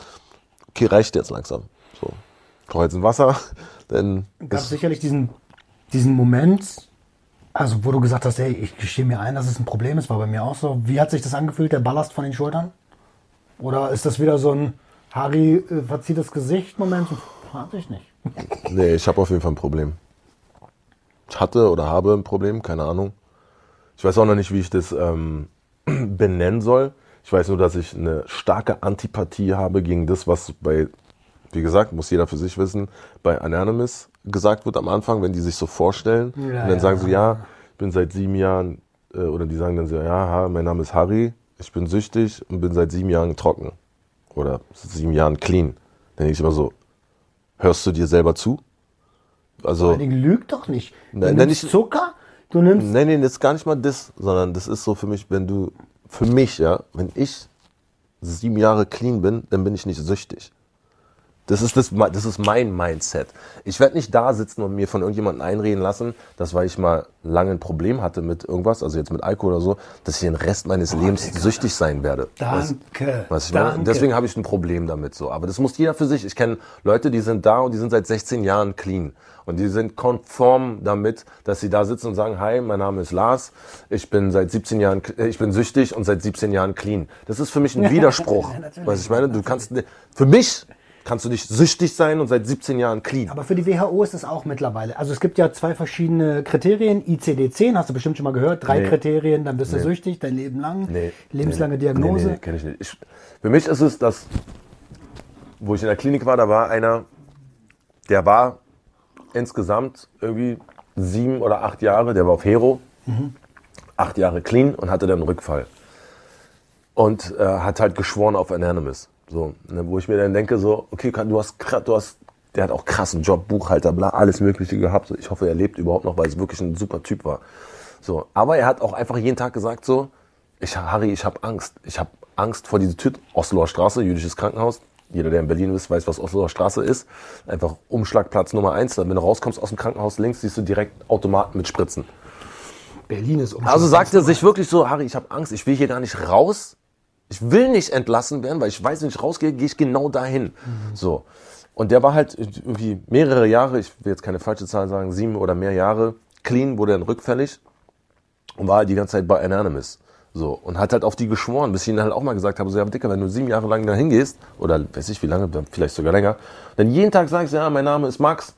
okay, reicht jetzt langsam. So, jetzt ein Wasser, [LAUGHS] dann gab sicherlich diesen, diesen Moment, also wo du gesagt hast, hey, ich gestehe mir ein, dass es ein Problem ist, war bei mir auch so. Wie hat sich das angefühlt, der Ballast von den Schultern? Oder ist das wieder so ein Harry äh, verzieht das Gesicht Moment? Weiß ich nicht. [LAUGHS] nee, ich habe auf jeden Fall ein Problem. Ich hatte oder habe ein Problem, keine Ahnung. Ich weiß auch noch nicht, wie ich das ähm, [CLEARS THROAT] benennen soll. Ich weiß nur, dass ich eine starke Antipathie habe gegen das, was bei, wie gesagt, muss jeder für sich wissen, bei Anonymous gesagt wird am Anfang, wenn die sich so vorstellen. Ja, und dann ja. sagen sie, ja, ich bin seit sieben Jahren, äh, oder die sagen dann so, ja, mein Name ist Harry, ich bin süchtig und bin seit sieben Jahren trocken. Oder sieben Jahren clean. Dann denke ich immer so, hörst du dir selber zu? Also, lügt doch nicht. Du Nein, nimmst nicht- Zucker, du nimmst Nee, nee, das ist gar nicht mal das, sondern das ist so für mich, wenn du, für mich, ja, wenn ich sieben Jahre clean bin, dann bin ich nicht süchtig. Das ist, das, das ist mein Mindset. Ich werde nicht da sitzen und mir von irgendjemandem einreden lassen, dass weil ich mal lange ein Problem hatte mit irgendwas, also jetzt mit Alkohol oder so, dass ich den Rest meines Lebens süchtig sein werde. Danke. was ich meine? danke. Deswegen habe ich ein Problem damit so. Aber das muss jeder für sich. Ich kenne Leute, die sind da und die sind seit 16 Jahren clean. Und die sind konform damit, dass sie da sitzen und sagen, hi, mein Name ist Lars, ich bin seit 17 Jahren, äh, ich bin süchtig und seit 17 Jahren clean. Das ist für mich ein [LAUGHS] Widerspruch. [LAUGHS] Ja, was ich meine? Du kannst, für mich kannst du nicht süchtig sein und seit 17 Jahren clean. Aber für die WHO ist es auch mittlerweile. Also es gibt ja zwei verschiedene Kriterien. ICD-10, hast du bestimmt schon mal gehört. Drei Nee. Kriterien, dann bist du süchtig, dein Leben lang. Nee, Lebenslange nee, Diagnose. Nee, nee, kenne ich nicht. Ich, für mich ist es, dass, wo ich in der Klinik war, da war einer, der war insgesamt irgendwie sieben oder acht Jahre, der war auf Hero, acht Jahre clean und hatte dann einen Rückfall. Und äh, hat halt geschworen auf Anonymous. So, ne, wo ich mir dann denke, so, okay, du hast, du hast, der hat auch krassen Job, Buchhalter, bla, alles Mögliche gehabt. Ich hoffe, er lebt überhaupt noch, weil es wirklich ein super Typ war. So, aber er hat auch einfach jeden Tag gesagt, so, ich, Harry, ich habe Angst. Ich habe Angst vor dieser Tür. Osloer Straße, jüdisches Krankenhaus. Jeder, der in Berlin ist, weiß, was Osloer Straße ist. Einfach Umschlagplatz Nummer eins. Wenn du rauskommst aus dem Krankenhaus links, siehst du direkt Automaten mit Spritzen. Berlin ist um. Also sagt er sich wirklich so, Harry, ich habe Angst, ich will hier gar nicht raus. Ich will nicht entlassen werden, weil ich weiß, wenn ich rausgehe, gehe ich genau dahin. So. Und der war halt irgendwie mehrere Jahre, ich will jetzt keine falsche Zahl sagen, sieben oder mehr Jahre clean, wurde dann rückfällig und war halt die ganze Zeit bei Anonymous. So. Und hat halt auf die geschworen, bis ich ihnen halt auch mal gesagt habe, so, ja, Dicker, wenn du sieben Jahre lang da hingehst, oder weiß ich wie lange, vielleicht sogar länger, dann jeden Tag sagst du, ja, mein Name ist Max,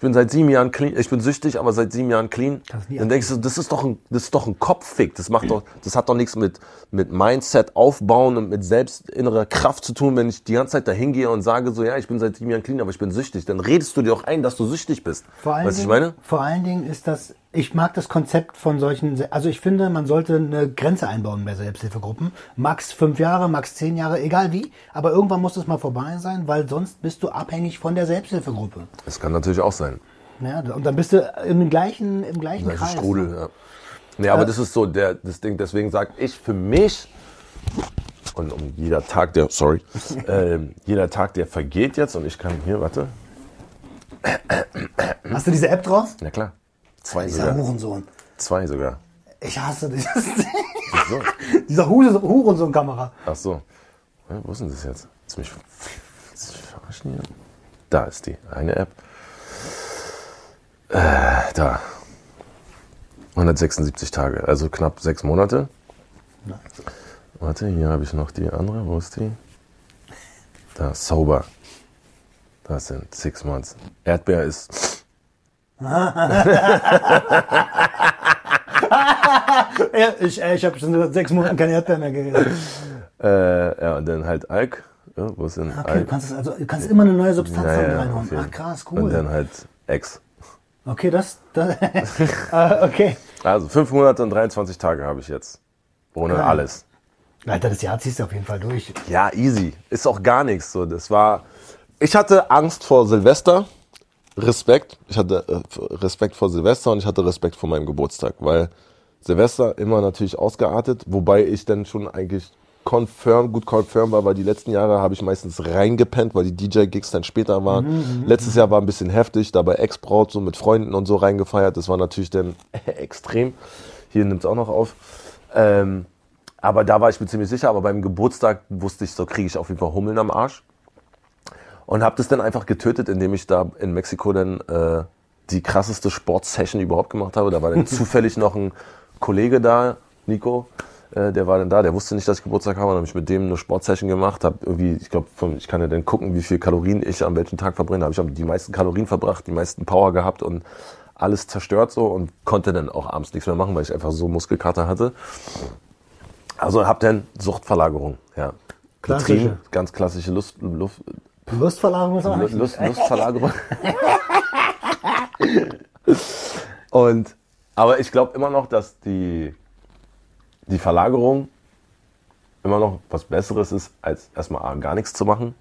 ich bin seit sieben Jahren clean, ich bin süchtig, aber seit sieben Jahren clean. Dann denkst du, das ist doch ein, das ist doch ein Kopffick. Das macht doch, das hat doch nichts mit, mit Mindset aufbauen und mit selbst innerer Kraft zu tun, wenn ich die ganze Zeit dahin gehe und sage so, ja, ich bin seit sieben Jahren clean, aber ich bin süchtig. Dann redest du dir auch ein, dass du süchtig bist. Vor allen, weißt Dingen, was ich meine? vor allen Dingen ist das, ich mag das Konzept von solchen, also ich finde, man sollte eine Grenze einbauen bei Selbsthilfegruppen. Max fünf Jahre, max zehn Jahre, egal wie. Aber irgendwann muss es mal vorbei sein, weil sonst bist du abhängig von der Selbsthilfegruppe. Das kann natürlich auch sein. Ja, und dann bist du im gleichen, im gleichen Das ist Kreis. Strudel, ja. Nee, aber das ist so der, das Ding, deswegen sag ich für mich, und um jeder Tag, der, sorry, [LAUGHS] ähm, jeder Tag, der vergeht jetzt und ich kann hier, warte, Hast du diese App drauf? na klar, zwei Dieser sogar, Hurensohn. zwei sogar. Ich hasse dieses, [LAUGHS] So. dieser Hure- Hurensohn-Kamera. Ach so. Wo ist denn das jetzt? Willst du mich, willst du mich verarschen hier? Da ist die, eine App. Äh, da. 176 Tage, also knapp sechs Monate. Warte, hier habe ich noch die andere. Wo ist die? Da, Sober. Das sind six months. Erdbeer ist. Ich äh, ich habe schon seit sechs Monaten keine Erdbeeren mehr gegessen. Äh, ja, und dann halt Alk. Ja, wo ist denn Okay, du Alk? kannst, es also, du kannst immer eine neue Substanz Ja, damit ja, reinhauen. Ach krass, Und cool. dann halt Ex. Okay, das, das äh, [LAUGHS] okay. Also fünf Monate und 23 Tage habe ich jetzt. Ohne Geil. alles. Alter, das Jahr ziehst du auf jeden Fall durch. Ja, easy. Ist auch gar nichts. So, das war. Ich hatte Angst vor Silvester. Respekt. Ich hatte äh, Respekt vor Silvester und ich hatte Respekt vor meinem Geburtstag, weil Silvester immer natürlich ausgeartet, wobei ich dann schon eigentlich confirm, gut confirm war, weil die letzten Jahre habe ich meistens reingepennt, weil die DJ-Gigs dann später waren. Letztes Jahr war ein bisschen heftig, dabei Ex-Braut so mit Freunden und so reingefeiert. Das war natürlich dann [LAUGHS] extrem. Hier nimmt es auch noch auf. Ähm, aber da war ich mir ziemlich sicher, aber beim Geburtstag wusste ich, so kriege ich auf jeden Fall Hummeln am Arsch. Und habe das dann einfach getötet, indem ich da in Mexiko dann äh, die krasseste Sportsession überhaupt gemacht habe. Da war dann [LAUGHS] zufällig noch ein Kollege da, Nico, äh, der war dann da, der wusste nicht, dass ich Geburtstag habe. Dann habe ich mit dem eine Sportsession gemacht, habe irgendwie, ich glaube, ich kann ja dann gucken, wie viel Kalorien ich an welchem Tag verbrenne. Da habe ich die meisten Kalorien verbracht, die meisten Power gehabt und alles zerstört so und konnte dann auch abends nichts mehr machen, weil ich einfach so Muskelkater hatte. Also habe dann Suchtverlagerung, ja. Klassische. Betrieben, ganz klassische Lust, Luft, Lustverlagerung ist auch nicht. Lust, Lustverlagerung. [LAUGHS] Und, aber ich glaube immer noch, dass die, die Verlagerung immer noch was Besseres ist, als erstmal A, gar nichts zu machen.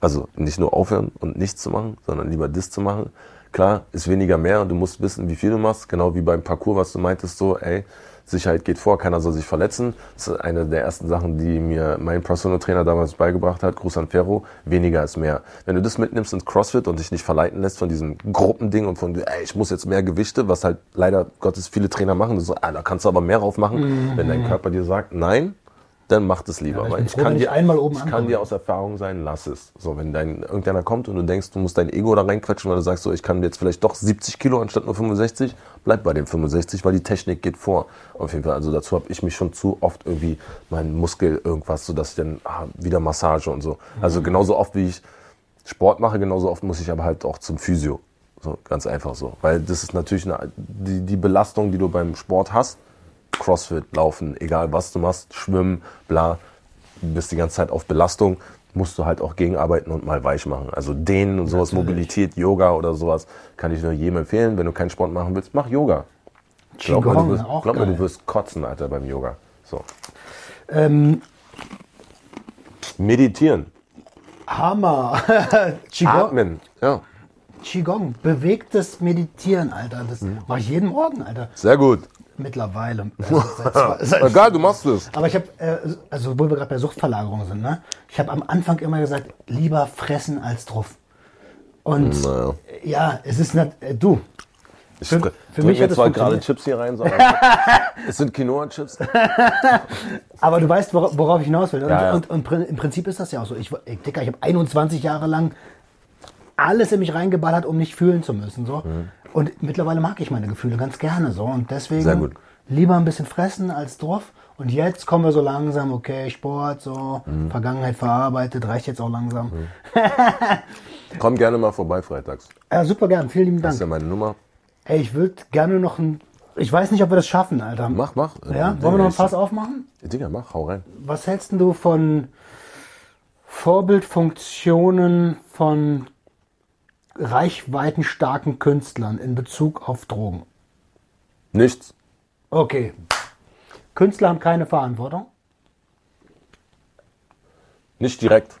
Also nicht nur aufhören und nichts zu machen, sondern lieber das zu machen. Klar, ist weniger mehr und du musst wissen, wie viel du machst. Genau wie beim Parcours, was du meintest, so, ey, Sicherheit geht vor, keiner soll sich verletzen. Das ist eine der ersten Sachen, die mir mein Personal Trainer damals beigebracht hat. Gruß an Ferro. Weniger ist mehr. Wenn du das mitnimmst ins CrossFit und dich nicht verleiten lässt von diesem Gruppending und von, ey, ich muss jetzt mehr Gewichte, was halt leider Gottes viele Trainer machen. So, ah, da kannst du aber mehr drauf machen. Wenn dein Körper dir sagt, nein, dann mach das lieber. Ja, ich weil ich froh, kann dir, einmal oben ich kann dir aus Erfahrung sein, lass es. So, wenn dein, irgendeiner kommt und du denkst, du musst dein Ego da reinquetschen, weil du sagst, so, ich kann jetzt vielleicht doch 70 Kilo anstatt nur 65, bleib bei den 65, weil die Technik geht vor. Auf jeden Fall, also dazu habe ich mich schon zu oft irgendwie meinen Muskel irgendwas, so dass ich dann ah, wieder Massage und so. Also Mhm. genauso oft wie ich Sport mache, genauso oft muss ich aber halt auch zum Physio. So, ganz einfach so. Weil das ist natürlich eine, die, die Belastung, die du beim Sport hast. Crossfit, Laufen, egal was du machst, Schwimmen, bla, du bist die ganze Zeit auf Belastung, musst du halt auch gegenarbeiten und mal weich machen. Also Dehnen und sowas, Mobilität, Yoga oder sowas, kann ich nur jedem empfehlen. Wenn du keinen Sport machen willst, mach Yoga. Glaub Qigong, du wirst, glaub mir, geil. du wirst kotzen, Alter, beim Yoga. So. Ähm, Meditieren, Hammer. [LAUGHS] Qigong, atmen, ja, Qigong, bewegtes Meditieren, Alter. Das Mhm. mache ich jeden Morgen, Alter. sehr gut. Mittlerweile. [LAUGHS] Also seit zwei- seit- Egal, du machst es. aber ich habe, äh, also wo wir gerade bei Suchtverlagerung sind, ne? Ich habe am Anfang immer gesagt, lieber fressen als drauf. Und Naja. ja, es ist nicht, äh, du. Ich Für- für, mich es zwar gerade. Chips hier rein, sondern [LAUGHS] es sind Quinoa-Chips. [LAUGHS] Aber du weißt, wora- worauf ich hinaus will. Und, Ja, ja. und, und im Prinzip ist das ja auch so. Ich, Dicker, ich habe 21 Jahre lang alles in mich reingeballert, um nicht fühlen zu müssen. So. Mhm. Und mittlerweile mag ich meine Gefühle ganz gerne so. Und deswegen lieber ein bisschen fressen als drauf. Und jetzt kommen wir so langsam, okay, Sport, so, Mhm. Vergangenheit verarbeitet, reicht jetzt auch langsam. [LAUGHS] Komm gerne mal vorbei freitags. Ja, super gern, vielen lieben Das ist ja Dank. meine Nummer. Ey, ich würde gerne noch ein. Ich weiß nicht, ob wir das schaffen, Alter. Mach, mach. Ja, Äh, wollen wir noch ein Fass aufmachen? Digga, mach, hau rein. Was hältst du von Vorbildfunktionen von reichweitenstarken Künstlern in Bezug auf Drogen? Nichts. Okay. Künstler haben keine Verantwortung. Nicht direkt.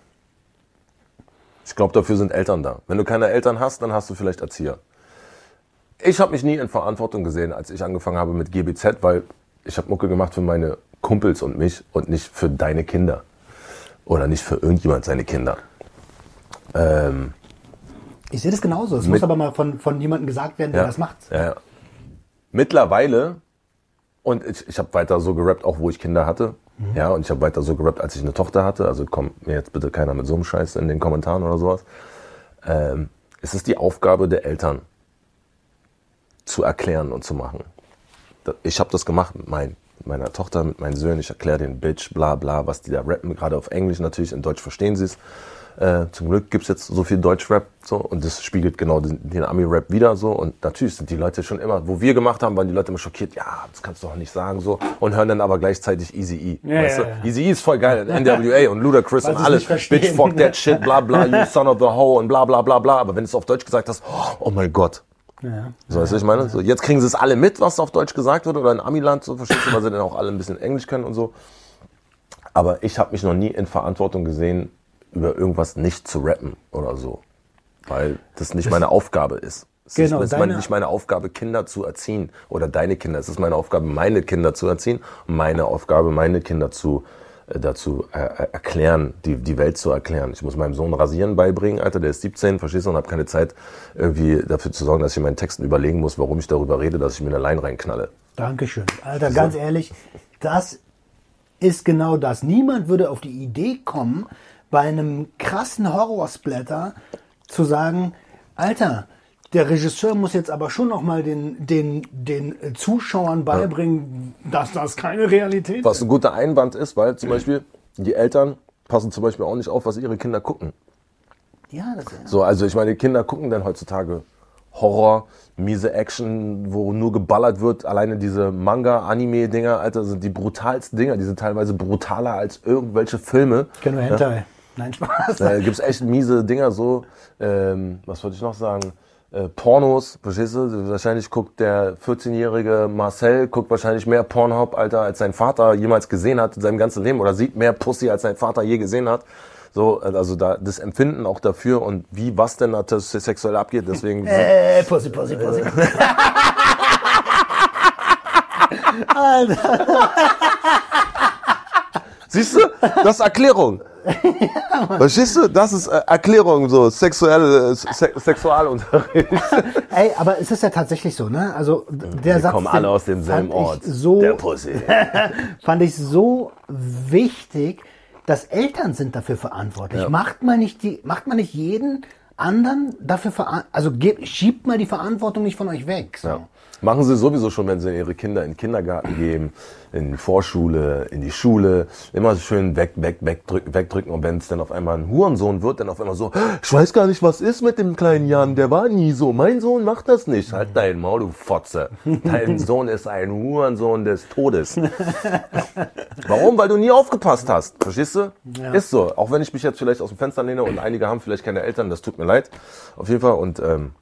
Ich glaube, dafür sind Eltern da. Wenn du keine Eltern hast, dann hast du vielleicht Erzieher. Ich habe mich nie in Verantwortung gesehen, als ich angefangen habe mit GBZ, weil ich habe Mucke gemacht für meine Kumpels und mich und nicht für deine Kinder. Oder nicht für irgendjemand seine Kinder. Ähm, Ich sehe das genauso. Es muss aber mal von, von jemandem gesagt werden, der ja, das macht. Ja, ja. Mittlerweile, und ich, ich habe weiter so gerappt, auch wo ich Kinder hatte. Mhm. Ja, und ich habe weiter so gerappt, als ich eine Tochter hatte. Also kommt mir jetzt bitte keiner mit so einem Scheiß in den Kommentaren oder sowas. Ähm, es ist die Aufgabe der Eltern, zu erklären und zu machen. Ich habe das gemacht mit, mein, mit meiner Tochter, mit meinen Söhnen. Ich erkläre den Bitch, bla bla, was die da rappen. Gerade auf Englisch natürlich, in Deutsch verstehen sie es. Äh, zum Glück gibt es jetzt so viel Deutsch-Rap so und das spiegelt genau den, den Ami-Rap wieder so und natürlich sind die Leute schon immer, wo wir gemacht haben, waren die Leute immer schockiert, ja, das kannst du doch nicht sagen so und hören dann aber gleichzeitig Easy E. Ja, weißt ja, du? Easy E ist voll geil, [LAUGHS] NWA und Ludacris und alles. Bitch, fuck that [LAUGHS] shit, bla bla, you son of the hoe und bla bla bla bla, aber wenn du es auf Deutsch gesagt hast, oh mein Gott, Ja. so, weißt du, ich meine? So, jetzt kriegen sie es alle mit, was auf Deutsch gesagt wird oder in Amiland, so verstehst du, weil sie dann auch alle ein bisschen Englisch können und so. Aber ich habe mich noch nie in Verantwortung gesehen, über irgendwas nicht zu rappen oder so. Weil das nicht meine Aufgabe ist. Es Genau, ist, meine, nicht meine Aufgabe, Kinder zu erziehen oder deine Kinder. Es ist meine Aufgabe, meine Kinder zu erziehen und meine Aufgabe, meine Kinder zu, äh, dazu äh, äh, erklären, die, die Welt zu erklären. Ich muss meinem Sohn Rasieren beibringen, Alter, der ist 17, verstehst du, und habe keine Zeit, irgendwie dafür zu sorgen, dass ich in meinen Texten überlegen muss, warum ich darüber rede, dass ich mir eine Line reinknalle. Dankeschön. Alter, ganz ehrlich, das ist genau das. Niemand würde auf die Idee kommen, bei einem krassen Horrorsplatter zu sagen, Alter, der Regisseur muss jetzt aber schon noch mal den, den, den Zuschauern beibringen, dass das keine Realität Was ist. ein guter Einwand ist, weil zum Beispiel die Eltern passen zum Beispiel auch nicht auf, was ihre Kinder gucken. Ja, das ist So, also ich meine, Kinder gucken dann heutzutage Horror, miese Action, wo nur geballert wird. Alleine diese Manga-Anime-Dinger, Alter, sind die brutalsten Dinger. Die sind teilweise brutaler als irgendwelche Filme. Nur Hentai. Nein, Spaß. Da gibt's echt miese Dinger so. Ähm, was wollte ich noch sagen? Äh, Pornos, verstehst du? Wahrscheinlich guckt der 14-jährige Marcel, guckt wahrscheinlich mehr Pornhub, Alter, als sein Vater jemals gesehen hat in seinem ganzen Leben. Oder sieht mehr Pussy, als sein Vater je gesehen hat. So, also da das Empfinden auch dafür und wie was denn da sexuell abgeht. Deswegen [LAUGHS] Äh, Pussy, Pussy, Pussy. [LAUGHS] Alter. Siehst du? Das ist Erklärung. Verstehst du? Das ist äh, Erklärung, so sexuelle äh, Se Sexualunterricht. [LAUGHS] Ey, aber es ist ja tatsächlich so, ne? Also der Wir Satz, kommen alle aus demselben Ort. So, Der Pussy. [LAUGHS] fand ich so wichtig, dass Eltern sind dafür verantwortlich. Ja. Macht man nicht die, macht man nicht jeden anderen dafür verantwortlich, also schiebt mal die Verantwortung nicht von euch weg. So. Ja. Machen sie sowieso schon, wenn sie ihre Kinder in den Kindergarten geben, in die Vorschule, in die Schule, immer schön weg, weg, wegdrücken, wegdrücken. Und wenn es dann auf einmal ein Hurensohn wird, dann auf einmal so, ich weiß gar nicht, was ist mit dem kleinen Jan, der war nie so. Mein Sohn macht das nicht. Halt dein Maul, du Fotze. Dein [LAUGHS] Sohn ist ein Hurensohn des Todes. [LAUGHS] Warum? Weil du nie aufgepasst hast. Verstehst du? Ist so. Auch wenn ich mich jetzt vielleicht aus dem Fenster lehne und einige haben vielleicht keine Eltern, das tut mir leid. Auf jeden Fall. Und ähm,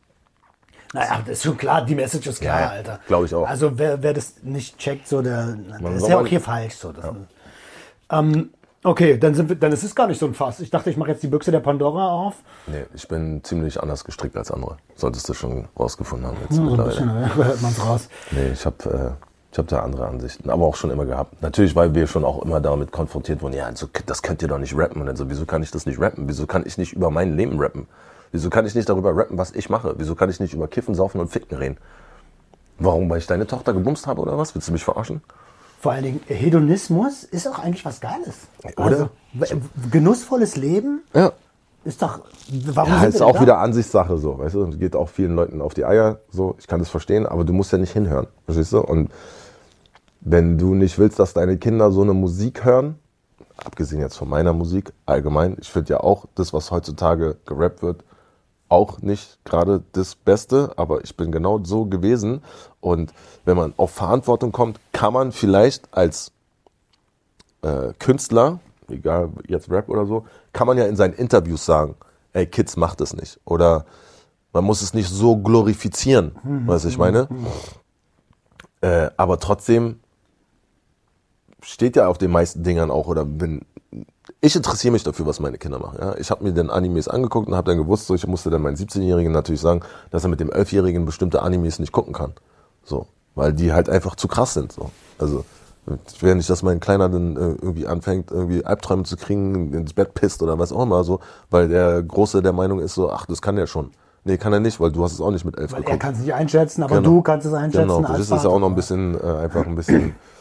Naja, das ist schon klar, die Message ist klar, Ja, ja, Alter. glaub ich auch. Also wer, wer das nicht checkt, so der, der ist ja auch hier falsch. So. Das, ähm, okay, dann, sind wir, dann ist es gar nicht so ein Fass. Ich dachte, ich mache jetzt die Büchse der Pandora auf. Nee, ich bin ziemlich anders gestrickt als andere. Solltest du schon rausgefunden haben jetzt So ein mittlerweile. bisschen, da [LAUGHS] hört man es raus. Nee, ich habe Ich habe da andere Ansichten, aber auch schon immer gehabt. Natürlich, weil wir schon auch immer damit konfrontiert wurden, ja, so, das könnt ihr doch nicht rappen. Und dann so, wieso kann ich das nicht rappen? Wieso kann ich nicht über mein Leben rappen? Wieso kann ich nicht darüber rappen, was ich mache? Wieso kann ich nicht über Kiffen, Saufen und Ficken reden? Warum? Weil ich deine Tochter gebumst habe oder was? Willst du mich verarschen? Vor allen Dingen, Hedonismus ist auch eigentlich was Geiles. Oder? Also, genussvolles Leben Ja. ist doch. Warum Ja, ist auch da? wieder Ansichtssache so, weißt du? Geht auch vielen Leuten auf die Eier, so. Ich kann das verstehen, aber du musst ja nicht hinhören, verstehst du? Und wenn du nicht willst, dass deine Kinder so eine Musik hören, abgesehen jetzt von meiner Musik allgemein, ich finde ja auch das, was heutzutage gerappt wird, auch nicht gerade das Beste, aber ich bin genau so gewesen. Und wenn man auf Verantwortung kommt, kann man vielleicht als äh, Künstler, egal jetzt Rap oder so, kann man ja in seinen Interviews sagen, ey, Kids macht es nicht. Oder man muss es nicht so glorifizieren, weißt du, ich meine? Äh, aber trotzdem steht ja auf den meisten Dingern auch, oder bin, ich interessiere mich dafür, was meine Kinder machen. Ja? Ich habe mir dann Animes angeguckt und habe dann gewusst, so, ich musste dann meinen 17-Jährigen natürlich sagen, dass er mit dem 11-Jährigen bestimmte Animes nicht gucken kann. So, weil die halt einfach zu krass sind. So. Also ich will nicht, dass mein Kleiner dann äh, irgendwie anfängt, irgendwie Albträume zu kriegen, ins Bett pisst oder was auch immer so, weil der Große der Meinung ist so, ach, das kann der schon. Nee, kann er nicht, weil du hast es auch nicht mit elf Weil er geguckt. kann es nicht einschätzen, aber Genau. du kannst es einschätzen. Genau, das ist ja auch noch ein bisschen, äh, einfach ein bisschen [CLEARS THROAT]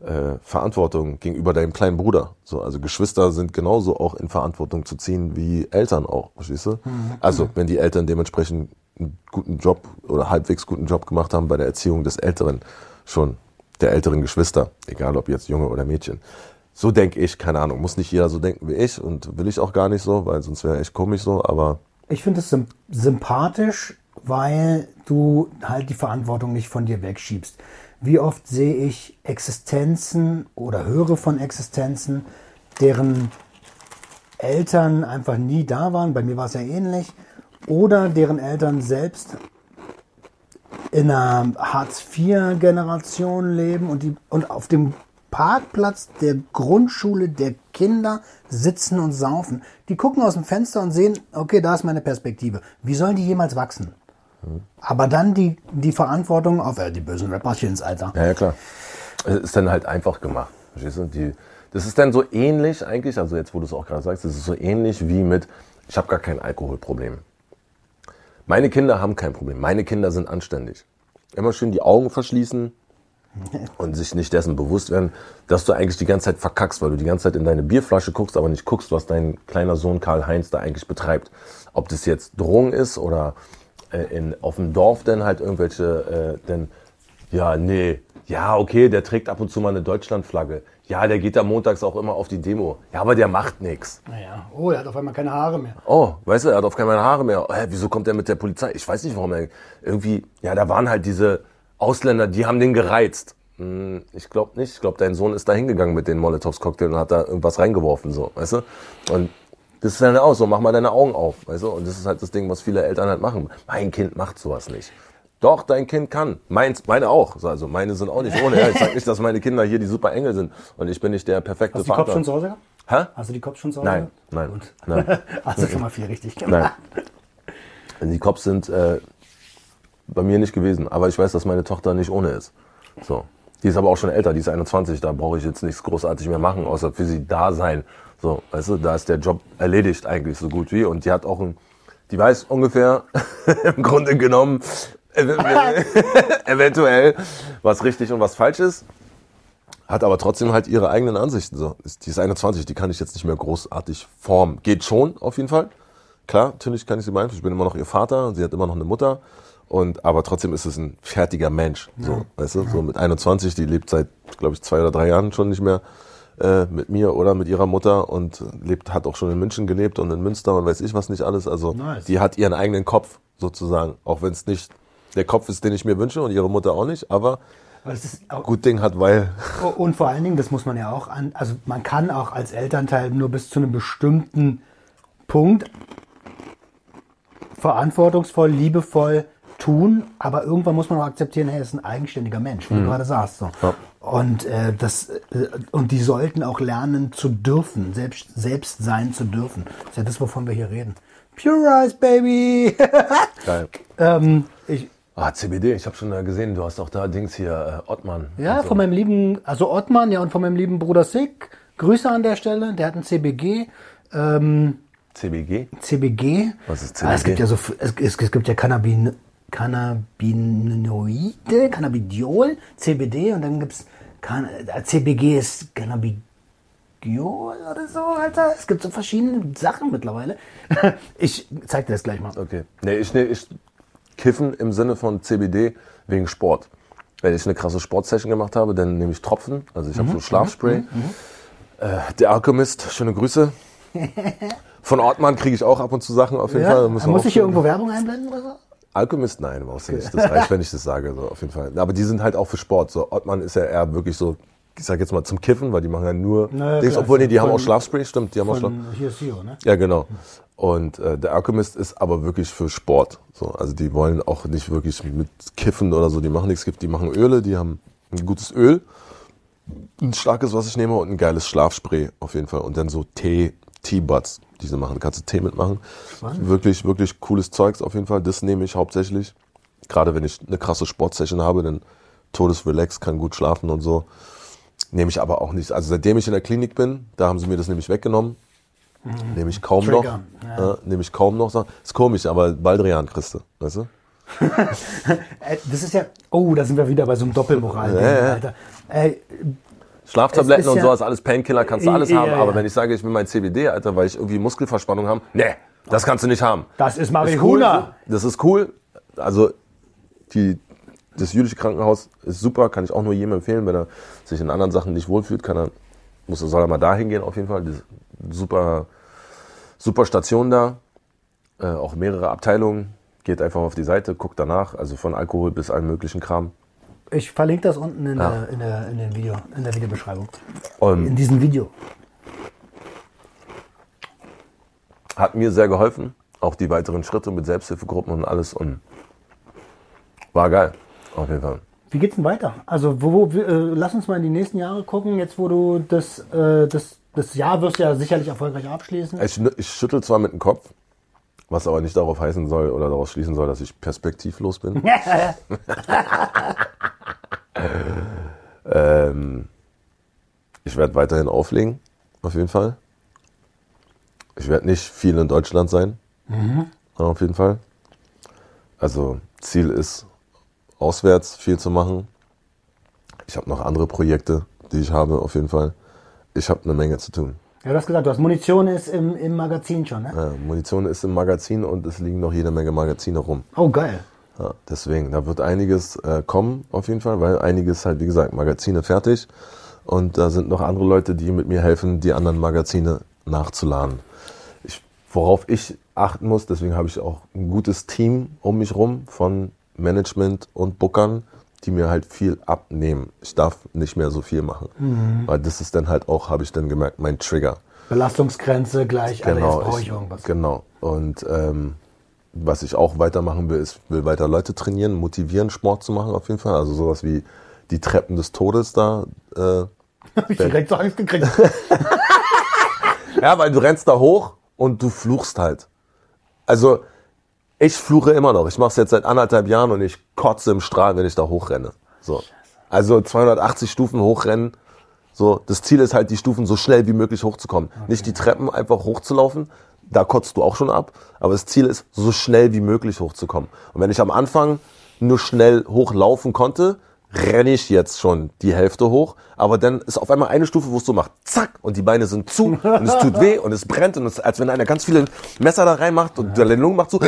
äh, Verantwortung gegenüber deinem kleinen Bruder. So, also Geschwister sind genauso auch in Verantwortung zu ziehen wie Eltern auch, verstehst du? Also, wenn die Eltern dementsprechend einen guten Job oder halbwegs guten Job gemacht haben bei der Erziehung des Älteren, schon der älteren Geschwister, egal ob jetzt Junge oder Mädchen. So denke ich, keine Ahnung, muss nicht jeder so denken wie ich und will ich auch gar nicht so, weil sonst wäre echt komisch so, aber Ich finde es symp sympathisch, weil du halt die Verantwortung nicht von dir wegschiebst. Wie oft sehe ich Existenzen oder höre von Existenzen, deren Eltern einfach nie da waren, bei mir war es ja ähnlich, oder deren Eltern selbst in einer Hartz-IV-Generation leben und, die, und auf dem Parkplatz der Grundschule der Kinder sitzen und saufen. Die gucken aus dem Fenster und sehen, okay, da ist meine Perspektive. Wie sollen die jemals wachsen? Aber dann die, die Verantwortung auf äh, die bösen Rapperchens, Alter. Ja, ja, klar. Es ist dann halt einfach gemacht. Verstehst du? Die, das ist dann so ähnlich eigentlich, also jetzt, wo du es auch gerade sagst, das ist so ähnlich wie mit, ich habe gar kein Alkoholproblem. Meine Kinder haben kein Problem. Meine Kinder sind anständig. Immer schön die Augen verschließen [LAUGHS] und sich nicht dessen bewusst werden, dass du eigentlich die ganze Zeit verkackst, weil du die ganze Zeit in deine Bierflasche guckst, aber nicht guckst, was dein kleiner Sohn Karl-Heinz da eigentlich betreibt. Ob das jetzt Drohung ist oder äh, in, auf dem Dorf dann halt irgendwelche, äh, denn, ja, nee, ja, okay, der trägt ab und zu mal eine Deutschlandflagge. Ja, der geht da montags auch immer auf die Demo. Ja, aber der macht nichts. Naja, oh, er hat auf einmal keine Haare mehr. Oh, weißt du, er hat auf keine Haare mehr. Hä, wieso kommt er mit der Polizei? Ich weiß nicht, warum er irgendwie, ja, da waren halt diese Ausländer, die haben den gereizt. Hm, Ich glaube nicht. Ich glaube, dein Sohn ist da hingegangen mit den Molotovs-Cocktail und hat da irgendwas reingeworfen, so, weißt du? Und das ist dann auch so, mach mal deine Augen auf, weißt du? Und das ist halt das Ding, was viele Eltern halt machen. Mein Kind macht sowas nicht. Doch, dein Kind kann. Meins, meine auch. Also meine sind auch nicht ohne. Ja, ich sag nicht, dass meine Kinder hier die super Engel sind. Und ich bin nicht der perfekte Hast du die Kopf Vater. schon zu Hause gehabt? Hä? Hast du die Kopf schon zu Hause Nein, nein, Gut. nein. Hast [LAUGHS] du schon mal viel richtig gemacht? Nein. Die Cops sind äh, bei mir nicht gewesen, aber ich weiß, dass meine Tochter nicht ohne ist. So. Die ist aber auch schon älter, die ist 21, da brauche ich jetzt nichts großartig mehr machen, außer für sie da sein. So, weißt du, da ist der Job erledigt eigentlich so gut wie. Und die hat auch ein, die weiß ungefähr [LAUGHS] im Grunde genommen ev- [LAUGHS] eventuell, was richtig und was falsch ist. Hat aber trotzdem halt ihre eigenen Ansichten. So. Die ist 21, die kann ich jetzt nicht mehr großartig formen. Geht schon, auf jeden Fall. Klar, natürlich kann ich sie beeinflussen. Ich bin immer noch ihr Vater und sie hat immer noch eine Mutter. Und, aber trotzdem ist es ein fertiger Mensch. So, weißt du, so mit 21, die lebt seit, glaube ich, zwei oder drei Jahren schon nicht mehr äh, mit mir oder mit ihrer Mutter und lebt, hat auch schon in München gelebt und in Münster und weiß ich was nicht alles. Also Nice. die hat ihren eigenen Kopf sozusagen, auch wenn es nicht der Kopf ist, den ich mir wünsche und ihre Mutter auch nicht, aber auch, gut Ding hat, weil Und vor allen Dingen, das muss man ja auch an, also man kann auch als Elternteil nur bis zu einem bestimmten Punkt verantwortungsvoll, liebevoll tun, aber irgendwann muss man auch akzeptieren, hey, er ist ein eigenständiger Mensch, wie du gerade sagst. So. Ja. Und äh, das äh, und die sollten auch lernen zu dürfen, selbst selbst sein zu dürfen. Das ist ja das, wovon wir hier reden. Pure Eyes, Baby. [LAUGHS] geil. ähm, ich Ah, CBD, ich habe schon äh, gesehen, du hast auch da Dings hier, äh, Ottmann. Ja, so. von meinem lieben, also Ottmann, ja, und von meinem lieben Bruder Sick. Grüße an der Stelle. Der hat ein CBG. Ähm, CBG? CBG. Was ist Ah, es CBG? gibt ja so, es, es, es gibt ja Cannabin, Cannabinoide, Cannabidiol, CBD und dann gibt's Can, äh, CBG ist Cannabidiol oder so, Alter. Es gibt so verschiedene Sachen mittlerweile. [LAUGHS] Ich zeig dir das gleich mal. Okay. Nee, ich, nee, ich kiffen im Sinne von CBD wegen Sport. Wenn ich eine krasse Sportsession gemacht habe, dann nehme ich Tropfen. Also ich habe so Schlafspray. Äh, der Alchemist, schöne Grüße. [LAUGHS] Von Ortmann kriege ich auch ab und zu Sachen auf jeden Fall. Müssen wir Muss ich hier irgendwo Werbung einblenden oder so? Alchemist, nein, brauchst du nicht. Das [LAUGHS] reicht, wenn ich das sage, so auf jeden Fall. Aber die sind halt auch für Sport. So Ottmann ist ja eher wirklich so, ich sag jetzt mal zum Kiffen, weil die machen ja nur Na, Dings, klar, obwohl nee, die haben von- auch Schlafspray, stimmt, die haben auch Schlaf. Hier ist Sio, ne? Ja, genau. Und äh, der Alchemist ist aber wirklich für Sport. So, also die wollen auch nicht wirklich mit Kiffen oder so, die machen nichts, die machen Öle, die haben ein gutes Öl, ein starkes, was ich nehme und ein geiles Schlafspray auf jeden Fall. Und dann so Tee, Teabuds, die sie machen. Da kannst du Tee mitmachen. Wirklich, wirklich cooles Zeugs auf jeden Fall. Das nehme ich hauptsächlich. Gerade wenn ich eine krasse Sportsession habe, dann todesrelax, kann gut schlafen und so. Nehme ich aber auch nicht. Also seitdem ich in der Klinik bin, da haben sie mir das nämlich weggenommen. Nehme ich kaum Trigger, noch. ja. Ja, nehme ich kaum noch. Ist komisch, aber Baldrian kriegst du, weißt du? [LAUGHS] Äh, Das ist ja, oh, da sind wir wieder bei so einem Doppelmoral, Ja, ja. Alter. Äh, Schlaftabletten und ja- sowas, alles Painkiller, kannst du alles Ja, haben. Aber wenn ich sage, ich will mein CBD, Alter, weil ich irgendwie Muskelverspannung habe, nee, das kannst du nicht haben. das ist Marihuana. das ist cool. Also die, das jüdische Krankenhaus ist super, kann ich auch nur jedem empfehlen. Wenn er sich in anderen Sachen nicht wohlfühlt, kann er, muss soll er mal dahin gehen auf jeden Fall. Super, super Station da, äh, auch mehrere Abteilungen. Geht einfach auf die Seite, guckt danach, also von Alkohol bis allen möglichen Kram. Ich verlinke das unten in, Ja. der, in, der, in, den Video, in der Videobeschreibung. Und In diesem Video. hat mir sehr geholfen. Auch die weiteren Schritte mit Selbsthilfegruppen und alles. Und war geil, auf jeden Fall. Wie geht's denn weiter? Also, wo, wo, äh, lass uns mal in die nächsten Jahre gucken. Jetzt, wo du das, äh, das, das Jahr wirst du ja sicherlich erfolgreich abschließen. Ich, ich schüttel zwar mit dem Kopf, was aber nicht darauf heißen soll oder daraus schließen soll, dass ich perspektivlos bin. [LAUGHS] ähm, ich werde weiterhin auflegen, auf jeden Fall. Ich werde nicht viel in Deutschland sein, auf jeden Fall. Also Ziel ist, auswärts viel zu machen. Ich habe noch andere Projekte, die ich habe, auf jeden Fall. Ich habe eine Menge zu tun. Ja, du hast gesagt, du hast Munition ist im, im Magazin schon, ne? Ja, Munition ist im Magazin und es liegen noch jede Menge Magazine rum. Oh, geil. Ja, deswegen, da wird einiges äh, kommen auf jeden Fall, weil einiges halt, wie gesagt, Magazine fertig und da sind noch andere Leute, die mit mir helfen, die anderen Magazine nachzuladen. Ich, worauf ich achten muss, deswegen habe ich auch ein gutes Team um mich rum von Management und Bookern, die mir halt viel abnehmen. Ich darf nicht mehr so viel machen, weil das ist dann halt auch, habe ich dann gemerkt, mein Trigger. Belastungsgrenze gleich, Alter, jetzt brauche ich ich- irgendwas. Genau. Und ähm, was ich auch weitermachen will, ist, will weiter Leute trainieren, motivieren, Sport zu machen auf jeden Fall. Also sowas wie die Treppen des Todes da. Äh, [LAUGHS] Hab ich direkt so Angst gekriegt. [LAUGHS] ja, weil du rennst da hoch und du fluchst halt. Also ich fluche immer noch. Ich mache es jetzt seit anderthalb Jahren und ich kotze im Strahl, wenn ich da hochrenne. So. Also 280 Stufen hochrennen. So, das Ziel ist halt, die Stufen so schnell wie möglich hochzukommen. Nicht die Treppen einfach hochzulaufen, da kotzt du auch schon ab. Aber das Ziel ist, so schnell wie möglich hochzukommen. Und wenn ich am Anfang nur schnell hochlaufen konnte, renne ich jetzt schon die Hälfte hoch. Aber dann ist auf einmal eine Stufe, wo es so macht, zack, und die Beine sind zu und es tut weh und es brennt und es ist, als wenn einer ganz viele Messer da reinmacht und der Lungen macht so.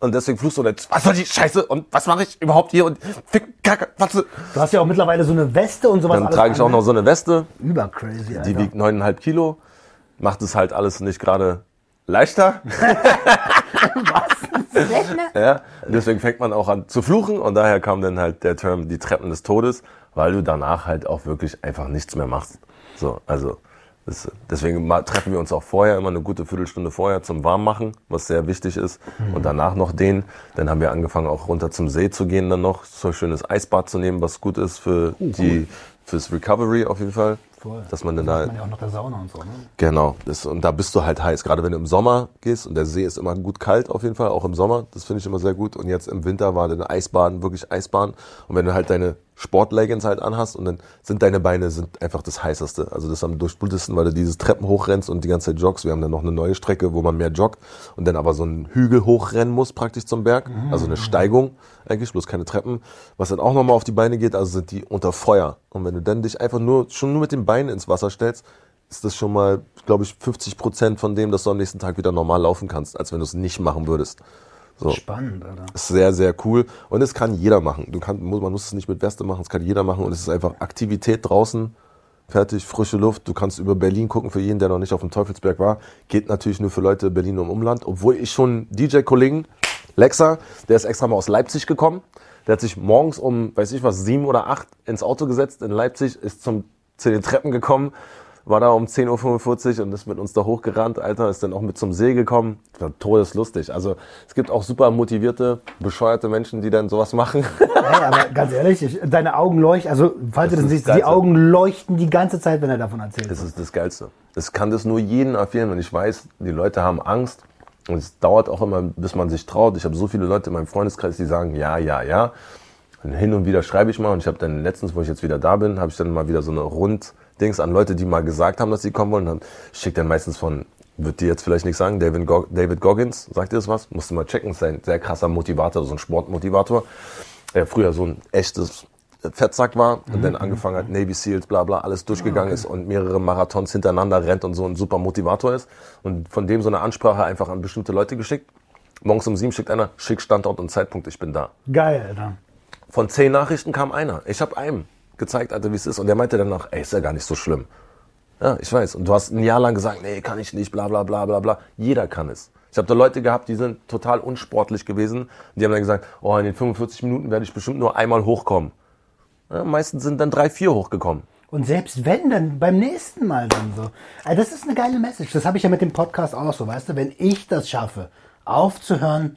Und deswegen fluchst du jetzt, was soll die Scheiße und was mache ich überhaupt hier und fick, kacke, was. Du hast ja auch mittlerweile so eine Weste und sowas. Dann trage ich auch noch so eine Weste, ne? Übercrazy, Alter. die wiegt neuneinhalb Kilo, macht es halt alles nicht gerade leichter. [LAUGHS] [LAUGHS] ja, deswegen fängt man auch an zu fluchen und daher kam dann halt der Term die Treppen des Todes, weil du danach halt auch wirklich einfach nichts mehr machst. So, also das, deswegen treffen wir uns auch vorher immer eine gute Viertelstunde vorher zum Warmmachen, was sehr wichtig ist. Und danach noch den. Dann haben wir angefangen auch runter zum See zu gehen dann noch, so ein schönes Eisbad zu nehmen, was gut ist für die fürs Recovery auf jeden Fall. Voll. Dass man dann da man ja auch noch der Sauna und so, ne? Genau, das, und da bist du halt heiß. Gerade wenn du im Sommer gehst und der See ist immer gut kalt auf jeden Fall, auch im Sommer. Das finde ich immer sehr gut. Und jetzt im Winter war dann Eisbaden, wirklich Eisbaden. Und wenn du halt deine Sportleggings halt anhast und dann sind deine Beine sind einfach das heißeste. Also das am durchblutesten, weil du dieses Treppen hochrennst und die ganze Zeit joggst. Wir haben dann noch eine neue Strecke, wo man mehr joggt und dann aber so einen Hügel hochrennen muss praktisch zum Berg. Also eine Steigung eigentlich, bloß keine Treppen. Was dann auch nochmal auf die Beine geht, also sind die unter Feuer. Und wenn du dann dich einfach nur, schon nur mit den Beinen ins Wasser stellst, ist das schon mal, glaube ich, 50 Prozent von dem, dass du am nächsten Tag wieder normal laufen kannst, als wenn du es nicht machen würdest. So. Spannend, Alter. Ist sehr, sehr cool. Und es kann jeder machen. Du kann, man muss es nicht mit Weste machen, es kann jeder machen. Und es ist einfach Aktivität draußen, fertig, frische Luft. Du kannst über Berlin gucken, für jeden, der noch nicht auf dem Teufelsberg war. Geht natürlich nur für Leute Berlin und Umland. Obwohl ich schon DJ-Kollegen, Lexa, der ist extra mal aus Leipzig gekommen. Der hat sich morgens um, weiß ich was, sieben oder acht ins Auto gesetzt in Leipzig, ist zum, zu den Treppen gekommen, war da um 10.45 Uhr und ist mit uns da hochgerannt, Alter, ist dann auch mit zum See gekommen. War todeslustig. Also es gibt auch super motivierte, bescheuerte Menschen, die dann sowas machen. [LAUGHS] Hey, aber ganz ehrlich, ich, deine Augen leuchten, also falls du Das das ist siehst, das die. Augen leuchten die ganze Zeit, wenn er davon erzählt. Das ist das Geilste. Es kann das nur jedem empfehlen und ich weiß, die Leute haben Angst und es dauert auch immer, bis man sich traut. Ich habe so viele Leute in meinem Freundeskreis, die sagen, ja, ja, ja. Und hin und wieder schreibe ich mal und ich habe dann letztens, wo ich jetzt wieder da bin, habe ich dann mal wieder so eine Runddings an Leute, die mal gesagt haben, dass sie kommen wollen. Und ich schicke dann meistens von, wird dir jetzt vielleicht nicht sagen, David, Go David Goggins, sagt dir das was? Musst du mal checken, ist ein sehr krasser Motivator, so ein Sportmotivator. Der früher so ein echtes Fettsack war und dann angefangen hat, Navy Seals, bla bla, alles durchgegangen ist und mehrere Marathons hintereinander rennt und so ein super Motivator ist. Und von dem so eine Ansprache einfach an bestimmte Leute geschickt. Morgens um sieben schickt einer, schick Standort und Zeitpunkt, ich bin da. Geil, Alter. Von zehn Nachrichten kam einer. Ich habe einem gezeigt, Alter, wie es ist. Und der meinte danach, ey, ist ja gar nicht so schlimm. Ja, ich weiß. Und du hast ein Jahr lang gesagt, nee, kann ich nicht, bla bla bla bla bla. Jeder kann es. Ich habe da Leute gehabt, die sind total unsportlich gewesen. Die haben dann gesagt, oh, in den 45 Minuten werde ich bestimmt nur einmal hochkommen. Ja, meistens sind dann drei, vier hochgekommen. Und selbst wenn, dann beim nächsten Mal dann so. Also das ist eine geile Message. Das habe ich ja mit dem Podcast auch so, weißt du, wenn ich das schaffe, aufzuhören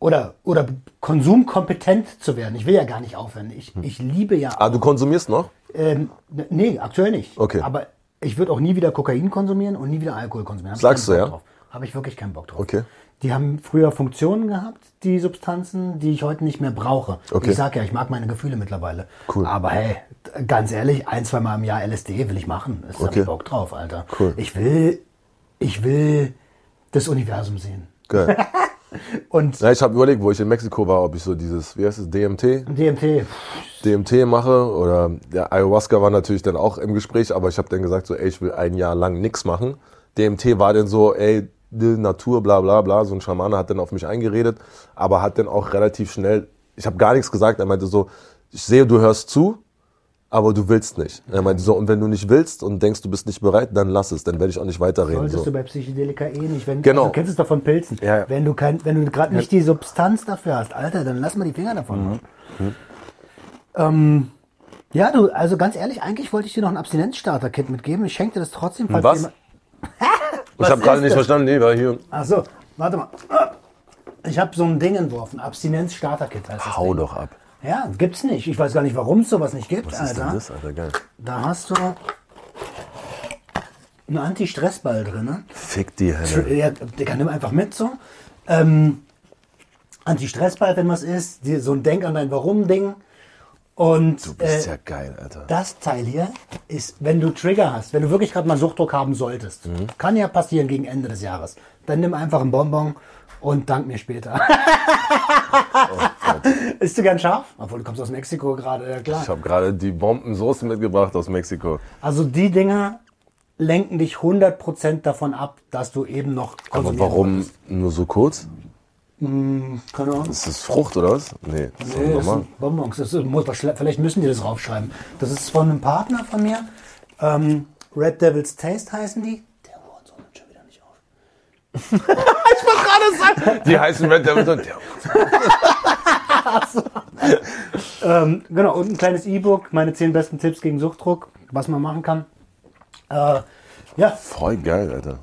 oder, oder konsumkompetent zu werden. Ich will ja gar nicht aufhören. Ich, ich liebe ja Ah, du konsumierst noch? Ähm, nee, aktuell nicht. Okay. Aber ich würde auch nie wieder Kokain konsumieren und nie wieder Alkohol konsumieren. Hab ich Sagst du, ja? Drauf. Habe ich wirklich keinen Bock drauf. Okay. Die haben früher Funktionen gehabt, die Substanzen, die ich heute nicht mehr brauche. Okay. Ich sag ja, ich mag meine Gefühle mittlerweile. Cool. Aber hey, ganz ehrlich, ein, zwei Mal im Jahr LSD will ich machen. Ich hab Okay. Bock drauf, Alter. Cool. Ich will, ich will das Universum sehen. Geil. [LAUGHS] Und Ja, ich habe überlegt, wo ich in Mexiko war, ob ich so dieses, wie heißt es, DMT? DMT, DMT mache oder ja, Ayahuasca war natürlich dann auch im Gespräch, aber ich habe dann gesagt, so, ey, ich will ein Jahr lang nichts machen. DMT war dann so, ey, die Natur, bla bla bla, so ein Schamane hat dann auf mich eingeredet, aber hat dann auch relativ schnell, ich habe gar nichts gesagt, er meinte so, ich sehe, du hörst zu, aber du willst nicht. Er meinte so, und wenn du nicht willst und denkst, du bist nicht bereit, dann lass es, dann werde ich auch nicht weiterreden. solltest So. du bei Psychedelika eh nicht. Wenn, Genau. also, du kennst es doch von Pilzen. Ja, ja. Wenn du kein, wenn du gerade nicht die Substanz dafür hast, Alter, dann lass mal die Finger Mhm. davon. Ähm, ja, du, also ganz ehrlich, eigentlich wollte ich dir noch ein Abstinenzstarter-Kit mitgeben. Ich schenke dir das trotzdem, falls Was? jemand- [LAUGHS] Ich habe gerade nicht verstanden, nee, war hier. Ach so, warte mal. Ich habe so ein Ding entworfen, Abstinenz-Starter-Kit heißt das Hau doch ab. Ja, gibt's nicht. Ich weiß gar nicht, warum es sowas nicht gibt, Was ist denn das, Alter, geil. Da hast du einen Anti-Stress-Ball drin. Ne? Fick die Hände. Ja, Digga, nimm einfach mit so. Ähm, Anti-Stressball, wenn was ist. Die, so ein Denk an dein Warum-Ding. Und Du bist äh, ja geil, Alter. das Teil hier ist, wenn du Trigger hast, wenn du wirklich gerade mal Suchtdruck haben solltest, Mhm. kann ja passieren gegen Ende des Jahres, dann nimm einfach einen Bonbon und dank mir später. [LAUGHS] ist du gern scharf? Obwohl du kommst aus Mexiko gerade, ja klar. Ich habe gerade die Bombensoße mitgebracht aus Mexiko. Also die Dinger lenken dich 100% davon ab, dass du eben noch Aber warum wolltest. nur so kurz? Keine Ahnung. Ist das Frucht oder was? Nee, das ist Nee, das normal. Bonbons. Das ist, muss, vielleicht müssen die das draufschreiben. Das ist von einem Partner von mir. Ähm, Red Devil's Taste heißen die. Der Hurensohn hört schon wieder nicht [LAUGHS] auf. Die heißen Red Devils und. [LAUGHS] Ähm, genau, und ein kleines E-Book, meine 10 besten Tipps gegen Suchtdruck, was man machen kann. Äh, ja, Voll geil, Alter.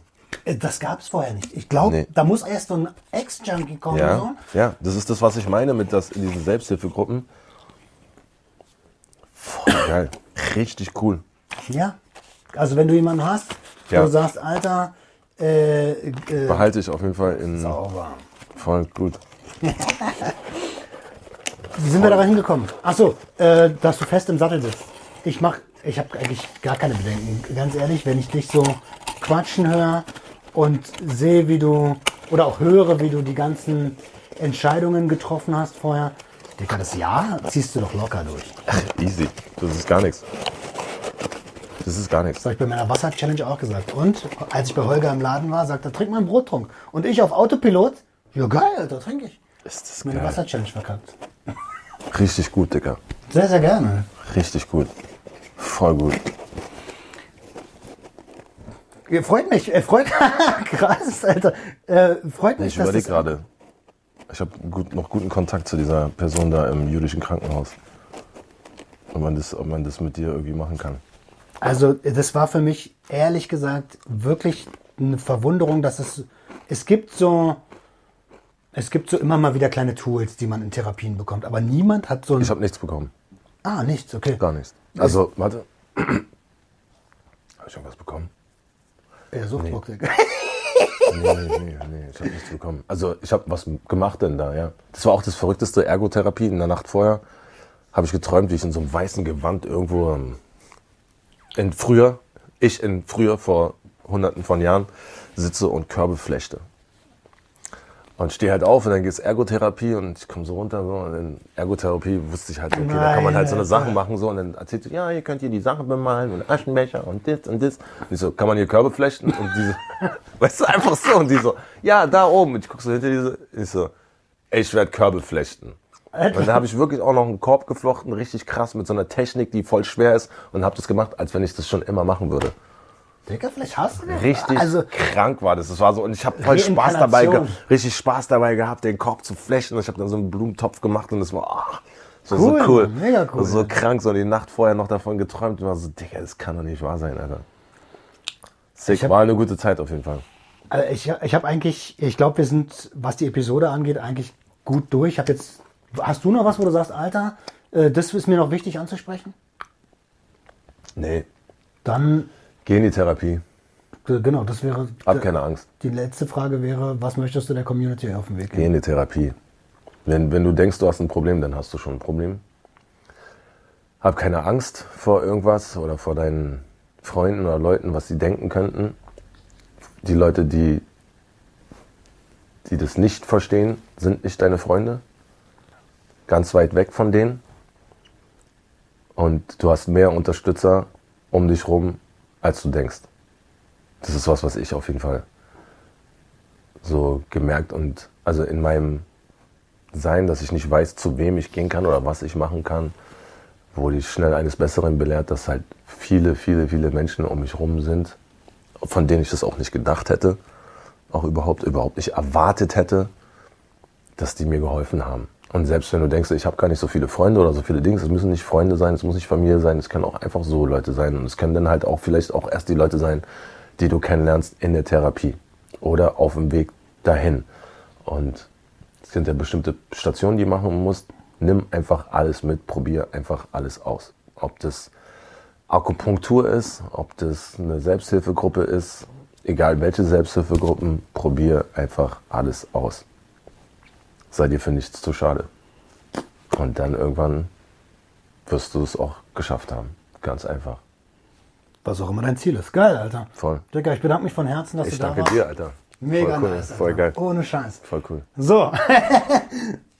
äh, das gab es vorher nicht. Ich glaube, Nee. da muss erst so ein Ex-Junkie kommen. Ja, So. ja, das ist das, was ich meine mit das in diesen Selbsthilfegruppen. Voll geil. Richtig cool. Ja. Also wenn du jemanden hast, Ja. wo du sagst, Alter, äh, äh, Behalte ich auf jeden Fall in sauber. voll gut. Wie sind wir da hingekommen? Achso, äh, dass du fest im Sattel sitzt. Ich mach, ich habe eigentlich gar keine Bedenken. Ganz ehrlich, wenn ich dich so quatschen höre und sehe, wie du, oder auch höre, wie du die ganzen Entscheidungen getroffen hast vorher. Digga, das Jahr ziehst du doch locker durch. Easy. Das ist gar nichts. Das ist gar nichts. Das habe ich bei meiner Wasser-Challenge auch gesagt. Und als ich bei Holger im Laden war, sagt er, trink mal einen Brottrunk. Und ich auf Autopilot, ja geil, Alter, trinke ich. Ist das Meine. Wasser-Challenge verkackt. Richtig gut, Dicker. Sehr, sehr gerne. Richtig gut. Voll gut. Freut mich, freut, [LAUGHS] krass, Alter. Äh, freut mich, Ich überlege gerade. Ich habe gut, noch guten Kontakt zu dieser Person da im jüdischen Krankenhaus. Ob man, das, ob man das mit dir irgendwie machen kann. Also, das war für mich, ehrlich gesagt, wirklich eine Verwunderung, dass es, es gibt so, es gibt so immer mal wieder kleine Tools, die man in Therapien bekommt, aber niemand hat so ein, Ich habe nichts bekommen. ah, nichts, okay. Gar nichts. Also, warte. habe ich irgendwas bekommen? Ja, Suchtdruck, Digga. Nee, nee, nee, nee, ich habe nichts bekommen. Also ich habe was gemacht denn da, ja. Das war auch das verrückteste Ergotherapie. In der Nacht vorher habe ich geträumt, wie ich in so einem weißen Gewand irgendwo ähm, in früher, ich in früher vor hunderten von Jahren sitze und Körbe flechte. Und stehe halt auf und dann geht's Ergotherapie und ich komme so runter so und in Ergotherapie wusste ich halt, okay, da kann man halt so eine Nein, Alter. machen so und dann erzählt sie, ja, hier könnt ihr die Sachen bemalen und Aschenbecher und das und das. Und ich so, kann man hier Körbe flechten? Und diese, [LAUGHS] weißt du, einfach so und die so, ja, da oben. Und ich guck so hinter diese, ich so, ey, ich werde Körbe flechten. Und dann habe ich wirklich auch noch einen Korb geflochten, richtig krass, mit so einer Technik, die voll schwer ist und habe das gemacht, als wenn ich das schon immer machen würde. Digga, vielleicht hast du den. Richtig Also, krank war das. Das war so und ich habe voll Spaß dabei, richtig Spaß dabei gehabt, den Korb zu flechten. Und ich habe dann so einen Blumentopf gemacht und das war ah, so, Cool, so cool, mega cool. so krank. So die Nacht vorher noch davon geträumt und war so, Digga, das kann doch nicht wahr sein, Alter. Sick, Ich hab- war eine gute Zeit auf jeden Fall. Also ich ich habe eigentlich, ich glaube, wir sind, was die Episode angeht, eigentlich gut durch. Ich habe jetzt, hast du noch was, wo du sagst, Alter, äh, das ist mir noch wichtig anzusprechen? Nee, Dann, geh in die Therapie. genau, das wäre, Hab keine Angst. die letzte Frage wäre, was möchtest du der Community auf den Weg Geh geben? in die Therapie. Wenn, wenn du denkst, du hast ein Problem, dann hast du schon ein Problem. Hab keine Angst vor irgendwas oder vor deinen Freunden oder Leuten, was sie denken könnten. Die Leute, die, die das nicht verstehen, sind nicht deine Freunde. Ganz weit weg von denen. Und du hast mehr Unterstützer um dich rum, als du denkst. Das ist was, was ich auf jeden Fall so gemerkt und also in meinem Sein, dass ich nicht weiß, zu wem ich gehen kann oder was ich machen kann, wurde ich schnell eines Besseren belehrt, dass halt viele, viele, viele Menschen um mich rum sind, von denen ich das auch nicht gedacht hätte, auch überhaupt, überhaupt nicht erwartet hätte, dass die mir geholfen haben. Und selbst wenn du denkst, ich habe gar nicht so viele Freunde oder so viele Dinge, es müssen nicht Freunde sein, es muss nicht Familie sein, es können auch einfach so Leute sein. Und es können dann halt auch vielleicht auch erst die Leute sein, die du kennenlernst in der Therapie oder auf dem Weg dahin. Und es sind ja bestimmte Stationen, die du machen musst. Nimm einfach alles mit, probier einfach alles aus. Ob das Akupunktur ist, ob das eine Selbsthilfegruppe ist, egal welche Selbsthilfegruppen, probier einfach alles aus. Sei dir für nichts zu schade. Und dann irgendwann wirst du es auch geschafft haben. Ganz einfach. Was auch immer dein Ziel ist. Geil, Alter. Voll. Digga, ich bedanke mich von Herzen, dass Ich du da danke warst. dir, Alter. Mega Voll cool. nice. Voll Alter. geil. Ohne Scheiß. Voll cool. So. [LAUGHS]